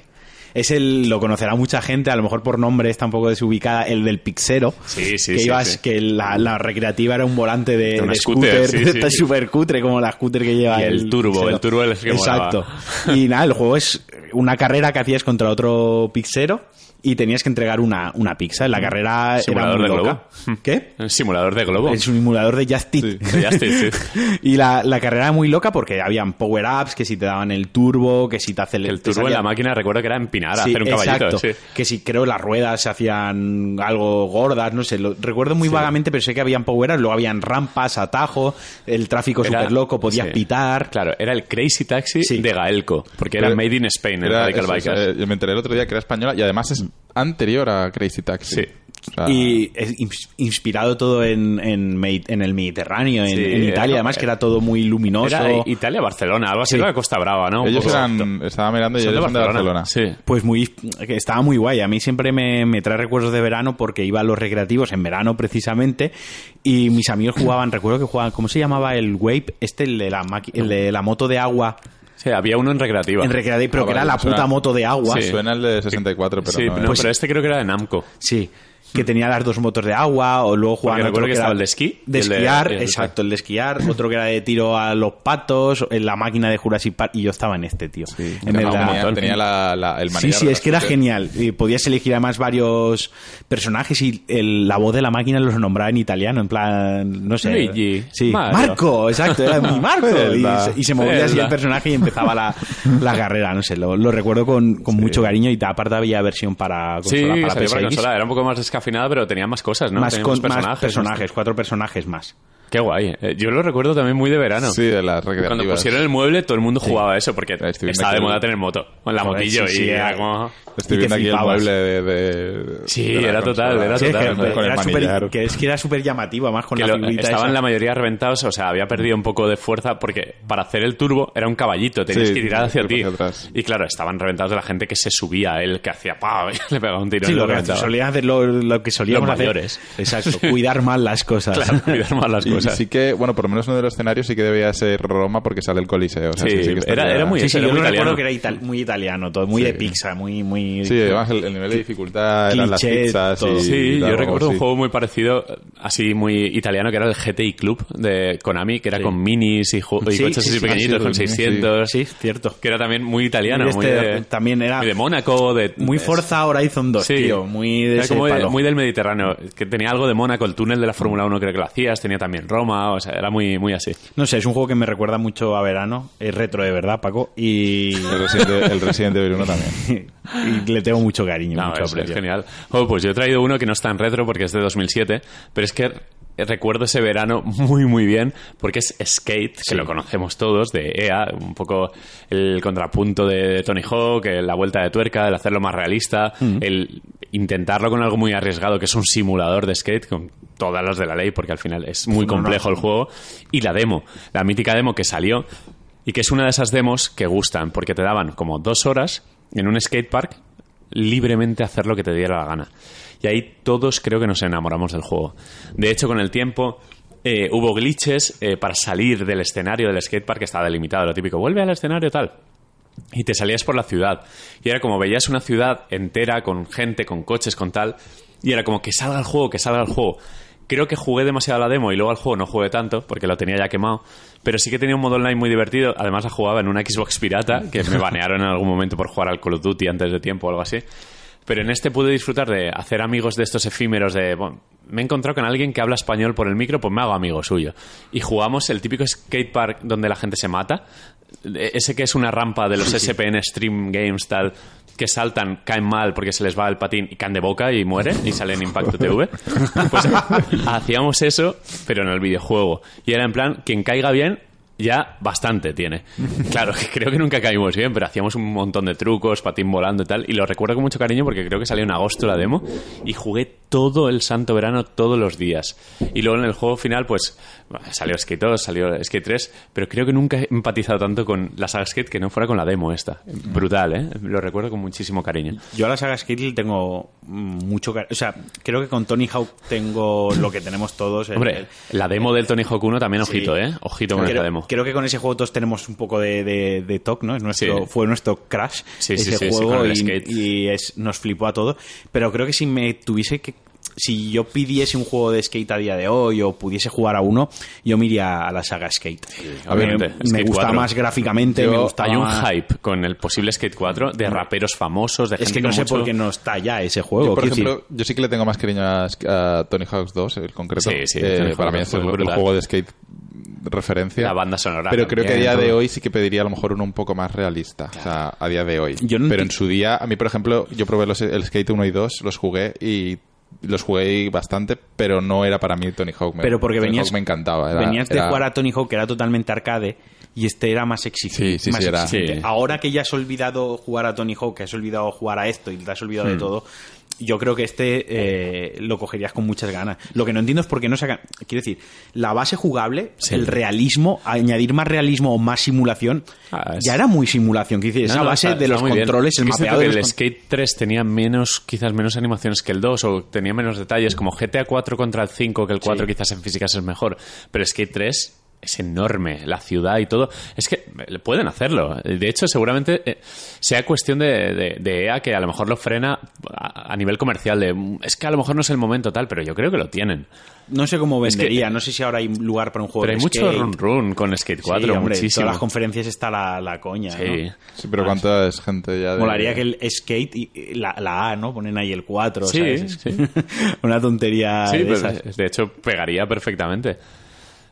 Es el, lo conocerá mucha gente, a lo mejor por nombre está un poco desubicada, el del Pixero. Sí, sí, que sí, ibas, sí. que la, la recreativa era un volante de, De una de scooter, está súper cutre, como la scooter que lleva Y el turbo, Pixero. el turbo es el que Exacto. molaba. Y nada, el juego es una carrera que hacías contra otro Pixero y tenías que entregar una, una pizza. La carrera era Simulador muy de loca. globo. ¿Qué? Un simulador de globo. Es un simulador de Just Eat. De Just Eat, sí. y la, la carrera era muy loca porque habían power-ups, que si te daban el turbo, que si te hace El turbo en la máquina recuerdo que era empinar, Sí, hacer un caballito. exacto. sí. Que si creo las ruedas se hacían algo gordas, no sé, lo recuerdo muy vagamente, pero sé que habían power luego habían rampas, atajos, el tráfico Era- súper loco, podías sí. pitar. Claro, era el Crazy Taxi Sí. de Gaelco, porque era Pero- Made in Spain, el Era- Radical eso, Bikers. eh, yo me enteré el otro día que era española y además es anterior a Crazy Taxi. Sí. O sea, Y es inspirado todo en, en, el Mediterráneo, en, Sí, en Italia, además que era todo muy luminoso. Era Italia, Barcelona, algo así, Sí. era Costa Brava, ¿no? Ellos poco- eran, estaba mirando y ellos son de Barcelona. Sí. Pues muy estaba muy guay. A mí siempre me, me trae recuerdos de verano porque iba a los recreativos en verano precisamente y mis amigos jugaban, recuerdo que jugaban, ¿cómo se llamaba el Wave? Este, el de la, el de la moto de agua Sí, había uno en recreativa. en recreativo, pero Ah, que era la suena- puta moto de agua. Sí. Suena el de 64, pero sí, no, no, es- Pues- pero este creo que era de Namco. Sí, que tenía las dos motos de agua, o luego jugaban recuerdo otro que era estaba el de esquí De y el de- esquiar, el- exacto, el de esquiar, otro que era de tiro a los patos, en la máquina de Jurassic Park, y yo estaba en este, tío. en el, tenía, la- tenía la, la- el Sí, sí, es que era genial. Y podías elegir además varios personajes y el- la voz de la máquina los nombraba en italiano, en plan, no sé. Luigi, Sí, Mario. Marco, exacto, era mi Marco. y, se- y se movía así el personaje y empezaba la, la carrera, no sé, lo, lo recuerdo con, con mucho cariño y aparte había versión para Sí, consola, para para consola. Era un poco más descafinada, pero tenía más cosas, ¿no? más, con, más más personajes, cuatro personajes más. Qué guay. Eh, Yo lo recuerdo también muy de verano. Sí, de las recreativas. Cuando pusieron el mueble, todo el mundo jugaba a eso, porque estoy estaba de moda el- tener moto. Con la motillo sí, sí, y era era- como... Estoy viendo aquí el mueble de... de- Sí, de era total, era Sí, total. que, Con el era súper- manillar. que es que era súper llamativo, además con que la lo- figurita estaban esa. la mayoría reventados, o sea, había perdido un poco de fuerza porque para hacer el turbo era un caballito, tenías Sí, que tirar hacia ti. Y claro, estaban reventados de la gente que se subía a él, que hacía ¡pau! y le pegaba un tiro Sí, lo lo que reventaba. solían hacer lo que solíamos Los hacer. mayores. Exacto, cuidar mal las cosas. Claro, cuidar más las Y cosas. sí que, bueno, por lo menos uno de los escenarios sí que debía ser Roma porque sale el Coliseo. o sea, Sí, que que era- estaría- era muy- Sí, sí, era yo muy recuerdo italiano. que era ital- muy italiano, todo, muy Sí. de pizza, muy, muy... Sí, además el, el nivel de dificultad eran las pizzas todo. y... Sí, yo recuerdo un juego muy parecido, así muy italiano, que era el GTI Club de Konami, que era Sí. con minis y, y Sí, coches sí, así sí, pequeñitos, sí, con sí, 600. Sí, cierto. Que era también muy italiano, Muy muy, este- de, también era- muy de Mónaco, de... Muy Forza Horizon 2, Sí. tío. Muy de ese palo. muy del Mediterráneo, que tenía algo de Mónaco, el túnel de la Fórmula 1 creo que lo hacías, tenía también Roma, o sea, era muy, muy así. No sé, es un juego que me recuerda mucho a verano. Es retro de verdad, Paco. Y, El Resident, el Resident Evil 1 también. y le tengo mucho cariño. No, mucho es, es genial. Oh, pues yo he traído uno que no es tan retro porque es de 2007, pero es que recuerdo ese verano muy, muy bien porque es Skate, que lo conocemos todos, de EA, un poco el contrapunto de Tony Hawk, la vuelta de tuerca, el hacerlo más realista, el intentarlo con algo muy arriesgado, que es un simulador de skate con todas las de la ley, porque al final es muy complejo el juego, y la demo, la mítica demo que salió, y que es una de esas demos que gustan, porque te daban como dos horas en un skatepark libremente hacer lo que te diera la gana. Y ahí todos creo que nos enamoramos del juego. De hecho, con el tiempo eh, hubo glitches eh, para salir del escenario del skatepark que estaba delimitado, lo típico, vuelve al escenario tal. Y te salías por la ciudad. Y era como veías una ciudad entera con gente, con coches, con tal. Y era como que salga el juego, que salga el juego. Creo que jugué demasiado a la demo y luego al juego no jugué tanto porque lo tenía ya quemado. Pero sí que tenía un modo online muy divertido. Además la jugaba en una Xbox pirata que me banearon en algún momento por jugar al Call of Duty antes de tiempo o algo así. Pero en este pude disfrutar de hacer amigos de estos efímeros de... Bueno, me he encontrado con alguien que habla español por el micro, pues me hago amigo suyo. Y jugamos el típico skatepark donde la gente se mata. Ese que es una rampa de los SPN Stream Games tal que saltan, caen mal porque se les va el patín y caen de boca y mueren y salen en Impacto TV. Pues hacíamos eso, pero en el videojuego. Y era en plan, quien caiga bien, ya bastante tiene. Claro, que creo que nunca caímos bien, pero hacíamos un montón de trucos, patín volando y tal. Y lo recuerdo con mucho cariño porque creo que salió en agosto la demo y jugué todo el santo verano, todos los días. Y luego en el juego final, pues bueno, salió Skate 2, salió Skate 3, pero creo que nunca he empatizado tanto con la saga Skate que no fuera con la demo esta. Brutal, ¿eh? Lo recuerdo con muchísimo cariño. Yo a la saga Skate le tengo mucho cariño. O sea, creo que con Tony Hawk tengo lo que tenemos todos. el- Hombre, la demo del Tony Hawk 1 también, Sí. ojito, ¿eh? Ojito con esta demo. creo que con ese juego todos tenemos un poco de, de, de toque, ¿no? Es nuestro, Sí. Fue nuestro crash Sí, ese juego el y, y es, nos flipó a todo. Pero creo que si me tuviese que. Si yo pidiese un juego de skate a día de hoy o pudiese jugar a uno, yo me iría a la saga Skate. A ver, me, Skate me gusta 4. más gráficamente, Yo- me gusta hay un hype con el posible Skate 4 de raperos famosos, de Es que no sé mucho- por qué no está ya ese juego. Yo, por ejemplo, decir. yo sí que le tengo más cariño a, a Tony Hawk's 2, el concreto. Sí, sí, Eh, para mí 2 es el, juego de skate referencia. La banda sonora Pero creo que a día de hoy sí que pediría a lo mejor uno un poco más realista. O sea, a día de hoy. Yo no Pero en su día, a mí, por ejemplo, yo probé los, el Skate 1 y 2, los jugué y los jugué bastante, pero no era para mí Tony Hawk. Me- Pero porque Tony venías, Hawk me encantaba. Era- venías de era- jugar a Tony Hawk, que era totalmente arcade, y este era más exigente. Sí, sí, más sí, era- exigente. Sí. Ahora que ya has olvidado jugar a Tony Hawk, que has olvidado jugar a esto y te has olvidado Hmm. de todo, yo creo que este eh, lo cogerías con muchas ganas. Lo que no entiendo es por qué no sacan. Quiero decir, la base jugable, Sí. el realismo, añadir más realismo o más simulación, Ah, es- ya era muy simulación. Quiero decir, No, esa no, base está- de los muy bien. controles, el Es mapeado de que el Skate 3 tenía menos, quizás menos animaciones que el 2 o tenía menos detalles, como GTA 4 contra el 5, que el 4 quizás en físicas es mejor, pero Skate 3 es enorme, la ciudad y todo. Es que eh, pueden hacerlo. De hecho, seguramente eh, sea cuestión de, de- de EA que a lo mejor lo frena a, a nivel comercial. De, "Mm, es que a lo mejor no es el momento tal, pero yo creo que lo tienen. No sé cómo Es que- vendería, no sé si ahora hay lugar para un juego Pero hay mucho skate. run run con Skate 4, sí, hombre, en muchísimo. todas las conferencias está la, la coña, Sí. ¿no? Sí, pero ¿cuánta es gente ya de... Molaría que el skate y la, la A, ¿no? Ponen ahí el 4, Sí, ¿sabes? Una tontería Sí, de pero esas. de hecho pegaría perfectamente.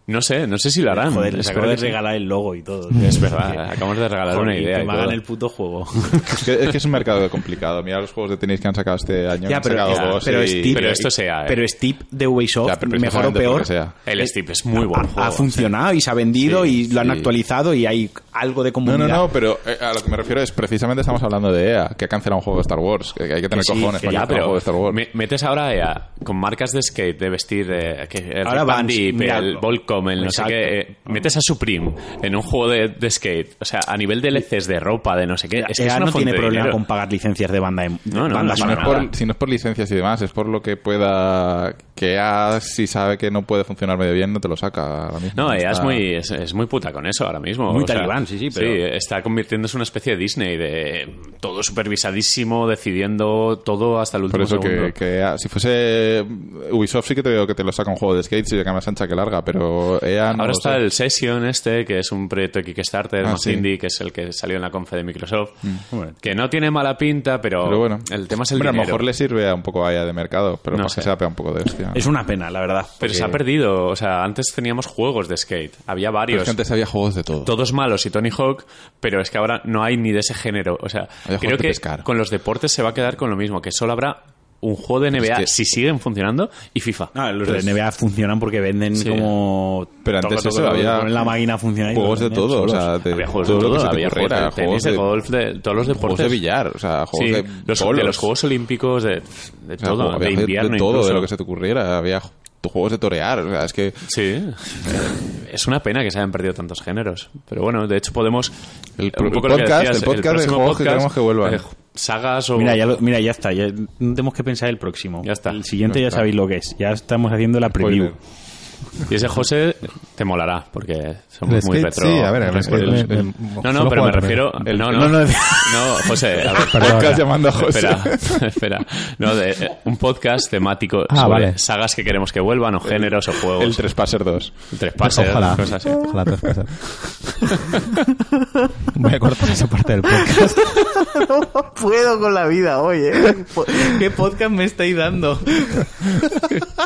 No sé, no sé si lo harán. Joder, les acabo de regalar el logo y todo. Es verdad, acabamos de regalar Joder, una y idea. Que y me hagan el puto juego. Es que, es que es un mercado complicado. Mira los juegos de tenis que han sacado este año. Ya, pero- sacado ya, pero y- Steve- Pero esto sea, ¿eh? Pero Steve de Ubisoft, Ya, pero mejor o peor, sea. El Steep es muy buen ha, juego. ha funcionado y se ha vendido Sí, y lo han sí. actualizado y hay algo de No, comunidad. no, no, pero eh, a lo que me refiero es precisamente estamos hablando de EA, que ha cancelado un juego de Star Wars. Que hay que tener Que sí, cojones que para Ya, cancelar un pero juego de Star Wars. me- metes ahora a EA con marcas de skate, de vestir, de, que el Ahora mira, el Volcom, el no sé qué. eh, metes a Supreme en un juego de, de skate. O sea, a nivel de LCs, de ropa, de no sé qué. Es que EA es una no fuente tiene de problema dinero. con pagar licencias de banda de No, no, banda no, no si no es por licencias y demás, es por lo que pueda. Que EA, si sabe que no puede funcionar medio bien, no te lo saca ahora mismo. No, EA es Está- muy, es, es muy puta con eso ahora mismo. Muy o sea, talibán, sí, sí, pero- está convirtiéndose en una especie de Disney, de todo supervisadísimo, decidiendo todo hasta el Por último eso segundo. que, que EA, si fuese Ubisoft sí que te veo que te lo saca un juego de skate y de más ancha que larga, pero EA no Ahora está sé. el Session este, que es un proyecto de Kickstarter Ah, más sí. Mm. indie, que es el que salió en la confe de Microsoft, que no tiene mala pinta, pero, Pero bueno, el tema es el Hombre, a lo dinero. mejor le sirve a un poco a EA de mercado, pero No más sé. que se ha pegado un poco de hostia. Es una pena, la verdad. Pero porque- se ha perdido, o sea, antes teníamos juegos de skate, había Pero varios, es que antes había juegos de todo. todos malos y Tony Hawk, pero es que ahora no hay ni de ese género, o sea, Había creo que pescar. con los deportes se va a quedar con lo mismo, que solo habrá un juego de NBA que- si siguen funcionando y FIFA. Ah, los de NBA funcionan porque venden Sí. como... Pero antes toco, eso, toco, había ponen la máquina a funcionar y juegos de todo, o solos. sea, de, había juegos de todo había juegos de tenis, juegos de golf, de todos los juegos deportes. de billar, o sea, juegos Sí, de los, de los Juegos Olímpicos, de, de O sea, todo, había de invierno de todo, incluso. de lo que se te ocurriera. Había ju- juegos de torear, o sea, es que Sí, es una pena que se hayan perdido tantos géneros. Pero bueno, de hecho podemos... El- un el poco lo que podcast- decías, el podcast de próximo juegos que queremos que vuelvan. eh, sagas o... Mira ya, lo- mira, ya está. Ya no tenemos que pensar el próximo. Ya está. El siguiente Ya sabéis lo que es. Ya estamos haciendo la preview. Spoiler. Y ese José te molará, porque somos El muy retro. sí, a ver, el el- el- No, no, pero me refiero... El- no, no, no, no, no. José, a ver, Perdón. Podcast llamando a José. Espera, espera. No, de, eh, un podcast temático Ah, sobre vale. sagas que queremos que vuelvan o géneros o juegos. El Trespasser 2. Tres pases, Ojalá. cosas así. Ojalá te pase. Voy a cortar esa parte del podcast. No puedo con la vida hoy, ¿eh? ¿Qué podcast me estáis dando?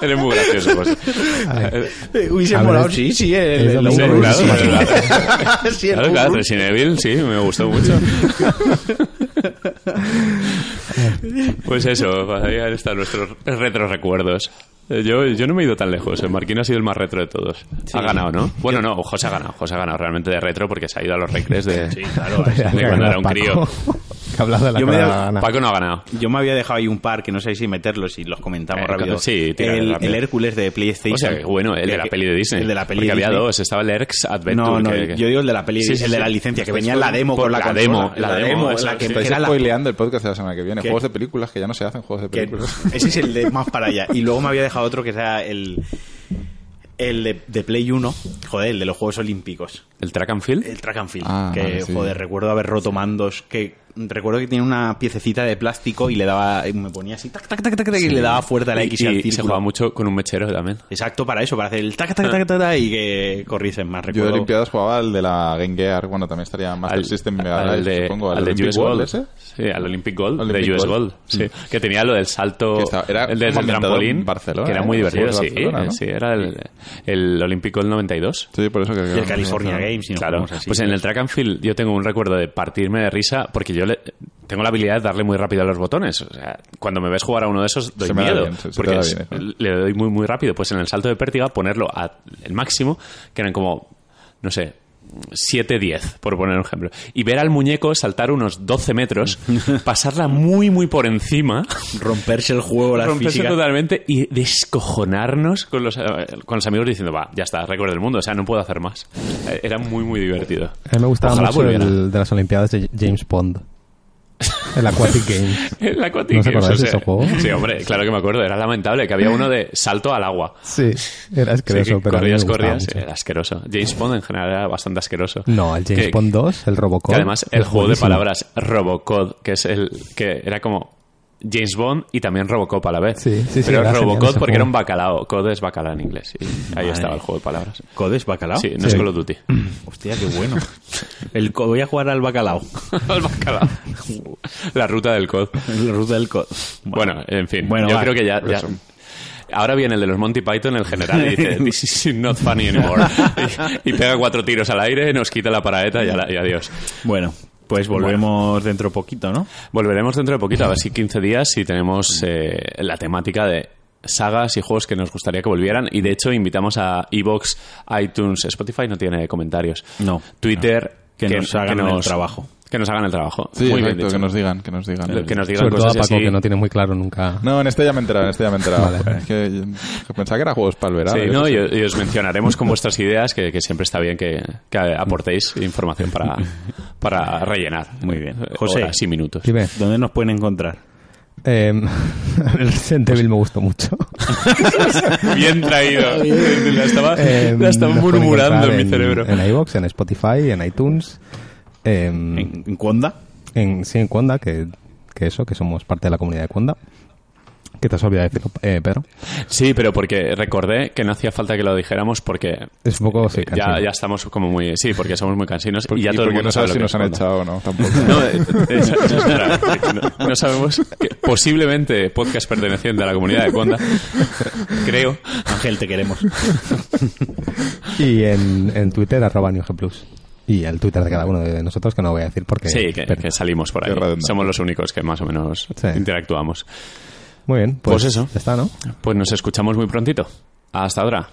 Eres muy gracioso, José. Eh, Hubiese ver, molado, sí, sí. El, Sí, claro, sí. claro, Sí, Claro, claro. Resident sí, me gustó mucho. Pues eso, ahí están nuestros retro recuerdos. Eh, Yo, yo no me he ido tan lejos. El Marquín ha sido el más retro de todos. Ha ganado, ¿no? Bueno, no, José ha ganado. José ha ganado realmente de retro porque se ha ido a los recres de, Sí, claro. de cuando era un crío. Que ha hablado de la Yo me da gana. Paco no ha ganado. Yo me había dejado ahí un par que no sé si meterlos y los comentamos Eh, rápido. sí, tira el, rápido. el Hércules de PlayStation. O sea, bueno, el de la peli de Disney. El de la peli Porque de había dos. Estaba el Erx Adventure. No, no, que- que- yo digo el de la peli, Sí, sí, el de la licencia, que Estáis venía en la demo por con la, la consola, demo, la demo, que, Estáis era la- spoileando el podcast de la semana que viene. Juegos de películas que ya no se hacen juegos de películas. ese es el de más para allá. Y luego me había dejado otro que era el el de, de Play 1, joder, el de los Juegos Olímpicos. El Track and Field. El track and field. Ah, que, vale, sí. joder, recuerdo haber roto mandos. Que recuerdo que tenía una piececita de plástico y le daba. y me ponía así, tac, tac, tac, tac, tac, y le daba fuerza a la Y- X y, al se círculo. jugaba mucho con un mechero también. Exacto, para eso, para hacer el tac, tac, tac, tac, tac, y que corriesen más. Yo de Recuerdo. Olimpiadas jugaba al de la Game Gear, bueno, también estaría Master Al, System al Drive, de, supongo. al de Olympic US World Gold. ese. Sí, al Olympic Gold. Olympic de US Gold. Gold. Sí. Que tenía lo del salto. Que estaba- era el del, trampolín. Barcelona, que era ¿eh? muy divertido, de sí. ¿no? Sí, era el, el Olympic Gold 92. Sí, por eso que... Y el California Games, y Claro, pues en el track and field yo tengo un recuerdo de partirme de risa porque yo le- tengo la habilidad de darle muy rápido a los botones. O sea, cuando me ves jugar a uno de esos doy Se miedo bien, se- porque le doy muy muy rápido. Pues en el salto de pértiga ponerlo al máximo, que eran como, no sé, 7-10, por poner un ejemplo. Y ver al muñeco saltar unos 12 metros, pasarla muy muy por encima Romperse el juego, las romperse físicas. totalmente y descojonarnos con los, con los amigos diciendo, va, ya está, récord del mundo, o sea, no puedo hacer más. Eh, Era muy, muy divertido. A mí me gustaba Ojalá mucho volviera. el de las Olimpiadas de James Bond. El Aquatic Games. El Aquatic ¿No Games, de ese juego? Sí, hombre, claro que me acuerdo. Era lamentable que había uno de salto al agua. Sí, era asqueroso, Sí, pero corrías, corrías. mucho. Era asqueroso. James Bond en general era bastante asqueroso. No, el James Que- Bond 2, el Robocop. Que además el juego de palabras Robocod, que es el que era como James Bond y también Robocop a la vez. Sí, sí, sí, Pero era genial Robocod ese porque era un bacalao. Cod es bacalao en inglés. Y ahí Madre. estaba el juego de palabras. ¿Codes bacalao? Sí, no Sí. es Call of Duty. Hostia, qué bueno. El co- voy a jugar al bacalao. el bacalao. La ruta del Cod. La ruta del cod. Bueno, en fin. Bueno, yo va. creo que ya, ya- Ahora viene el de los Monty Python, el general, y dice, This is not funny anymore. y, y pega cuatro tiros al aire, nos quita la paraeta y, y adiós. Bueno, pues volvemos dentro poquito, ¿no? Volveremos dentro de poquito, a ver si 15 días, y tenemos eh, la temática de sagas y juegos que nos gustaría que volvieran. Y de hecho, invitamos a Evox, iTunes, Spotify no tiene comentarios. No. Twitter, Que nos hagan el nos- trabajo. Que nos hagan el trabajo. Sí, Muy bien dicho. que nos digan, que nos digan. Que nos digan Sobre todo a cosas Paco, así. que no tiene muy claro nunca. No, en este ya me he enterado, en este ya me he enterado. Vale. Es que, que pensaba que era juegos para el verano. Sí, no, y, y os mencionaremos con vuestras ideas, que, que siempre está bien que, que aportéis información para, para rellenar. Muy bien. Eh, José. Horas y minutos. Dime. ¿Dónde nos pueden encontrar? Eh, el Resident Evil me gustó mucho. Bien traído. la estaba, Eh, la estaba murmurando en encontrar mi cerebro. En iVoox, en Spotify, en iTunes. Eh, ¿En, en Conda? en, sí, en Conda, que, que eso, que somos parte de la comunidad de Conda. Que te has olvidado decirlo, eh, Pedro. Sí, pero porque recordé que no hacía falta que lo dijéramos porque Es un poco, sí, ya, ya estamos como muy... Sí, porque somos muy cansinos y ya y todo el mundo no sabe si que nos han echado o no, tampoco. No, eh, es no, no sabemos que posiblemente podcast perteneciente a la comunidad de Conda, creo. Ángel, te queremos. Y en, en Twitter, arroba NewGplus. Y el Twitter de cada uno de nosotros, que no voy a decir porque... Sí, que, pero- que salimos por ahí. redundante. Somos los únicos que más o menos Sí. interactuamos. Muy bien, pues, Pues eso. ya está, ¿no? Pues nos escuchamos muy prontito. Hasta ahora.